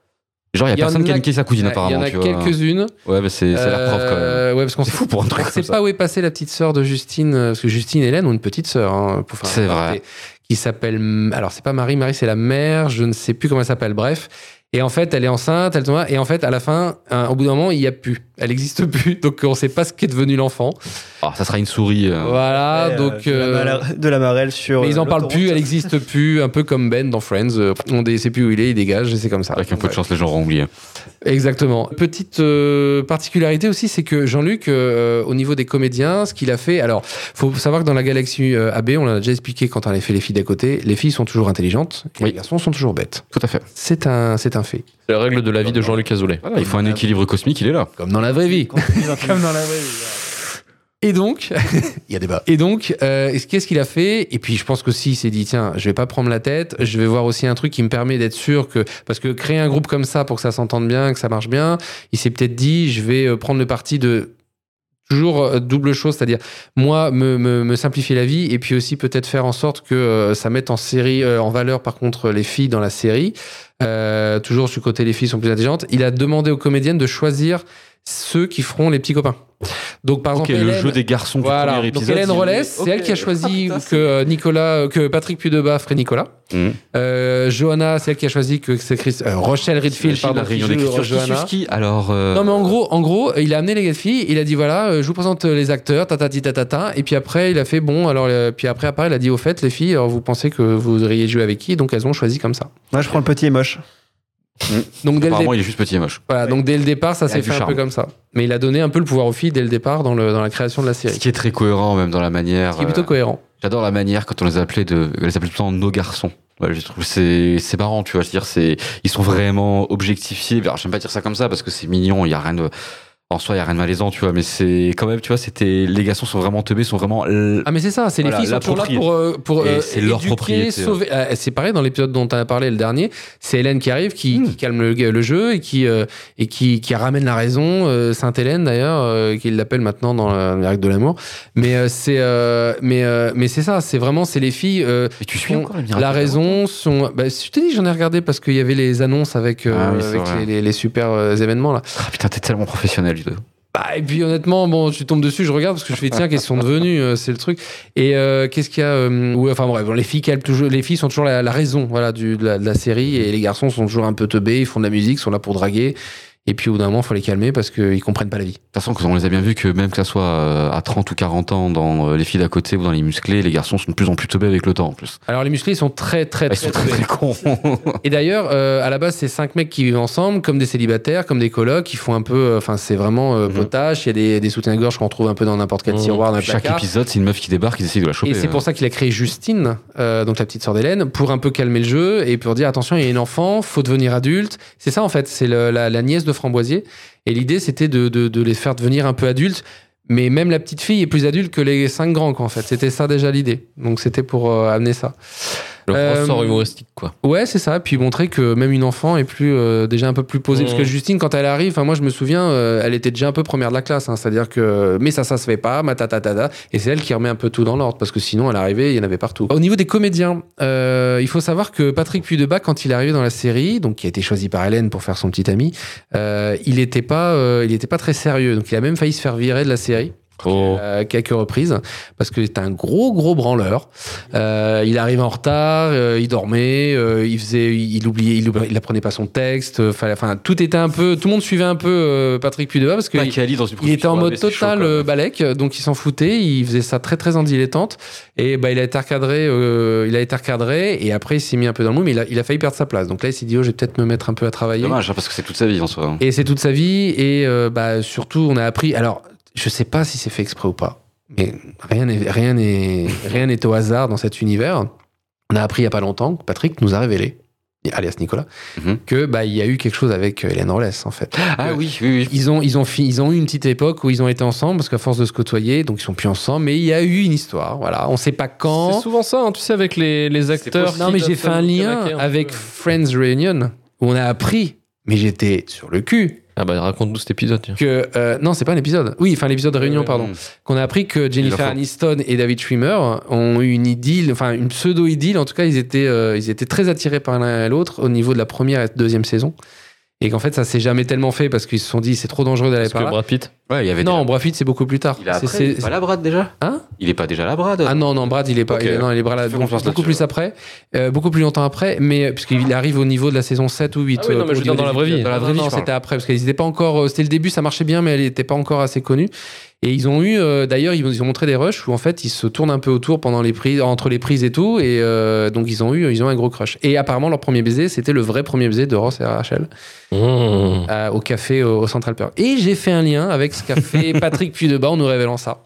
Speaker 1: Genre, il n'y a personne qui a niqué sa cousine, apparemment.
Speaker 2: Il y en a quelques-unes.
Speaker 1: Ouais, mais c'est la preuve quand même.
Speaker 2: Euh, ouais, parce qu'on
Speaker 1: fou pour un
Speaker 2: On
Speaker 1: truc comme
Speaker 2: sait pas où est passée la petite sœur de Justine, euh, parce que Justine et Hélène ont une petite sœur, hein, pour faire
Speaker 1: C'est vrai.
Speaker 2: qui s'appelle, alors c'est pas Marie, Marie c'est la mère, je ne sais plus comment elle s'appelle, bref. Et en fait, elle est enceinte, elle tombe, et en fait, à la fin, hein, au bout d'un moment, il y a plus, elle n'existe plus, donc on ne sait pas ce qu'est devenu l'enfant.
Speaker 1: Ah, ça sera une souris. euh.
Speaker 2: Voilà,
Speaker 4: Ouais,
Speaker 2: donc.
Speaker 4: euh, de,
Speaker 2: euh,
Speaker 4: la marelle, de la marelle sur.
Speaker 2: mais ils en
Speaker 4: euh,
Speaker 2: parlent plus, elle n'existe plus, un peu comme Ben dans Friends. euh, On ne sait plus où il est, il dégage, et c'est comme ça.
Speaker 1: Avec un peu de chance, les gens auront oublié.
Speaker 2: Exactement. Petite euh, particularité aussi, c'est que Jean-Luc, euh, au niveau des comédiens, ce qu'il a fait, alors, faut savoir que dans la galaxie euh, AB, on l'a déjà expliqué quand on avait fait les filles d'à côté, les filles sont toujours intelligentes, et les garçons sont toujours bêtes.
Speaker 1: Tout à fait.
Speaker 2: C'est un, c'est un fait.
Speaker 3: C'est la règle de la vie de Jean-Luc Azoulay.
Speaker 1: Voilà, il faut un équilibre cosmique, il est là.
Speaker 2: Comme dans la vraie vie.
Speaker 4: Comme dans la vraie
Speaker 2: Et donc, il y a débat. Et donc, euh, qu'est-ce qu'il a fait? Et puis, je pense que si, il s'est dit, tiens, je vais pas prendre la tête, je vais voir aussi un truc qui me permet d'être sûr que, parce que créer un groupe comme ça pour que ça s'entende bien, que ça marche bien, il s'est peut-être dit, je vais euh, prendre le parti de toujours euh, double chose, c'est-à-dire moi me, me, me simplifier la vie et puis aussi peut-être faire en sorte que euh, ça mette en série euh, en valeur par contre les filles dans la série. Euh, toujours sur le côté les filles sont plus intelligentes. Il a demandé aux comédiennes de choisir ceux qui feront les petits copains. Donc par
Speaker 1: Ok,
Speaker 2: exemple
Speaker 1: le
Speaker 2: Hélène-
Speaker 1: jeu des garçons du
Speaker 2: voilà.
Speaker 1: premier
Speaker 2: Donc
Speaker 1: épisode.
Speaker 2: Hélène
Speaker 1: il-
Speaker 2: Rollès, c'est
Speaker 1: Ok.
Speaker 2: elle qui a choisi
Speaker 1: Ah,
Speaker 2: que euh, Nicolas, que Patrick Pudeba ferait Nicolas.
Speaker 1: Mhm.
Speaker 2: Euh, Johanna, c'est elle qui a choisi que c'est Chris, euh, Rochelle Redfield, pardon,
Speaker 1: la
Speaker 2: qui
Speaker 1: réunion d'écriture. Qui
Speaker 2: Johanna.
Speaker 1: qui Alors. euh,
Speaker 2: Non mais en gros, en gros, il a amené les filles, il a dit voilà, euh, je vous présente euh, les acteurs, tatati tatata, et puis après il a fait bon, alors euh, puis après après il a dit au fait les filles, alors, vous pensez que vous auriez joué avec qui, donc elles ont choisi comme ça.
Speaker 4: Moi, je prends le petit et moche.
Speaker 2: Donc dès le,
Speaker 1: Apparemment,
Speaker 2: dé-
Speaker 1: il est juste petit et moche.
Speaker 2: voilà, donc dès le départ, ça s'est fait un peu comme ça. Mais il a donné un peu le pouvoir aux filles dès le départ dans, le, dans la création de la série.
Speaker 1: Ce qui est très cohérent, même dans la manière.
Speaker 2: Ce qui est plutôt
Speaker 1: euh,
Speaker 2: cohérent.
Speaker 1: J'adore la manière quand on les appelait de, on les appelait tout le temps nos garçons. Ouais, je trouve c'est c'est marrant, tu vois. Je veux dire, c'est ils sont vraiment objectifiés. Alors, j'aime pas dire ça comme ça parce que c'est mignon. Il y a rien de en soi, il y a rien de malaisant, tu vois. Mais c'est quand même, tu vois, c'était les garçons sont vraiment teubés, sont vraiment. l-
Speaker 2: Ah mais c'est ça, c'est
Speaker 1: Voilà,
Speaker 2: les filles
Speaker 1: la
Speaker 2: sont toujours là pour euh, pour euh,
Speaker 1: c'est leur propriété,
Speaker 2: sauver. Euh, c'est pareil dans l'épisode dont tu as parlé le dernier, c'est Hélène qui arrive, qui, qui calme le, le jeu et qui euh, et qui, qui ramène la raison. euh, Sainte Hélène d'ailleurs, qu'il l'appelle maintenant dans la- les règles de l'amour. Mais c'est mais mais c'est ça, c'est vraiment c'est les filles.
Speaker 1: Et tu suis encore miracles
Speaker 2: la raison sont. Bah, je te dis, j'en ai regardé parce qu'il y avait les annonces avec
Speaker 1: Ah oui,
Speaker 2: avec les, les- les super événements là.
Speaker 1: Ah, putain, t'es tellement professionnel,
Speaker 2: Bah, et puis honnêtement, bon, tu tombes dessus, je regarde parce que je fais tiens, qu'est-ce qu'ils sont devenus, euh, c'est le truc. Et euh, qu'est-ce qu'il y a euh, Enfin bref, les filles, toujours, les filles sont toujours la, raison, voilà, de, la, de la série, et les garçons sont toujours un peu teubés, ils font de la musique, sont là pour draguer. Et puis au bout d'un moment, faut les calmer parce qu'ils comprennent pas la vie.
Speaker 1: De toute façon, on les a bien vu que même que ça soit euh, à 30 ou 40 ans dans euh, les filles d'à côté ou dans les musclés, les garçons sont de plus en plus teubés avec le temps en plus.
Speaker 2: Alors les musclés, ils sont très très
Speaker 1: Ah, Ils
Speaker 2: très,
Speaker 1: sont très très cons.
Speaker 2: Et d'ailleurs, euh, à la base, c'est cinq mecs qui vivent ensemble, comme des célibataires, comme des colocs, qui font un peu. euh, Enfin, c'est vraiment euh,
Speaker 1: Mhm.
Speaker 2: potache. Il y a des, des soutiens-gorge qu'on trouve un peu dans n'importe quel
Speaker 3: Mhm.
Speaker 2: tiroir, dans
Speaker 1: Chaque
Speaker 2: placard.
Speaker 1: épisode, c'est une meuf qui débarque, ils essayent de la choper.
Speaker 2: Et c'est pour
Speaker 1: hein.
Speaker 2: ça qu'il a créé Justine, donc la petite sœur d'Hélène, pour un peu calmer le jeu et pour dire attention, il y a une enfant, faut devenir adulte. C'est ça en fait, c'est la, la nièce de Et l'idée c'était de les faire devenir un peu adultes. Mais même la petite fille est plus adulte que les cinq grands, quoi, en fait. C'était ça déjà l'idée. Donc c'était pour euh, amener ça.
Speaker 3: Le
Speaker 2: Euh,
Speaker 3: ressort humoristique, quoi.
Speaker 2: Ouais, c'est ça. Puis montrer que même une enfant est plus euh, déjà un peu plus posée.
Speaker 3: Mhm.
Speaker 2: Parce que Justine, quand elle arrive, moi je me souviens, euh, elle était déjà un peu première de la classe. hein. C'est-à-dire que mais ça, ça se fait pas, matatatada. Et c'est elle qui remet un peu tout dans l'ordre parce que sinon, elle arrivait, il y en avait partout. Au niveau des comédiens, euh, il faut savoir que Patrick Puydebas, quand il est arrivé dans la série, donc qui a été choisi par Hélène pour faire son petit ami, il était pas, il était pas très sérieux. Donc il a même failli se faire virer de la série.
Speaker 3: Oh.
Speaker 2: euh, quelques reprises parce que c'était un gros gros branleur. Euh, il arrivait en retard, euh, il dormait, euh, il faisait, il oubliait, il, oubliait- il apprenait pas son texte. euh, Enfin, tout était un peu, tout le monde suivait un peu euh, Patrick Puydebas parce que il,
Speaker 1: Cali dans une
Speaker 2: il était en mode
Speaker 1: c'est chaud,
Speaker 2: total euh, balèque, donc il s'en foutait. Il faisait ça très très en dilettante et bah il a été recadré, euh, il a été recadré et après il s'est mis un peu dans le moule, mais il a, il a failli perdre sa place. Donc là il s'est dit oh je vais peut-être me mettre un peu à travailler.
Speaker 1: Dommage, hein, parce que c'est toute sa vie en soi. hein.
Speaker 2: Et c'est toute sa vie. Et euh, bah, surtout, on a appris. Alors, je sais pas si c'est fait exprès ou pas, mais rien n'est rien n'est rien n'est au hasard dans cet univers. On a appris il y a pas longtemps que Patrick nous a révélé, alias Nicolas,
Speaker 1: Mhm.
Speaker 2: que bah il y a eu quelque chose avec euh, Hélène Rollès en fait.
Speaker 1: Ah oui, oui, oui.
Speaker 2: Ils ont, ils, ont fi- ils ont eu une petite époque où ils ont été ensemble parce qu'à force de se côtoyer, donc ils sont plus ensemble, mais il y a eu une histoire. Voilà, on sait pas
Speaker 3: C'est
Speaker 2: quand.
Speaker 3: souvent ça, hein, tu sais, avec les, les acteurs.
Speaker 2: Non, mais j'ai fait un lien
Speaker 3: peu.
Speaker 2: avec Friends Reunion où on a appris, mais j'étais sur le cul,
Speaker 3: Ah bah raconte-nous cet épisode. tiens.
Speaker 2: que euh, non c'est pas un épisode oui enfin l'épisode de réunion
Speaker 3: ouais,
Speaker 2: pardon
Speaker 1: Mmh.
Speaker 2: qu'on a appris que Jennifer. Aniston et David Schwimmer ont eu une idylle enfin une pseudo idylle en tout cas ils étaient euh, ils étaient très attirés par l'un et l'autre au niveau de la première et deuxième saison et qu'en fait ça s'est jamais tellement fait parce qu'ils se sont dit c'est trop dangereux d'aller par
Speaker 3: que
Speaker 2: là.
Speaker 3: Brad Pitt.
Speaker 1: Ouais, il y avait
Speaker 2: non
Speaker 1: déjà-
Speaker 2: Brad Pitt c'est beaucoup plus tard.
Speaker 1: Il est
Speaker 2: C'est-
Speaker 1: après,
Speaker 2: c'est-
Speaker 1: il est pas là, Brad, déjà
Speaker 2: Hein
Speaker 1: Il est pas déjà là, Brad
Speaker 2: ah non non Brad il est pas
Speaker 1: Ok.
Speaker 2: il est, non il est Brad-
Speaker 1: Je fais confiance
Speaker 2: beaucoup
Speaker 1: là-dessus,
Speaker 2: plus après. Euh, beaucoup plus longtemps après mais puisqu'il arrive au niveau de la saison 7 ou 8
Speaker 3: Ah oui, non,
Speaker 2: euh,
Speaker 3: mais je veux dire dans la vraie vie.
Speaker 2: dans la
Speaker 1: Dans
Speaker 2: vraie
Speaker 1: la
Speaker 2: vie
Speaker 1: je
Speaker 2: c'était après parce qu'ils étaient pas encore euh, c'était le début ça marchait bien mais elle était pas encore assez connue et ils ont eu euh, d'ailleurs ils, ils ont montré des rushs où en fait ils se tournent un peu autour pendant les prises entre les prises et tout et euh, donc ils ont eu ils ont eu un gros crush. Et apparemment leur premier baiser c'était le vrai premier baiser de Ross et Rachel
Speaker 3: Mmh.
Speaker 2: euh, au café au, au Central Perk et j'ai fait un lien avec ce qu'a fait Patrick Puydebas en nous révélant ça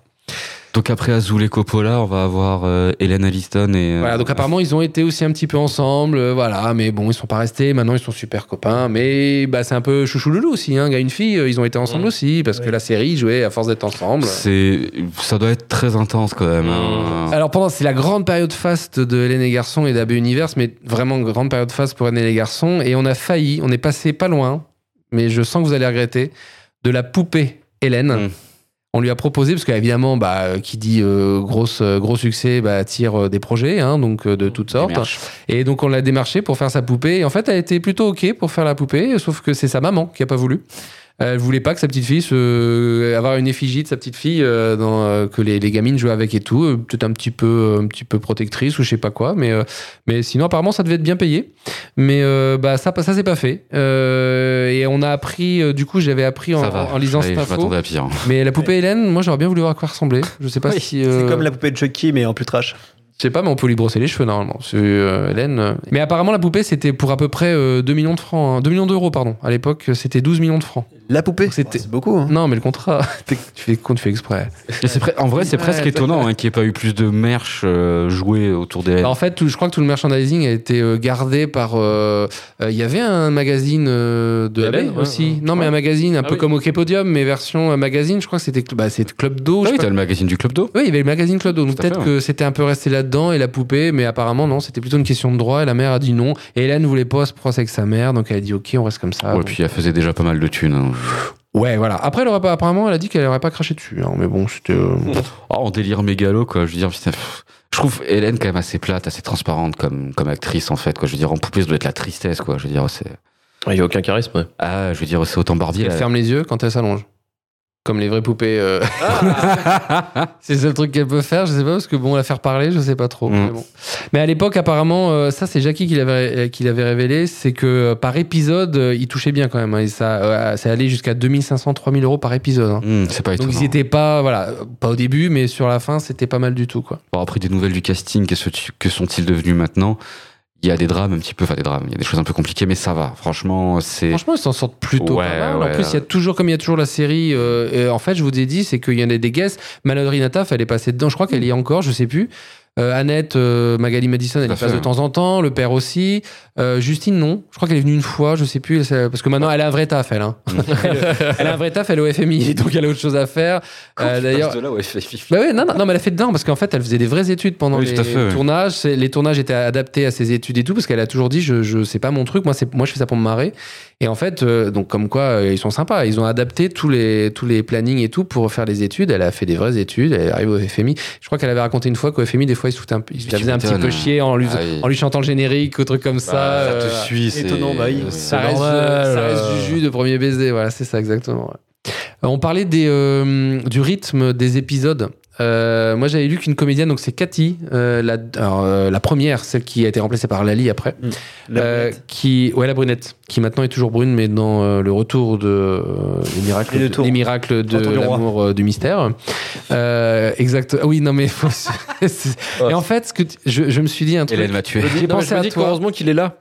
Speaker 1: Donc après Azul et Coppola, on va avoir euh, Hélène Aniston et. euh,
Speaker 2: Voilà, donc apparemment ils ont été aussi un petit peu ensemble, euh, voilà, mais bon, ils sont pas restés, maintenant ils sont super copains, mais bah, c'est un peu chouchou loulou aussi, hein, gars, une fille, euh, ils ont été ensemble
Speaker 3: Mmh.
Speaker 2: aussi, parce que la série jouait à force d'être ensemble.
Speaker 1: C'est, ça doit être très intense quand même. hein.
Speaker 2: Alors pendant, c'est la grande période faste de Hélène et Garçons et d'AB Universe, mais vraiment grande période faste pour Hélène et les Garçons, et on a failli, on est passé pas loin, mais je sens que vous allez regretter, de la poupée Hélène.
Speaker 1: Mm.
Speaker 2: On lui a proposé, parce qu'évidemment, bah, euh, qui dit euh, grosse, euh, gros succès, bah, attire euh, des projets, hein, donc de toutes sortes.
Speaker 1: Démarche.
Speaker 2: Et donc on l'a démarché pour faire sa poupée. Et en fait, elle était plutôt ok pour faire la poupée, sauf que c'est sa maman qui a pas voulu. Elle voulait pas que sa petite fille se avoir une effigie de sa petite fille euh, dans, euh, que les, les gamines jouaient avec et tout. Euh, Peut-être un petit peu euh, un petit peu protectrice ou je sais pas quoi, mais euh, mais sinon apparemment ça devait être bien payé. Mais euh, bah ça ça s'est pas fait. Euh, et on a appris euh, du coup j'avais appris en,
Speaker 1: Ça va.
Speaker 2: en lisant cette info.
Speaker 1: à pire.
Speaker 2: Mais la poupée Hélène, moi j'aurais bien voulu voir à quoi elle ressemblait. Je sais pas
Speaker 4: Oui,
Speaker 2: si
Speaker 4: C'est
Speaker 2: euh,
Speaker 4: comme la poupée de Chucky, mais en plus trash.
Speaker 2: Je sais pas, mais on peut lui brosser les cheveux normalement. C'est, euh, Hélène. euh. Mais apparemment, la poupée, c'était pour à peu près euh, 2 millions de francs. hein. 2 millions d'euros, pardon. À l'époque, c'était 12 millions de francs.
Speaker 4: La poupée,
Speaker 2: c'était
Speaker 4: c'est beaucoup. hein.
Speaker 2: Non, mais le contrat, tu fais con, tu fais exprès.
Speaker 1: En vrai, c'est
Speaker 2: Ouais,
Speaker 1: presque étonnant hein, qu'il n'y ait pas eu plus de merch euh, joué autour des.
Speaker 2: Bah, en fait, tout- je crois que tout le merchandising a été euh, gardé par. euh, euh, Il y avait un magazine euh, de AB
Speaker 3: ouais,
Speaker 2: aussi.
Speaker 3: ouais.
Speaker 2: Non, mais un magazine un
Speaker 3: Ah
Speaker 2: peu
Speaker 3: oui.
Speaker 2: comme OK Podium, mais version magazine. Je crois que c'était bah, c'est Club d'eau.
Speaker 1: Ah oui, t'as le magazine du Club d'eau.
Speaker 2: Oui, il y avait le magazine Club d'eau. Donc peut-être que c'était un peu resté là-dedans et la poupée, mais apparemment non, c'était plutôt une question de droit et la mère a dit non. Et Hélène voulait pas se procès avec sa mère, donc elle a dit ok, on reste comme ça.
Speaker 1: ouais,
Speaker 2: Donc-
Speaker 1: puis elle faisait déjà pas mal de thunes. hein.
Speaker 2: Ouais, voilà. Après, elle aurait pas, apparemment, elle a dit qu'elle aurait pas craché dessus. hein, mais bon, c'était. euh,
Speaker 1: Oh, en délire mégalo, quoi. Je veux dire, putain, pff, je trouve Hélène quand même assez plate, assez transparente comme, comme actrice, en fait. Quoi. Je veux dire, en poupée, ça doit être la tristesse, quoi. Je veux dire, c'est.
Speaker 3: Il n'y a aucun charisme. ouais.
Speaker 1: Ah, je veux dire, c'est autant Barbier.
Speaker 2: Elle
Speaker 1: là.
Speaker 2: ferme les yeux quand elle s'allonge. Comme les vraies poupées. euh. c'est le seul truc qu'elle peut faire, je sais pas, parce que bon, la faire parler, je sais pas trop.
Speaker 1: Mm.
Speaker 2: Mais, bon. Mais à l'époque, apparemment, euh, ça c'est Jackie qui l'avait qui l'avait révélé, c'est que euh, par épisode, euh, il touchait bien quand même. hein, et ça, euh, ça allait jusqu'à 2500, 3000 euros par épisode. hein.
Speaker 1: Hum, c'est pas
Speaker 2: Donc
Speaker 1: étonnant.
Speaker 2: ils étaient pas, voilà, euh, pas au début, mais sur la fin, c'était pas mal du tout, quoi.
Speaker 1: Bon, après des nouvelles du casting, que, que sont-ils devenus maintenant? Il y a des drames un petit peu, enfin des drames, il y a des choses un peu compliquées, mais ça va. Franchement, c'est.
Speaker 2: Franchement, ils s'en sortent plutôt
Speaker 1: Ouais,
Speaker 2: pas mal.
Speaker 1: ouais,
Speaker 2: en plus, il y a toujours, comme il y a toujours la série, euh, en fait, je vous ai dit, c'est qu'il y en a des guests. Mallory Nataf, elle est passée dedans. Je crois qu'elle y est encore, je sais plus. Euh, Annette, euh, Magali Madison, elle y passe
Speaker 1: fait.
Speaker 2: de temps en temps. Le père aussi. Euh, Justine, non. Je crois qu'elle est venue une fois, je sais plus. Parce que maintenant, elle a un vrai taf, elle. hein. elle, a un vrai taf, elle est au FMI, donc elle a autre chose à faire. Euh, D'ailleurs,
Speaker 1: de là, fait fifi.
Speaker 2: bah ouais, non, non, non, mais elle a fait dedans parce qu'en fait, elle faisait des vraies études pendant
Speaker 1: Oui,
Speaker 2: les
Speaker 1: fait,
Speaker 2: tournages. Les tournages étaient adaptés à ses études et tout parce qu'elle a toujours dit, je, je c'est pas mon truc. Moi, c'est, moi, je fais ça pour me marrer. Et en fait, euh, donc comme quoi, euh, ils sont sympas. Ils ont adapté tous les tous les plannings et tout pour faire les études. Elle a fait des vraies études. Elle arrive au FMI. Je crois qu'elle avait raconté une fois qu'au FMI, des fois, ils se un, ils faisaient un petit peu
Speaker 1: hein.
Speaker 2: chier en lui,
Speaker 1: Ah oui.
Speaker 2: en lui chantant le générique, ou truc comme ça.
Speaker 1: Bah, ça te suit, c'est.
Speaker 4: étonnant, bah oui.
Speaker 2: ça reste, ça reste du jus de premier baiser, voilà, c'est ça exactement. Euh, On parlait des, euh, du rythme des épisodes. Euh, moi, j'avais lu qu'une comédienne, donc c'est Cathy, euh, la, alors, euh, la première, celle qui a été remplacée par Lali après,
Speaker 4: La
Speaker 2: euh,
Speaker 4: brunette.
Speaker 2: qui, ouais, la brunette, qui maintenant est toujours brune, mais dans euh, le retour de euh, les miracles,
Speaker 4: le
Speaker 2: de- les miracles de l'amour euh, du mystère. Euh, exact. Ah oui, non mais faut- c'est- et en fait, ce que tu- je, je me suis dit un truc.
Speaker 1: Hélène m'a tué.
Speaker 2: J'ai pensé à toi.
Speaker 3: qu'heureusement qu'il est là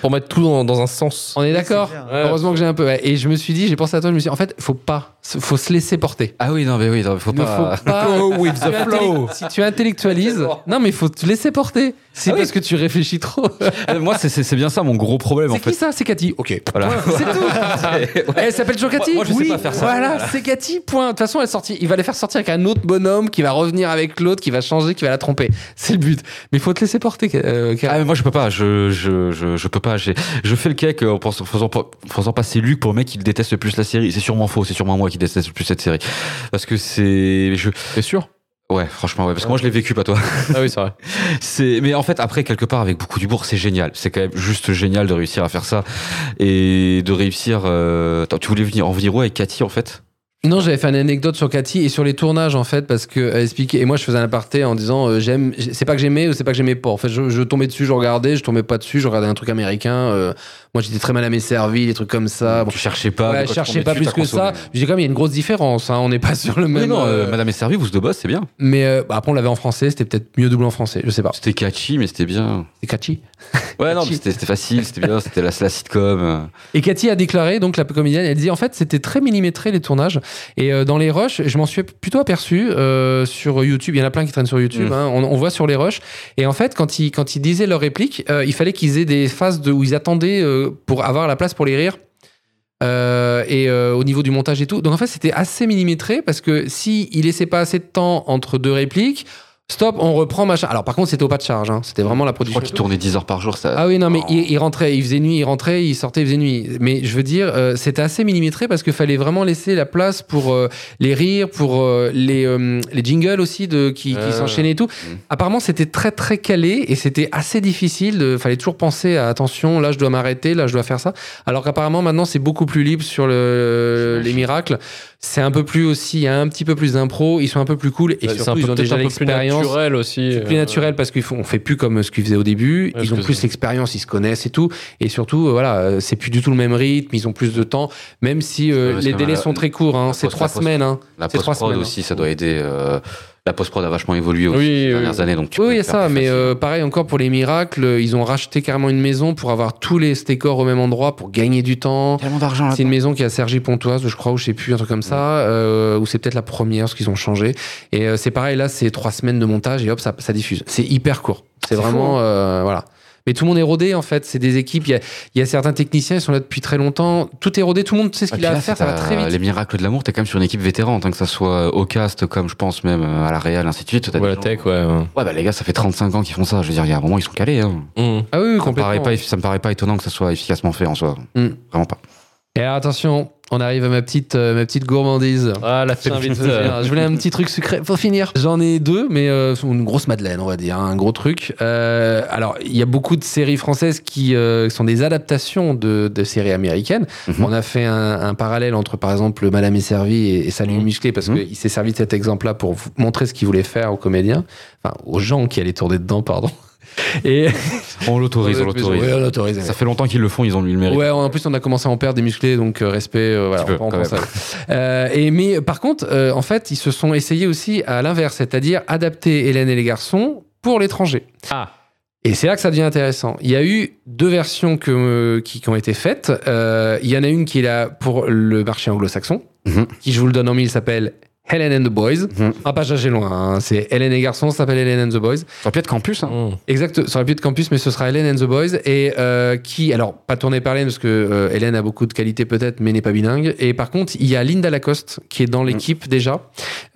Speaker 3: pour mettre tout dans, dans un sens.
Speaker 2: On est d'accord.
Speaker 3: Ouais.
Speaker 2: Heureusement que j'ai un peu. ouais. Et je me suis dit, j'ai pensé à toi, je me suis dit, en fait, faut pas, faut se laisser porter.
Speaker 1: Ah oui, non, mais oui, non, faut
Speaker 2: Il ne
Speaker 1: pas.
Speaker 2: faut pas.
Speaker 3: Go with
Speaker 2: si
Speaker 3: the
Speaker 2: tu
Speaker 3: flow.
Speaker 2: Si tu intellectualises, non, mais il faut te laisser porter. C'est
Speaker 1: Ah oui.
Speaker 2: parce que tu réfléchis trop.
Speaker 1: Euh, Moi, c'est- c'est c'est bien ça mon gros problème, en
Speaker 2: C'est qui
Speaker 1: fait.
Speaker 2: ça? C'est Cathy. Ok.
Speaker 1: Voilà.
Speaker 2: C'est tout. Elle s'appelle toujours Cathy?
Speaker 1: Moi- moi, je sais pas faire ça.
Speaker 2: Voilà, c'est Cathy. Point. De toute façon, elle est sortie. Il va les faire sortir avec un autre bonhomme qui va revenir avec l'autre, qui va changer, qui va la tromper. C'est le but. Mais il faut te laisser porter. euh.
Speaker 1: Ah, mais moi, je peux pas. Je, je, je, je peux Je fais le cake en pensant- en faisant, passer Luc pour le mec qui déteste le plus la série. C'est sûrement faux. C'est sûrement moi qui déteste le plus cette série. Parce que c'est. Je...
Speaker 3: T'es sûr?
Speaker 1: Ouais, franchement, ouais. Parce que moi, je l'ai vécu, pas toi.
Speaker 3: Ah oui, c'est vrai.
Speaker 1: C'est, mais en fait, après, quelque part, avec beaucoup d'humour, c'est génial. C'est quand même juste génial de réussir à faire ça. Et de réussir. Euh... Attends, tu voulais venir en venir où avec Cathy, en fait?
Speaker 2: Non, j'avais fait une anecdote sur Cathy et sur les tournages en fait parce que elle expliquait et moi je faisais un aparté en disant euh, j'aime c'est pas que j'aimais ou c'est pas que j'aimais pas en fait je, je tombais dessus je regardais je tombais pas dessus je regardais un truc américain euh, moi j'étais très mal à mes servis des trucs comme ça bon,
Speaker 1: Tu cherchais pas.
Speaker 2: ouais, je cherchais pas
Speaker 1: dessus,
Speaker 2: plus que ça
Speaker 1: consommé.
Speaker 2: je dis quand même il y a une grosse différence hein, on n'est pas sur le
Speaker 1: Oui,
Speaker 2: même
Speaker 1: non, euh, Madame est servie, vous de boss, c'est bien.
Speaker 2: mais bah, après on l'avait en français c'était peut-être mieux doublé en français je sais pas
Speaker 1: C'était catchy, mais c'était bien.
Speaker 2: c'est Cathy
Speaker 1: Ouais, non,
Speaker 2: Catchy.
Speaker 1: c'était c'était facile, c'était bien, c'était la, la sitcom.
Speaker 2: Et Cathy a déclaré, donc la comédienne, elle dit en fait c'était très millimétré les tournages. Et euh, dans les rushs, je m'en suis plutôt aperçu euh, sur YouTube. Il y en a plein qui traînent sur YouTube.
Speaker 1: Mm.
Speaker 2: hein. on, on voit sur les rushs. Et en fait, quand ils, quand ils disaient leurs répliques, euh, il fallait qu'ils aient des phases de, où ils attendaient pour avoir la place pour les rires. Euh, et euh, au niveau du montage et tout. Donc en fait, c'était assez millimétré parce que si il laissait pas assez de temps entre deux répliques, stop, on reprend machin. Alors par contre, c'était au pas de charge. hein. C'était vraiment la
Speaker 1: Je
Speaker 2: production.
Speaker 1: crois qu'il tournait 10 heures par jour. Ça...
Speaker 2: Ah oui, non, mais
Speaker 1: Oh.
Speaker 2: il, il rentrait, il faisait nuit, il rentrait, il sortait, il faisait nuit. Mais je veux dire, euh, c'était assez millimétré parce qu'il fallait vraiment laisser la place pour euh, les rires, pour euh, les, euh, les jingles aussi de, qui, qui
Speaker 3: Euh.
Speaker 2: s'enchaînaient et tout. Apparemment, c'était très très calé et c'était assez difficile. Il fallait toujours penser à attention, là je dois m'arrêter, là je dois faire ça. Alors qu'apparemment, maintenant, c'est beaucoup plus libre sur le, les miracles. C'est un peu plus aussi, il y a un petit peu plus d'impro, ils sont un peu plus cool et
Speaker 3: c'est
Speaker 2: surtout, ils ont déjà
Speaker 3: peu plus
Speaker 2: l'expérience.
Speaker 3: naturel aussi.
Speaker 2: C'est plus
Speaker 3: euh,
Speaker 2: naturel parce qu'on fait plus comme ce qu'ils faisaient au début.
Speaker 3: Ouais,
Speaker 2: ils ont plus l'expérience, ils se connaissent et tout. Et surtout, euh, voilà, euh, c'est plus du tout le même rythme. Ils ont plus de temps, même si euh, les délais
Speaker 1: la-
Speaker 2: sont très courts. Hein, c'est trois semaines. Hein.
Speaker 1: La
Speaker 2: C'est trois
Speaker 1: post-prod
Speaker 2: semaines,
Speaker 1: aussi, ça doit aider. euh, la post-prod a vachement évolué aussi
Speaker 2: Oui,
Speaker 1: ces
Speaker 2: oui,
Speaker 1: dernières
Speaker 2: oui.
Speaker 1: années. Donc tu
Speaker 2: Oui, il y a ça, mais euh, pareil encore pour les miracles, ils ont racheté carrément une maison pour avoir tous les décors au même endroit pour gagner du temps.
Speaker 1: tellement d'argent
Speaker 2: C'est une maison qui est à Sergi Pontoise, je crois, ou je sais plus, un truc comme ça, euh, ou c'est peut-être la première, parce qu'ils ont changé. Et euh, c'est pareil, là, c'est trois semaines de montage et hop, ça, ça diffuse. C'est hyper court. C'est vraiment,
Speaker 1: fou,
Speaker 2: euh, voilà. Mais tout le monde est rodé, en fait. C'est des équipes. Il y a, il y a certains techniciens, ils sont là depuis très longtemps. Tout est rodé, tout le monde sait ce
Speaker 1: Et
Speaker 2: qu'il a à faire, ça va très vite.
Speaker 1: Les miracles de l'amour, t'es quand même sur une équipe vétérante, hein, que ça soit au cast, comme je pense même euh, à la Real, ainsi de suite. Des
Speaker 3: la tech, ouais. ouais.
Speaker 1: Ouais, bah les gars, ça fait 35 ans qu'ils font ça. Je veux dire, il y a un moment, ils sont calés. Hein.
Speaker 3: Mmh.
Speaker 2: Ah oui, oui,
Speaker 1: Ça, me
Speaker 2: complètement.
Speaker 1: paraît pas, ça me paraît pas étonnant que ça soit efficacement fait en soi.
Speaker 2: Mm.
Speaker 1: Vraiment pas.
Speaker 2: Et alors, attention, on arrive à ma petite, euh, ma petite gourmandise.
Speaker 3: Ah, la vite.
Speaker 2: Alors, je voulais un petit truc sucré pour finir. J'en ai deux, mais euh, une grosse madeleine, on va dire, hein, un gros truc. Euh, alors, il y a beaucoup de séries françaises qui euh, sont des adaptations de, de séries américaines.
Speaker 1: Mhm.
Speaker 2: On a fait un, un parallèle entre, par exemple, Madame est servie et, et Salut
Speaker 3: Mhm.
Speaker 2: musclé, parce
Speaker 1: Mhm.
Speaker 2: qu'il s'est servi de cet exemple-là pour montrer ce qu'il voulait faire aux comédiens, enfin aux gens qui allaient tourner dedans, pardon. Et
Speaker 1: On l'autorise, on l'autorise.
Speaker 2: Ouais, on l'autorise.
Speaker 1: Ça fait longtemps qu'ils le font, ils ont eu le mérite.
Speaker 2: Ouais, en plus on a commencé à en perdre des musclés, donc euh, respect. euh, voilà,
Speaker 1: peu,
Speaker 2: on à- Euh, et mais par contre, euh, en fait, ils se sont essayés aussi à l'inverse, c'est-à-dire adapter Hélène et les garçons pour l'étranger.
Speaker 3: Ah.
Speaker 2: Et c'est là que ça devient intéressant. Il y a eu deux versions que, qui, qui ont été faites. Il y en a une qui est là pour le marché anglo-saxon,
Speaker 1: Mhm.
Speaker 2: qui je vous le donne en mille s'appelle Helen and the Boys.
Speaker 1: Mhm.
Speaker 2: Ah, pas chercher loin, hein. c'est Helen et les garçons, ça s'appelle Helen and the Boys.
Speaker 1: Ça aurait pu être campus. Hein.
Speaker 3: Mmh.
Speaker 2: Exact, ça aurait pu être campus, mais ce sera Hélène and the Boys. Et euh, qui, alors, pas tourné par Hélène, parce que euh, Hélène a beaucoup de qualités peut-être, mais n'est pas bilingue. Et par contre, il y a Linda Lacoste, qui est dans l'équipe déjà,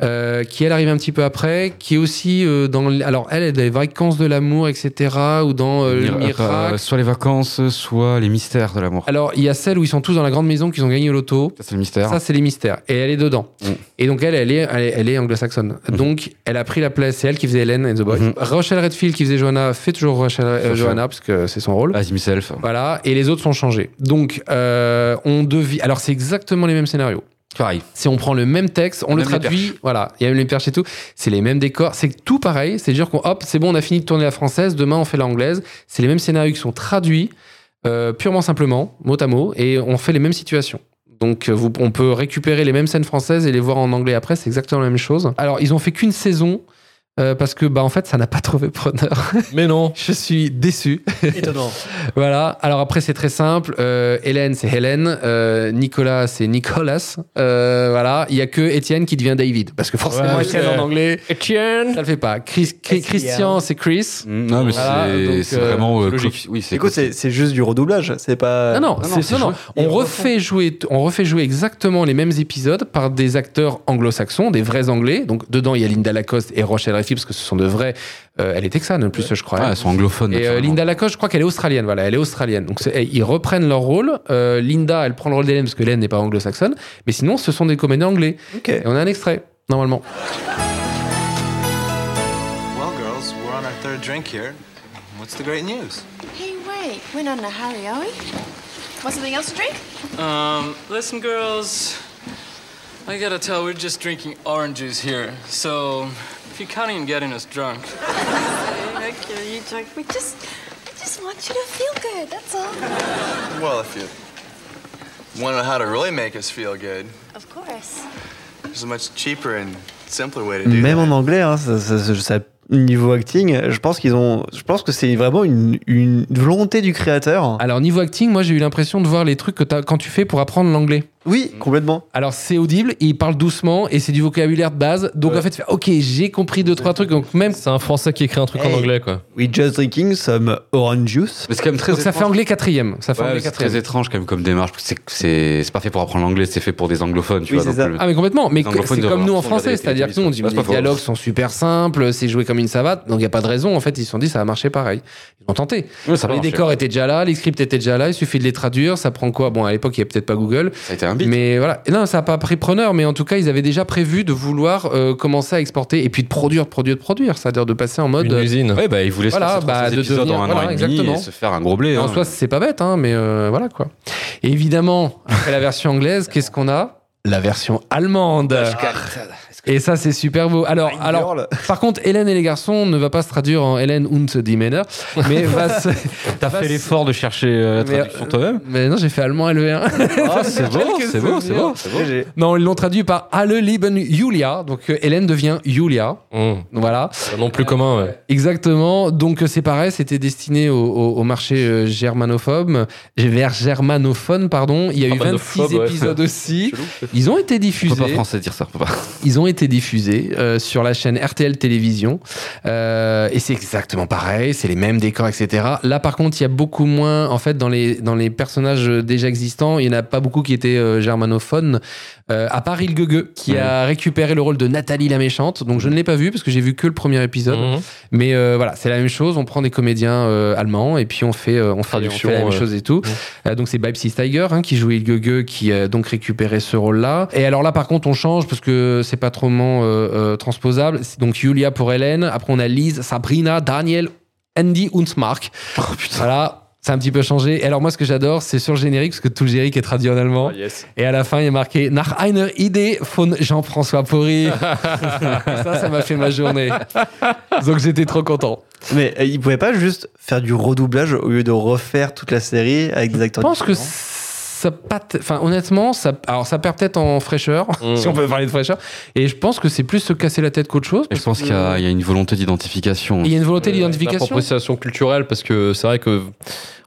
Speaker 2: euh, qui elle arrive un petit peu après, qui est aussi euh, dans. Alors, elle est dans les vacances de l'amour, etc., ou dans euh, le
Speaker 1: Mir-
Speaker 2: miracle.
Speaker 1: euh, soit les vacances, soit les mystères de l'amour.
Speaker 2: Alors, il y a celle où ils sont tous dans la grande maison, qu'ils ont gagné au loto.
Speaker 1: Ça, c'est le mystère.
Speaker 2: Ça, c'est les mystères. Et elle est dedans.
Speaker 1: Mm.
Speaker 2: Et donc, elle, elle est, elle est, elle est anglo-saxonne. Donc, elle a pris la place. C'est elle qui faisait Hélène and the Boys.
Speaker 1: Mhm.
Speaker 2: Rochelle Redfield, qui faisait Johanna, fait toujours Rochelle, euh. Johanna, parce que c'est son rôle.
Speaker 1: As himself.
Speaker 2: Voilà. Et les autres sont changés. Donc, euh, on devient. Alors, c'est exactement les mêmes scénarios.
Speaker 1: Pareil.
Speaker 2: Si on prend le même texte, on le
Speaker 1: Même
Speaker 2: traduit, voilà, il y a même les perches et tout, c'est les mêmes décors, c'est tout pareil, c'est-à-dire qu'on, hop, c'est bon, on a fini de tourner la française, demain on fait l'anglaise, c'est les mêmes scénarios qui sont traduits, euh, purement simplement, mot à mot, et on fait les mêmes situations. Donc euh, on peut récupérer les mêmes scènes françaises et les voir en anglais après, c'est exactement la même chose. Alors ils ont fait qu'une saison, euh, parce que bah en fait ça n'a pas trouvé preneur.
Speaker 3: Mais non.
Speaker 2: Je suis déçu.
Speaker 4: Étonnant.
Speaker 2: Voilà. Alors après, c'est très simple. Euh, Hélène, c'est Hélène. Euh, Nicolas, c'est Nicolas. Euh, voilà. Il y a que Étienne qui devient David. Parce que forcément,
Speaker 3: Ouais,
Speaker 2: Étienne en anglais,
Speaker 3: Etienne.
Speaker 2: ça le fait pas. Chris- Chris- Christian, c'est Chris.
Speaker 1: Mm, Non, mais
Speaker 2: Voilà,
Speaker 1: c'est
Speaker 2: euh,
Speaker 1: vraiment
Speaker 2: logique.
Speaker 1: Oui, c'est
Speaker 4: Écoute, c'est juste du redoublage. C'est pas.
Speaker 2: Non, non,
Speaker 1: non,
Speaker 2: non, non. On refait jouer, on refait jouer exactement les mêmes épisodes par des acteurs anglo-saxons, des vrais anglais. Donc dedans, il y a Linda Lacoste et Rochelle Redfield parce que ce sont de vrais. euh, elle est texane en plus, je crois.
Speaker 1: Ouais, elles sont anglophones.
Speaker 2: Et euh. Linda Lacoste, je crois qu'elle est australienne. Voilà, elle est australienne. Donc c'est- ils reprennent leur rôle. Euh, Linda, elle prend le rôle d'Hélène parce que Hélène n'est pas anglo-saxonne. Mais sinon, ce sont des comédiens anglais.
Speaker 4: Ok.
Speaker 2: Et on a un extrait, normalement.
Speaker 11: Well, girls, we're on our third drink here. What's the great news?
Speaker 12: Hey, wait. We're not in a hurry, are we? Want something else to drink?
Speaker 13: Um, listen, girls. I gotta tell, we're just drinking orange juice here. So, you're counting on getting us drunk,
Speaker 12: you drunk. We just, we just want you to feel good. That's all.
Speaker 11: Well, if you want to know how to really make us feel good,
Speaker 12: Of course.
Speaker 11: there's a much cheaper and simpler way to do
Speaker 4: Même
Speaker 11: that.
Speaker 4: en anglais, hein, ça, ça- ça- ça- niveau acting, je pense qu'ils ont. Je pense que c'est vraiment une, une volonté du créateur.
Speaker 2: Alors niveau acting, moi j'ai eu l'impression de voir les trucs que quand tu fais pour apprendre l'anglais.
Speaker 4: Oui, complètement.
Speaker 2: Alors c'est audible, il parle doucement et c'est du vocabulaire de base. Donc
Speaker 4: Ouais.
Speaker 2: en fait, tu fais, ok, j'ai compris deux trois trucs. Donc même
Speaker 3: C'est un français qui écrit un truc en anglais, quoi.
Speaker 4: We just drinking some orange juice.
Speaker 1: Mais c'est quand même très
Speaker 2: donc ça fait anglais quatrième. Ça fait
Speaker 1: Ouais,
Speaker 2: anglais
Speaker 1: c'est très
Speaker 2: quatrième.
Speaker 1: étrange quand même comme démarche. parce que C'est c'est pas fait pour apprendre l'anglais, c'est fait pour des anglophones, tu
Speaker 4: Oui,
Speaker 1: vois.
Speaker 4: c'est
Speaker 1: donc
Speaker 4: ça.
Speaker 1: le-
Speaker 2: Ah mais complètement, mais c'est comme nous en français, c'est-à-dire que nous on dit les dialogues sont super simples, c'est joué comme une savate, donc il y a pas de raison. En fait, ils se sont dit ça va marcher pareil. Ils ont tenté. Les décors étaient déjà là, les scripts étaient déjà là, il suffit de les traduire. Ça prend quoi? Bon, à l'époque il y avait peut-être pas Google,
Speaker 1: Ça a été un beat.
Speaker 2: mais voilà. Et Non, ça n'a pas pris preneur, mais en tout cas ils avaient déjà prévu de vouloir euh, commencer à exporter et puis de produire, de produire, de produire, c'est-à-dire de passer en mode.
Speaker 3: Une usine.
Speaker 1: Ouais, bah, ils voulaient se
Speaker 2: Voilà, bah,
Speaker 1: 36
Speaker 2: de
Speaker 1: épisodes
Speaker 2: devenir-
Speaker 1: en un
Speaker 2: voilà,
Speaker 1: an et demi et se faire un gros blé.
Speaker 2: En
Speaker 1: hein.
Speaker 2: soi, c'est pas bête, hein, mais euh, voilà quoi. Et évidemment, après la version anglaise, qu'est-ce qu'on a? La version allemande. Et ça, c'est super beau. Alors, alors par contre, Hélène et les garçons ne va pas se traduire en Hélène und die Männer, mais va se.
Speaker 1: T'as fait l'effort de chercher euh, la traduction toi-même
Speaker 2: Mais non, j'ai fait allemand LE1.
Speaker 1: Ah, c'est beau, c'est beau, c'est beau.
Speaker 2: Non, ils l'ont traduit par Alle lieben Julia. Donc euh, Hélène devient Julia. Voilà.
Speaker 3: Non plus commun, ouais.
Speaker 2: Exactement. Donc euh, c'est pareil, c'était destiné au, au- au marché euh, germanophobe, vers germanophone, pardon. Il y a eu 26
Speaker 1: Germanophobe, ouais.
Speaker 2: épisodes aussi. Ils ont été
Speaker 1: On
Speaker 2: diffusés.
Speaker 1: peut pas français dire ça. on peut pas.
Speaker 2: Ils ont été diffusés euh, sur la chaîne RTL Télévision. Euh, et c'est exactement pareil, c'est les mêmes décors, etc. Là, par contre, il y a beaucoup moins, en fait, dans les, dans les personnages déjà existants, il n'y en a pas beaucoup qui étaient euh, germanophones. À part Il Guegue, qui a récupéré le rôle de Nathalie la méchante. Donc, je ne l'ai pas vu parce que j'ai vu que le premier épisode.
Speaker 3: Mhm.
Speaker 2: Mais voilà, c'est la même chose. On prend des comédiens allemands et puis on fait, on fait, on fait la même chose et tout. Euh, donc c'est Babsy Tiger hein, qui joue Il Guegue qui a donc récupéré ce rôle-là. Et alors là par contre on change parce que c'est pas trop euh, euh, transposable. Donc Julia pour Hélène. Après on a Lise, Sabrina, Daniel, Andy und Mark.
Speaker 3: Oh,
Speaker 2: Voilà. C'est un petit peu changé. Et alors moi, ce que j'adore, c'est sur le générique, parce que tout le générique est traduit en allemand.
Speaker 3: Yes.
Speaker 2: Et à la fin, il est marqué Nach einer Idee von Jean-François Porry. ça, ça m'a fait ma journée. Donc j'étais trop content.
Speaker 4: Mais euh, ils pouvaient pas juste faire du redoublage au lieu de refaire toute la série avec des
Speaker 2: Je
Speaker 4: acteurs
Speaker 2: pense que
Speaker 4: différents?
Speaker 2: Ça pas t- enfin honnêtement ça alors ça perd peut-être en fraîcheur si on peut parler de fraîcheur et je pense que c'est plus se casser la tête qu'autre chose
Speaker 1: Et je pense qu'il y, a il y a une volonté d'identification.
Speaker 2: il y a une volonté
Speaker 3: Euh,
Speaker 2: d'identification
Speaker 3: Appropriation culturelle, parce que c'est vrai que,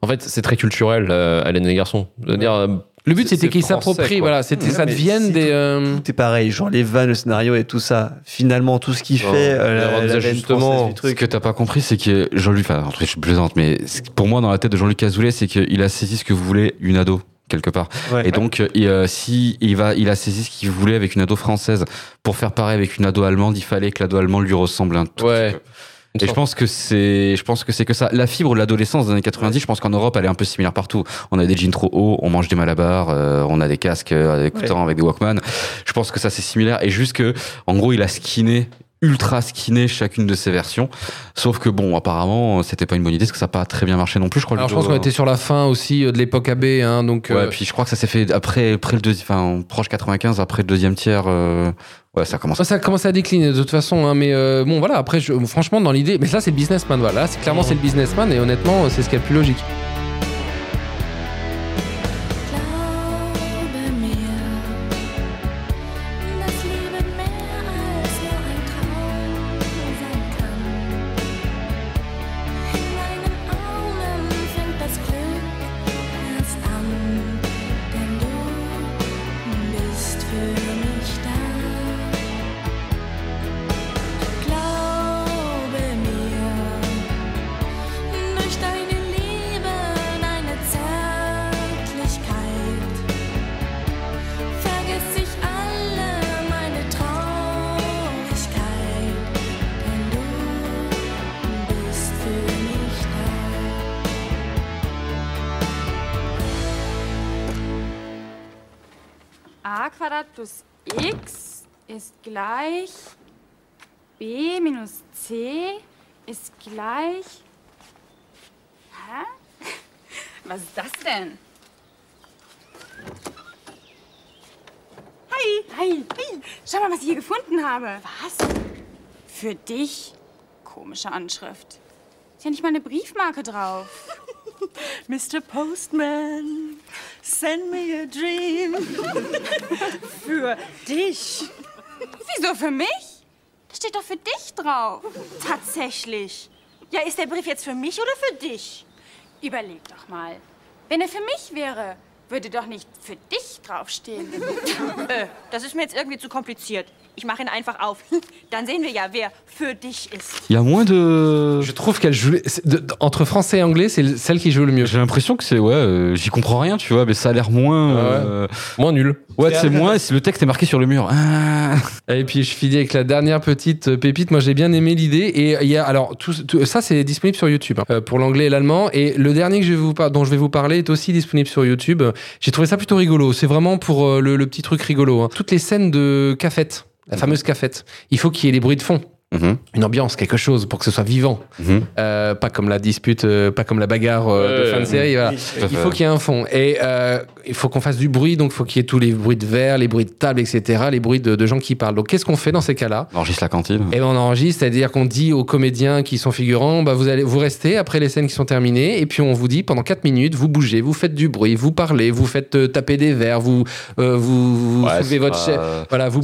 Speaker 3: en fait, c'est très culturel, euh, Hélène et les garçons. Euh,
Speaker 2: le but c'était qu'ils s'approprient voilà c'était ça devienne
Speaker 4: si
Speaker 2: des
Speaker 4: tout-
Speaker 2: euh,
Speaker 4: Tout est pareil, genre les vannes, le scénario et tout ça. Finalement, tout ce qui
Speaker 3: Non,
Speaker 4: fait euh, la, la du
Speaker 1: Ce que t'as pas compris, c'est que Jean-Luc, enfin, en tout cas, je plaisante, mais pour moi, dans la tête de Jean-Luc Azoulay, c'est qu'il a saisi ce que vous voulez une ado quelque part.
Speaker 4: Ouais.
Speaker 1: Et donc, euh, il, euh, si il va, il a saisi ce qu'il voulait avec une ado française pour faire pareil avec une ado allemande, il fallait que l'ado allemande lui ressemble un tout
Speaker 3: Ouais.
Speaker 1: petit peu. Et je pense que c'est, je pense que c'est que ça. La fibre de l'adolescence des années 90, je pense qu'en Europe, elle est un peu similaire partout. On a des jeans trop hauts, on mange des malabars, euh, on a des casques euh, écoutants avec des Walkman. Je pense que ça c'est similaire. Et juste que, en gros, il a skinné ultra skinné chacune de ses versions. Sauf que bon, apparemment, c'était pas une bonne idée parce que ça n'a pas très bien marché non plus. Je crois.
Speaker 2: alors je pense qu'on était sur la fin aussi euh, de l'époque AB hein, donc
Speaker 1: Ouais,
Speaker 2: euh,
Speaker 1: puis je crois que ça s'est fait après, après le deuxième, enfin proche 95, après le deuxième tiers. euh, ouais, ça commence.
Speaker 2: ça commence à décliner de toute façon, hein, mais euh, bon voilà, après je- franchement dans l'idée, mais là c'est le businessman, voilà, Là, c'est clairement c'est le businessman et honnêtement c'est ce qui est le plus logique.
Speaker 14: Gleich... Hä? Was ist das denn? Hi! Hi! Hi! Schau mal, was ich hier gefunden habe. Was? Für dich? Komische Anschrift. Ist ja nicht mal eine Briefmarke drauf.
Speaker 15: Mr. Postman, send me a dream. Für dich.
Speaker 14: Wieso für mich? Da steht doch für dich drauf.
Speaker 15: Tatsächlich. Ja, ist der Brief jetzt für mich oder für dich?
Speaker 14: Überleg doch mal. Wenn er für mich wäre, würde doch nicht für dich draufstehen.
Speaker 15: äh, das ist mir jetzt irgendwie zu kompliziert. Ich mache ihn einfach auf. Dann sehen wir ja, wer für dich ist.
Speaker 1: Il y a moins de.
Speaker 2: Je trouve qu'elle joue c'est- de- de- entre français et anglais, c'est le- celle qui joue le mieux.
Speaker 1: J'ai l'impression que c'est ouais, euh, j'y comprends rien, tu vois, mais ça a l'air moins euh,
Speaker 3: moins nul.
Speaker 1: Ouais, c'est moins. si Le texte est marqué sur le mur. Ah.
Speaker 2: Et puis je finis avec la dernière petite euh, pépite. Moi j'ai bien aimé l'idée et il y a alors tout, tout- ça c'est disponible sur YouTube hein, euh, pour l'anglais et l'allemand et le dernier que je vais vous par- dont je vais vous parler est aussi disponible sur YouTube. J'ai trouvé ça plutôt rigolo. C'est vraiment pour euh, le, le petit truc rigolo. hein. Toutes les scènes de cafette. La fameuse cafette. Il faut qu'il y ait des bruits de fond.
Speaker 1: Mhm.
Speaker 2: une ambiance, quelque chose pour que ce soit vivant.
Speaker 1: Mhm.
Speaker 2: Euh, pas comme la dispute, euh, pas comme la bagarre euh, de fin de série. voilà. Il faut qu'il y ait un fond. Et euh, il faut qu'on fasse du bruit, donc il faut qu'il y ait tous les bruits de verre, les bruits de table, etc., les bruits de, de gens qui parlent. Donc qu'est-ce qu'on fait dans ces cas-là?
Speaker 1: On enregistre la cantine.
Speaker 2: et ben on enregistre, c'est-à-dire qu'on dit aux comédiens qui sont figurants, bah vous allez vous restez après les scènes qui sont terminées, et puis on vous dit pendant 4 minutes, vous bougez, vous faites du bruit, vous parlez, vous faites euh, taper des verres, vous euh, vous, vous
Speaker 1: Ouais,
Speaker 2: soulevez votre
Speaker 1: pas-
Speaker 2: chaise, voilà, vous.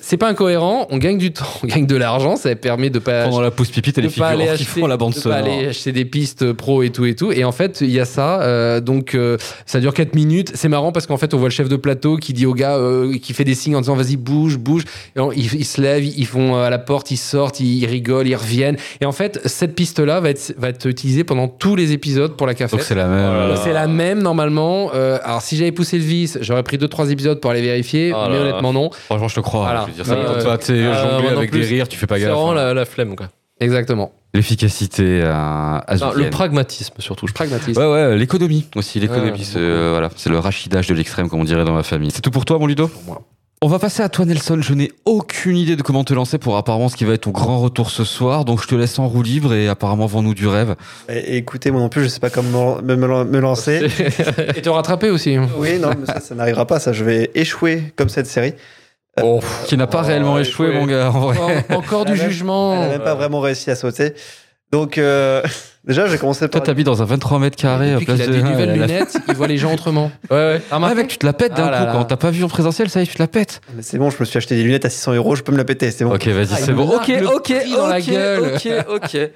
Speaker 1: C'est pas incohérent,
Speaker 2: on gagne du temps, on gagne de l'argent, ça permet de pas
Speaker 1: Pendant la pause pipi, t'as
Speaker 2: de
Speaker 1: les
Speaker 2: pas aller
Speaker 1: figurants qui
Speaker 2: acheter,
Speaker 1: font la bande
Speaker 2: de pas
Speaker 1: sonore.
Speaker 2: aller acheter des pistes pro et tout et tout. Et en fait, il y a ça. euh, donc, euh, ça dure 4 minutes. C'est marrant parce qu'en fait, on voit le chef de plateau qui dit au gars, euh, qui fait des signes en disant vas-y, bouge, bouge. Et on- ils, ils se lèvent, ils vont à la porte, ils sortent, ils, ils rigolent, ils reviennent. Et en fait, cette piste-là va être, va être utilisée pendant tous les épisodes pour la café.
Speaker 1: Donc c'est la même.
Speaker 3: Oh là là.
Speaker 2: C'est la même normalement. Euh, alors si j'avais poussé le vice, j'aurais pris 2-3 épisodes pour aller vérifier,
Speaker 3: Oh
Speaker 2: mais
Speaker 3: là là.
Speaker 2: honnêtement non.
Speaker 1: Franchement, je te crois.
Speaker 2: Voilà.
Speaker 1: Je veux dire, ça
Speaker 2: euh,
Speaker 1: toi, tu sais,
Speaker 3: euh,
Speaker 1: jongler
Speaker 3: moi non
Speaker 1: avec
Speaker 3: plus.
Speaker 1: des rires, tu fais pas
Speaker 3: C'est vraiment la, la flemme, quoi.
Speaker 2: Exactement.
Speaker 1: L'efficacité
Speaker 3: Non, le pragmatisme, surtout.
Speaker 2: Pragmatisme.
Speaker 1: Ouais, ouais, l'économie aussi. L'économie,
Speaker 3: Ouais,
Speaker 1: c'est euh, voilà, c'est le rachidage de l'extrême, comme on dirait dans ma famille. C'est tout pour toi, mon Ludo
Speaker 2: moi.
Speaker 1: On va passer à toi, Nelson. Je n'ai aucune idée de comment te lancer pour apparemment ce qui va être ton grand retour ce soir. Donc, je te laisse en roue libre et apparemment, vends-nous du rêve.
Speaker 4: Et- écoutez, moi non plus, je sais pas comment me, me- me lancer.
Speaker 2: Et te rattraper aussi.
Speaker 4: Oui, non, mais ça, ça n'arrivera pas. Ça, je vais échouer comme cette série.
Speaker 3: Oh,
Speaker 1: Qui n'a pas
Speaker 4: Oh,
Speaker 1: réellement échoué,
Speaker 4: échoué.
Speaker 1: mon gars, en vrai.
Speaker 2: Encore, encore du
Speaker 4: Elle a même-
Speaker 2: jugement.
Speaker 4: Elle n'a même pas vraiment réussi à sauter. Donc, euh, déjà, j'ai commencé
Speaker 1: Toi,
Speaker 4: par.
Speaker 1: t'habites dans un 23 mètres carrés.
Speaker 2: Depuis
Speaker 1: à place
Speaker 2: qu'il a
Speaker 1: de-
Speaker 2: des nouvelles
Speaker 1: la-
Speaker 2: lunettes, il voit les gens autrement.
Speaker 3: Ouais, ouais.
Speaker 2: Ah,
Speaker 1: Ah, mec, tu te la pètes d'un
Speaker 2: Ah
Speaker 1: coup.
Speaker 2: là.
Speaker 1: Quand t'as pas vu en présentiel, ça y est, tu te la pètes.
Speaker 4: Mais C'est bon, je me suis acheté des lunettes à 600 euros, je peux me la péter, c'est bon.
Speaker 1: Ok, vas-y,
Speaker 2: Ah,
Speaker 1: c'est
Speaker 2: il
Speaker 1: bon. Ok, ok,
Speaker 2: prix dans la
Speaker 1: ok,
Speaker 2: gueule.
Speaker 1: ok, ok.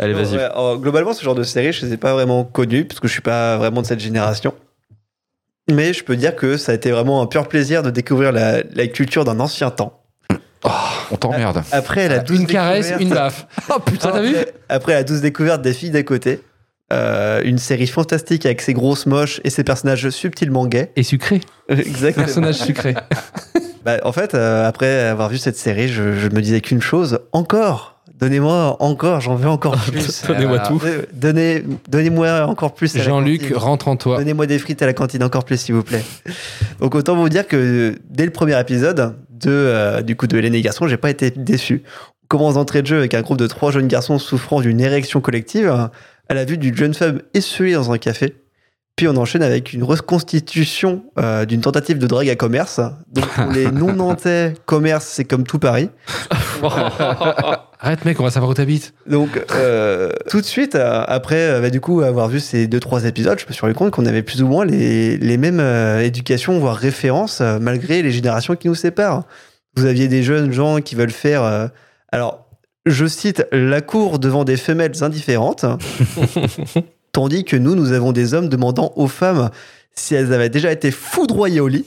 Speaker 1: Allez, vas-y.
Speaker 4: ouais, globalement, ce genre de série, je ne les ai pas vraiment connues, parce que je suis pas vraiment de cette génération. Mais je peux dire que ça a été vraiment un pur plaisir de découvrir la, la culture d'un ancien temps.
Speaker 1: On t'emmerde.
Speaker 4: Après la douce
Speaker 2: Une caresse,
Speaker 4: découverte-
Speaker 2: une baffe. Oh putain, t'as vu
Speaker 4: après, la douce découverte des filles d'à côté, euh, une série fantastique avec ses grosses moches et ses personnages subtilement gays.
Speaker 2: Et sucré.
Speaker 4: Exactement.
Speaker 2: Personnage sucré.
Speaker 4: Bah, en fait, euh, après avoir vu cette série, je, je me disais qu'une chose encore. Donnez-moi encore, j'en veux encore plus.
Speaker 3: Donnez-moi
Speaker 2: Voilà.
Speaker 3: tout.
Speaker 4: Euh, Donnez, donnez-moi encore plus. à la
Speaker 2: Jean-Luc, rentre en toi.
Speaker 4: Donnez-moi des frites à la cantine encore plus, s'il vous plaît. Donc autant vous dire que dès le premier épisode de euh, du coup de Hélène et j'ai pas été déçu. On commence d'entrée de jeu avec un groupe de trois jeunes garçons souffrant d'une érection collective à la vue d'une jeune femme essuyée dans un café. Puis on enchaîne avec une reconstitution euh, d'une tentative de drague à commerce. Donc pour les non-nantais, commerce, c'est comme tout Paris.
Speaker 2: Arrête, mec, on va savoir où t'habites.
Speaker 4: Donc, euh, tout de suite, euh, après, euh, bah, du coup, avoir vu ces deux, trois épisodes, je me suis rendu compte qu'on avait plus ou moins les, les mêmes euh, éducations, voire références, euh, malgré les générations qui nous séparent. Vous aviez des jeunes gens qui veulent faire. euh, alors, je cite la cour devant des femelles indifférentes, tandis que nous, nous avons des hommes demandant aux femmes si elles avaient déjà été foudroyées au lit.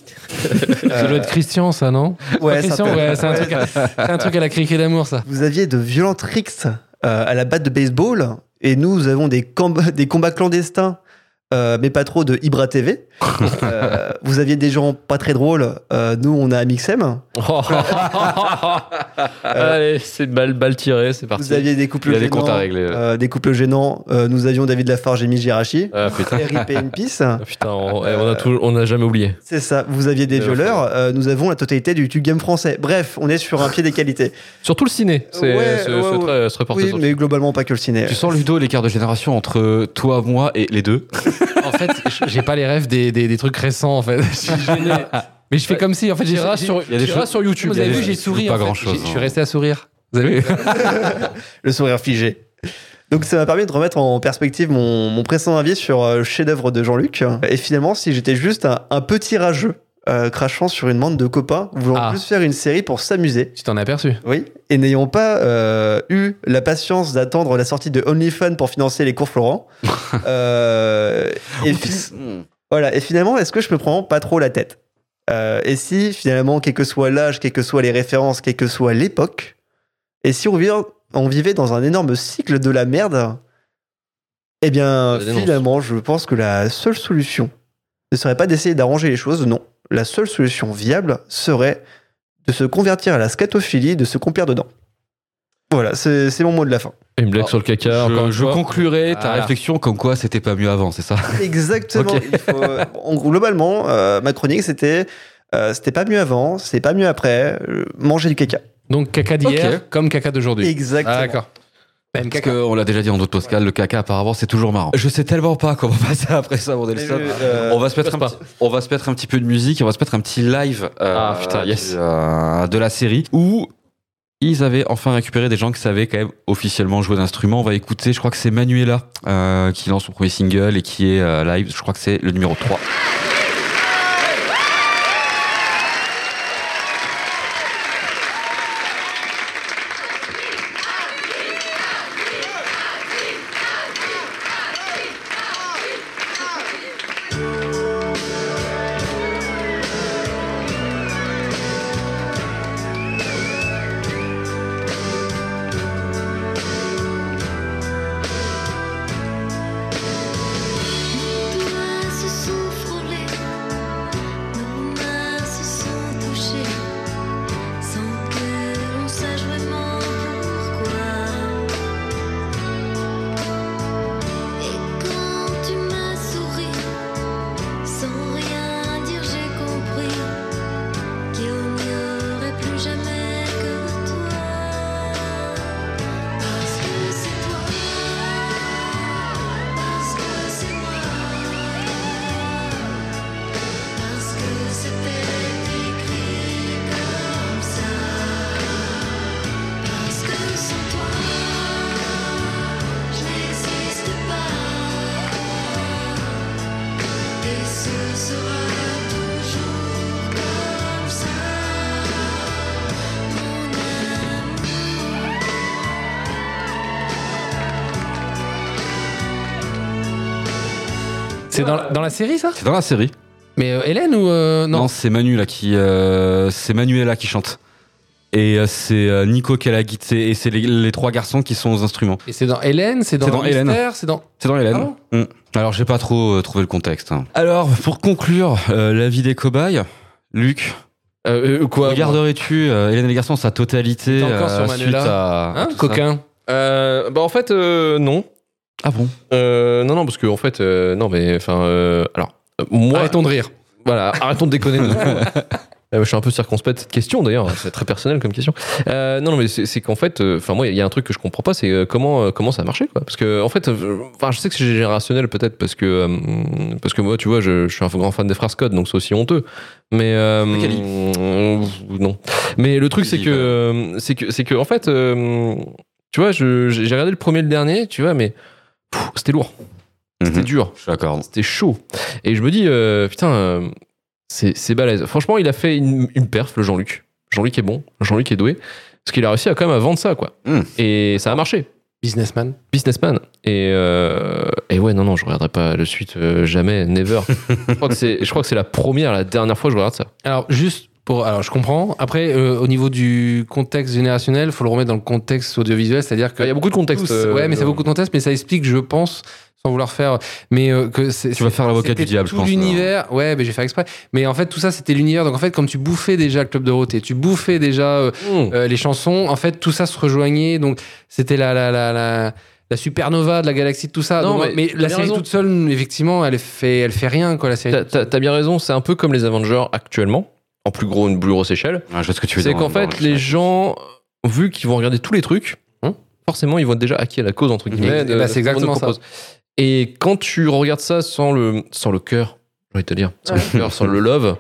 Speaker 2: Ça doit être Christian, ça, non
Speaker 4: Ouais,
Speaker 2: Christian,
Speaker 4: ça peut-
Speaker 2: ouais, c'est un, truc à- c'est un truc à la criquet d'amour, ça.
Speaker 4: Vous aviez de violents tricks euh, à la batte de baseball, et nous, nous avons des combats clandestins, euh, mais pas trop de Ibra TV. Euh, vous aviez des gens pas très drôles, euh, nous, on a Amixem.
Speaker 3: Allez, c'est balle, balle tirée, c'est parti.
Speaker 4: Vous aviez des couples
Speaker 1: Il y a des
Speaker 4: gênants.
Speaker 1: comptes à régler.
Speaker 4: euh, des couples gênants. Euh, nous avions David Lafarge et Miss Girachi.
Speaker 3: Ah putain.
Speaker 4: RIP in Peace.
Speaker 3: Ah, putain, on, eh, on a tout, on a jamais oublié.
Speaker 4: C'est ça. Vous aviez des violeurs. euh, nous avons la totalité du YouTube Game français. Bref, on est sur un pied d'égalité.
Speaker 3: Surtout le ciné. C'est
Speaker 4: Ouais,
Speaker 3: c'est-
Speaker 4: ouais, ouais.
Speaker 3: très, c'est très porté
Speaker 4: Oui,
Speaker 3: sur le
Speaker 4: mais globalement pas que le ciné.
Speaker 1: Tu sens, Ludo, l'écart de génération entre toi, moi et les deux
Speaker 2: En fait, j'ai pas les rêves des, des, des trucs récents, en fait. Je suis gêné. Mais je fais comme si, en fait, j'ai
Speaker 3: sur,
Speaker 1: il y a des
Speaker 3: t'iras
Speaker 1: choses-
Speaker 3: sur YouTube.
Speaker 2: Vous avez vu, j'ai souri.
Speaker 1: pas grand-chose,
Speaker 2: J'ai- Je suis
Speaker 1: hein.
Speaker 2: resté à sourire. Vous avez vu
Speaker 4: le sourire figé. Donc ça m'a permis de remettre en perspective mon, mon précédent avis sur euh, le chef-d'œuvre de Jean-Luc. Et finalement, si j'étais juste un, un petit rageux euh, crachant sur une bande de copains, voulant
Speaker 2: Ah.
Speaker 4: plus faire une série pour s'amuser,
Speaker 2: Tu t'en as aperçu
Speaker 4: oui, et n'ayant pas euh, eu la patience d'attendre la sortie de OnlyFans pour financer les cours Florent. euh, et fi- voilà. Et finalement, est-ce que je me prends pas trop la tête? Euh, Et si finalement, quel que soit l'âge, quelles que soient les références, quelle que soit l'époque, et si on vivait, on vivait dans un énorme cycle de la merde, eh bien, finalement, je pense que la seule solution ne serait pas d'essayer d'arranger les choses, non. La seule solution viable serait de se convertir à la scatophilie, de se complir dedans. Voilà, c'est mon mot de la fin.
Speaker 3: Une blague sur le caca. encore
Speaker 1: Je,
Speaker 3: une
Speaker 1: je
Speaker 3: fois.
Speaker 1: conclurai ta
Speaker 2: Voilà.
Speaker 1: réflexion comme quoi c'était pas mieux avant, c'est ça?
Speaker 4: Exactement.
Speaker 1: Ok.
Speaker 4: Il faut- en gros, globalement, euh, ma chronique, c'était euh, c'était pas mieux avant, c'est pas mieux après, euh, manger du caca.
Speaker 2: Donc caca d'hier comme caca d'aujourd'hui.
Speaker 4: Exactement.
Speaker 2: Ah, d'accord. Même
Speaker 1: Parce qu'on l'a déjà dit dans d'autres podcasts, le caca apparemment c'est toujours marrant. Je sais tellement pas comment passer après ça, mon
Speaker 4: je- euh,
Speaker 1: on va se mettre un petit, on va se mettre un petit peu de musique, on va se mettre un petit live euh,
Speaker 3: Ah, putain, yes.
Speaker 1: du, euh, de la série où ils avaient enfin récupéré des gens qui savaient quand même officiellement jouer d'instruments. On va écouter, je crois que c'est Manuela euh, qui lance son premier single et qui est euh, live. Je crois que c'est le numéro 3.
Speaker 6: C'est
Speaker 2: dans, dans la série ça?
Speaker 1: C'est dans la série.
Speaker 2: Mais euh, Hélène ou euh, non,
Speaker 1: Non, c'est Manu là qui, euh, c'est Manuela qui chante. Et euh, c'est euh, Nico qui a la guitare et c'est les, les trois garçons qui sont aux instruments.
Speaker 2: Et c'est dans Hélène, c'est dans,
Speaker 1: C'est dans Hélène.
Speaker 2: Mystère, c'est dans.
Speaker 1: C'est dans Hélène.
Speaker 2: Ah
Speaker 1: Mm. Alors j'ai pas trop euh, trouvé le contexte. hein. Alors pour conclure euh, la vie des cobayes, Luc,
Speaker 3: Euh, euh, quoi
Speaker 1: regarderais-tu euh, Hélène et les garçons sa totalité
Speaker 2: T'es encore
Speaker 1: euh,
Speaker 2: sur
Speaker 1: suite
Speaker 2: Manuela?
Speaker 1: à, à
Speaker 2: Hein,
Speaker 1: tout ça?
Speaker 2: Coquin?
Speaker 3: Euh, bah en fait euh, non.
Speaker 1: Ah bon
Speaker 3: Euh, non non parce que en fait euh, non mais enfin euh, alors euh, moi
Speaker 2: Arrêtons de rire.
Speaker 3: voilà arrêtons de déconner. Euh, je suis un peu circonspect de cette question d'ailleurs, c'est très personnel comme question. Euh, non, non, mais c'est qu'en fait, euh, enfin moi, il y a un truc que je comprends pas, c'est comment euh, comment ça a marché quoi. Parce que en fait, euh, enfin je sais que c'est générationnel peut-être parce que euh, parce que moi, tu vois, je, je suis un grand fan des frères Scott, donc c'est aussi honteux. Mais euh, euh, non. Mais le truc c'est que euh, c'est que c'est que en fait, euh, tu vois, je- j'ai regardé le premier et le dernier, tu vois, mais c'était lourd, c'était dur.
Speaker 1: Je suis d'accord.
Speaker 3: c'était chaud. Et je me dis, euh, putain, euh, c'est c'est balèze. Franchement, il a fait une, une perf, le Jean-Luc. Jean-Luc est bon, Jean-Luc est doué. Parce qu'il a réussi à quand même à vendre ça, quoi.
Speaker 1: Mm.
Speaker 3: Et ça a marché.
Speaker 2: Businessman.
Speaker 3: Businessman. Et, euh, et ouais, non, non, je regarderai pas le suite, euh, jamais, never. je crois que c'est je crois que c'est la première, la dernière fois que je regarde ça.
Speaker 2: Alors, juste pour. Alors, je comprends. Après, euh, au niveau du contexte générationnel, il faut le remettre dans le contexte audiovisuel, c'est-à-dire que.
Speaker 3: Il y a beaucoup de contexte.
Speaker 2: tous-
Speaker 3: euh,
Speaker 2: ouais, mais c'est beaucoup de contexte, mais ça explique, je pense, sans vouloir faire. Mais euh, que c'est.
Speaker 1: Tu vas faire l'avocat du diable, je
Speaker 2: tout
Speaker 1: pense,
Speaker 2: l'univers. Ouais, mais j'ai fait exprès. Mais en fait, tout ça, c'était l'univers. Donc, en fait, comme tu bouffais déjà le Club Dorothée, tu bouffais déjà euh,
Speaker 3: Mm.
Speaker 2: euh, les chansons, en fait, tout ça se rejoignait. Donc, c'était la. la, la, la la supernova de la galaxie de tout ça
Speaker 3: Non,
Speaker 2: Donc,
Speaker 3: mais
Speaker 2: mais, la série
Speaker 3: raison.
Speaker 2: toute seule effectivement elle fait elle fait rien quoi la série
Speaker 3: t'as bien raison, c'est un peu comme les Avengers actuellement, en plus gros, une plus grosse échelle.
Speaker 1: Ah, je vois ce que tu veux
Speaker 3: C'est qu'en fait, les gens, vu qu'ils vont regarder tous les trucs,
Speaker 2: Hum.
Speaker 3: forcément, ils vont être déjà acquis à la cause, entre guillemets.
Speaker 2: Bah, c'est exactement ça.
Speaker 3: Et quand tu regardes ça sans le, sans le cœur, j'ai envie de te dire, sans le cœur, sans le love,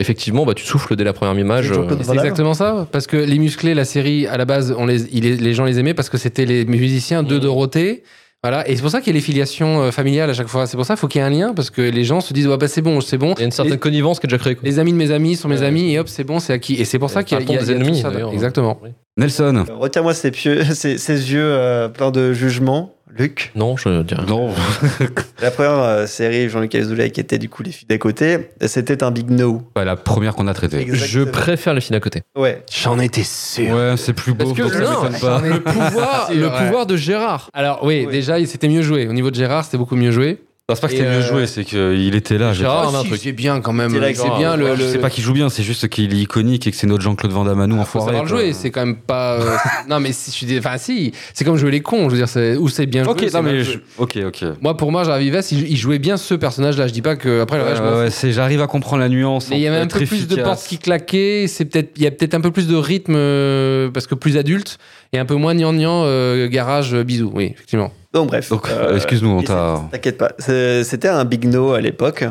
Speaker 3: effectivement, bah, tu souffles dès la première image. euh,
Speaker 2: C'est exactement ça, parce que les musclés, la série, à la base, on les, les gens les aimaient parce que c'était les musiciens de Dorothée. Voilà, et c'est pour ça qu'il y a les filiations euh, familiales à chaque fois. C'est pour ça qu'il faut qu'il y ait un lien, parce que les gens se disent, ouais, bah, c'est bon, c'est bon.
Speaker 3: Il y a une certaine
Speaker 2: les,
Speaker 3: connivence qui est déjà créée. quoi.
Speaker 2: les amis de mes amis sont mes amis, et hop, c'est bon, c'est acquis. Et c'est pour ça qu'il y a, y a-
Speaker 3: des
Speaker 2: il y a tout
Speaker 3: ennemis,
Speaker 2: ça. Exactement.
Speaker 1: Nelson.
Speaker 4: Euh, Retire-moi ces, pieux, ces, ces yeux euh, pleins de jugement, Luc.
Speaker 3: Non, je dirais.
Speaker 1: Non.
Speaker 4: La première euh, série, Jean-Luc Azoulay, qui était du coup Les filles d'à côté, c'était un big no.
Speaker 1: Bah, la première qu'on a traitée.
Speaker 3: Je préfère les filles à côté.
Speaker 4: Ouais.
Speaker 2: J'en étais sûr.
Speaker 1: Ouais, c'est plus beau.
Speaker 3: Parce que
Speaker 1: ça
Speaker 3: non,
Speaker 1: pas.
Speaker 3: le pouvoir de Gérard.
Speaker 2: Alors, oui,
Speaker 4: Oui.
Speaker 2: déjà, c'était mieux joué. Au niveau de Gérard, c'était beaucoup mieux joué.
Speaker 1: Non, c'est pas que c'était mieux
Speaker 2: euh,
Speaker 1: joué, c'est qu'il était là. j'ai
Speaker 2: Ah,
Speaker 1: pas-
Speaker 2: si, c'est bien quand même.
Speaker 4: C'est là
Speaker 2: C'est
Speaker 4: que c'est
Speaker 2: bien le.
Speaker 1: Je
Speaker 2: le-
Speaker 1: sais pas qu'il joue bien, c'est juste qu'il est iconique et que c'est notre Jean-Claude Van Damme à nous,
Speaker 2: Ah, faut
Speaker 1: enfoiré.
Speaker 2: savoir jouer, c'est quand même pas. euh, non, mais si je suis. Enfin, si, c'est comme jouer les cons. Je veux dire, c'est- ou c'est bien
Speaker 1: Ok,
Speaker 2: joué. c'est
Speaker 1: non,
Speaker 2: mal
Speaker 1: mais
Speaker 2: joué.
Speaker 1: je- ok, ok.
Speaker 2: Moi, pour moi, Jarvis Vest, il, jouait bien ce personnage-là. Je dis pas que après le reste, je m'en
Speaker 1: Ouais,
Speaker 2: fous.
Speaker 1: ouais, c'est- j'arrive à comprendre la nuance.
Speaker 2: Mais il y avait un peu plus de portes qui claquaient. C'est peut-être, il y a peut-être un peu plus de rythme euh, parce que plus adulte et un peu moins gnangnan euh, garage euh, bisous. Oui, effectivement.
Speaker 4: Donc bref.
Speaker 1: Donc,
Speaker 4: euh,
Speaker 1: excuse-nous, on t'a.
Speaker 4: T'inquiète pas. C'était un big no à l'époque.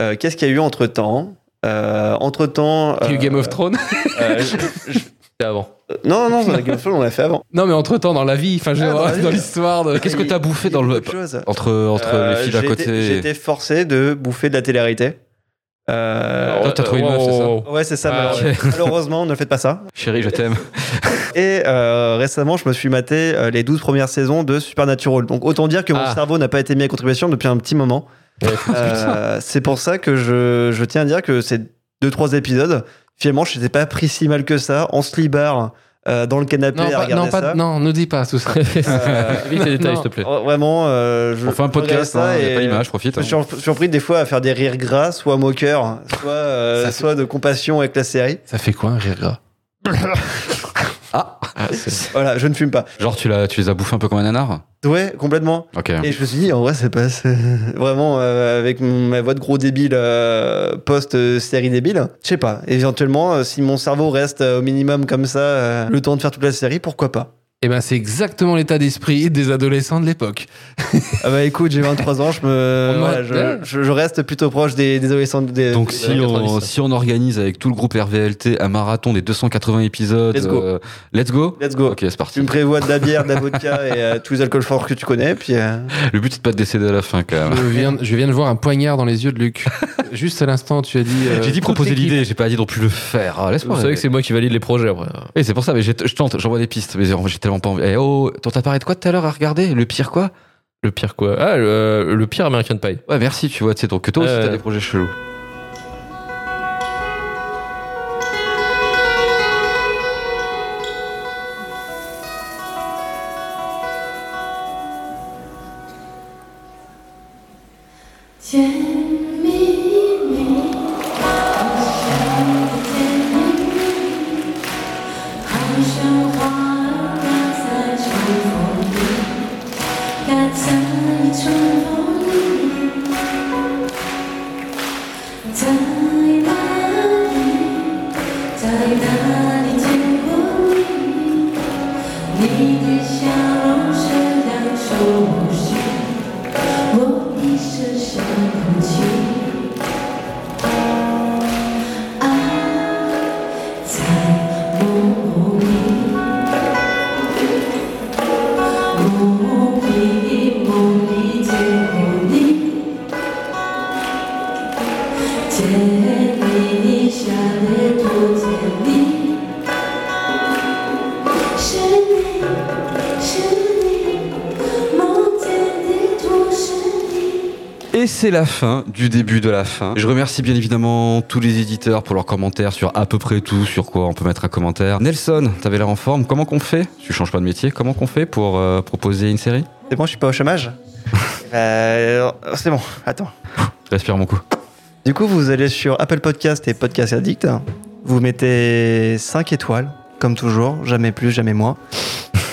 Speaker 4: Euh, Qu'est-ce qu'il y a eu entre temps Entre temps.
Speaker 2: Il y a eu Game of Thrones.
Speaker 3: C'était avant.
Speaker 4: Non, non, Game of Thrones, on l'a fait avant.
Speaker 2: Non, mais entre temps, dans la vie, enfin, je
Speaker 4: Ah, dans
Speaker 2: l'histoire de.
Speaker 1: Qu'est-ce que t'as bouffé dans le entre entre
Speaker 4: Euh,
Speaker 1: les filles
Speaker 4: J'ai
Speaker 1: côté
Speaker 4: été forcé de bouffer de la télé-réalité. Euh,
Speaker 1: Toi, t'as trouvé une meuf, c'est ça
Speaker 4: Ouais, c'est ça.
Speaker 1: Ah,
Speaker 4: malheureusement.
Speaker 1: ok.
Speaker 4: Malheureusement, ne faites pas ça.
Speaker 1: Chérie, je t'aime.
Speaker 4: Et euh, récemment, je me suis maté euh, les 12 premières saisons de Supernatural. Donc autant dire que mon
Speaker 2: Ah.
Speaker 4: cerveau n'a pas été mis à contribution depuis un petit moment. Euh, c'est pour ça que je, je tiens à dire que ces 2-3 épisodes, finalement, je n'étais pas pris si mal que ça, en slibard, euh, dans le canapé
Speaker 2: Non,
Speaker 4: à
Speaker 2: pas,
Speaker 4: regarder
Speaker 2: non, pas-
Speaker 4: ça.
Speaker 2: non, ne dis pas tout ça.
Speaker 4: Euh,
Speaker 3: Évite les détails, s'il te plaît.
Speaker 4: Vraiment, euh, je
Speaker 1: On fait un podcast,
Speaker 4: je
Speaker 1: hein, y a
Speaker 4: et
Speaker 1: pas l'image, profite,
Speaker 4: Je me suis
Speaker 1: hein.
Speaker 4: sur- surpris des fois à faire des rires gras, soit moqueurs, soit, euh,
Speaker 2: fait-
Speaker 4: soit de compassion avec la série.
Speaker 2: Ça fait quoi un rire gras?
Speaker 1: Ah,
Speaker 4: Voilà, je ne fume pas.
Speaker 1: genre tu l'as, tu les as bouffés un peu comme un nanar.
Speaker 4: Ouais, complètement.
Speaker 1: Ok.
Speaker 4: Et je me suis dit, en vrai, c'est pas c'est- vraiment euh, avec ma voix de gros débile euh, post-série débile. Je sais pas. Éventuellement, euh, si mon cerveau reste euh, au minimum comme ça, euh, le temps de faire toute la série, pourquoi pas
Speaker 2: Eh ben, c'est exactement l'état d'esprit des adolescents de l'époque.
Speaker 4: Ah bah écoute, j'ai 23 ans, je me, voilà, je, je- je reste plutôt proche des, des adolescents. Des,
Speaker 1: Donc
Speaker 4: des-
Speaker 1: si
Speaker 4: des
Speaker 1: on,
Speaker 4: 90.
Speaker 1: si on organise avec tout le groupe RVLT un marathon des 280 épisodes,
Speaker 4: Let's go.
Speaker 1: euh, let's go?
Speaker 4: Let's go.
Speaker 1: Ok, c'est
Speaker 4: Tu
Speaker 1: parti.
Speaker 4: me prévois de la bière, de la vodka et euh, tous les alcools forts que tu connais, puis euh,
Speaker 1: Le but c'est de pas de décéder à la fin quand même.
Speaker 2: Je viens, je viens de voir un poignard dans les yeux de Luc. Juste à l'instant, tu as dit. euh,
Speaker 1: J'ai dit proposer l'idée, j'ai pas dit non plus le faire. Ah, laisse-moi.
Speaker 3: Vous savez que c'est moi qui valide les projets après.
Speaker 1: Et c'est pour ça, mais je tente, j'envoie des pistes, mais j'ai tellement pas envie. Eh oh, t'en t'as parlé de quoi tout à l'heure à regarder Le pire quoi
Speaker 3: Le pire quoi? Ah, le, le pire American Pie.
Speaker 1: Ouais, merci, tu vois, tu sais, donc que toi aussi
Speaker 3: Euh.
Speaker 1: t'as des projets chelous. C'est la fin du début de la fin. Je remercie bien évidemment tous les éditeurs pour leurs commentaires sur à peu près tout sur quoi on peut mettre un commentaire. Nelson, t'avais l'air en forme. Comment qu'on fait Tu changes pas de métier. Comment qu'on fait pour euh, proposer une série?
Speaker 4: C'est bon, je suis pas au chômage. Euh, c'est bon, attends.
Speaker 1: Respire mon coup.
Speaker 4: Du coup, vous allez sur Apple Podcast et Podcast Addict. Vous mettez 5 étoiles, comme toujours, jamais plus, jamais moins.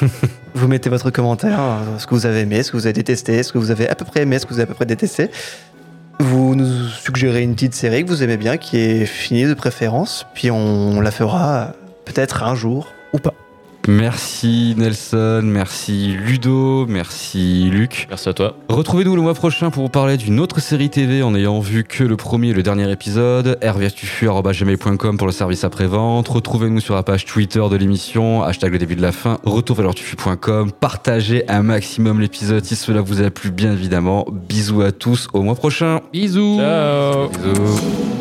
Speaker 4: vous mettez votre commentaire, euh, ce que vous avez aimé, ce que vous avez détesté, ce que vous avez à peu près aimé, ce que vous avez à peu près détesté. Vous nous suggérez une petite série que vous aimez bien, qui est finie de préférence, puis on la fera peut-être un jour ou pas.
Speaker 1: Merci Nelson, merci Ludo, merci Luc.
Speaker 3: Merci à toi.
Speaker 1: Retrouvez-nous le mois prochain pour vous parler d'une autre série TV en ayant vu que le premier et le dernier épisode. rvstufu.gmail.com pour le service après-vente. Retrouvez-nous sur la page Twitter de l'émission, hashtag le début de la fin, retourvalortufu.com. Partagez un maximum l'épisode si cela vous a plu bien évidemment. Bisous à tous, au mois prochain.
Speaker 2: Bisous.
Speaker 3: Ciao.
Speaker 1: Bisous.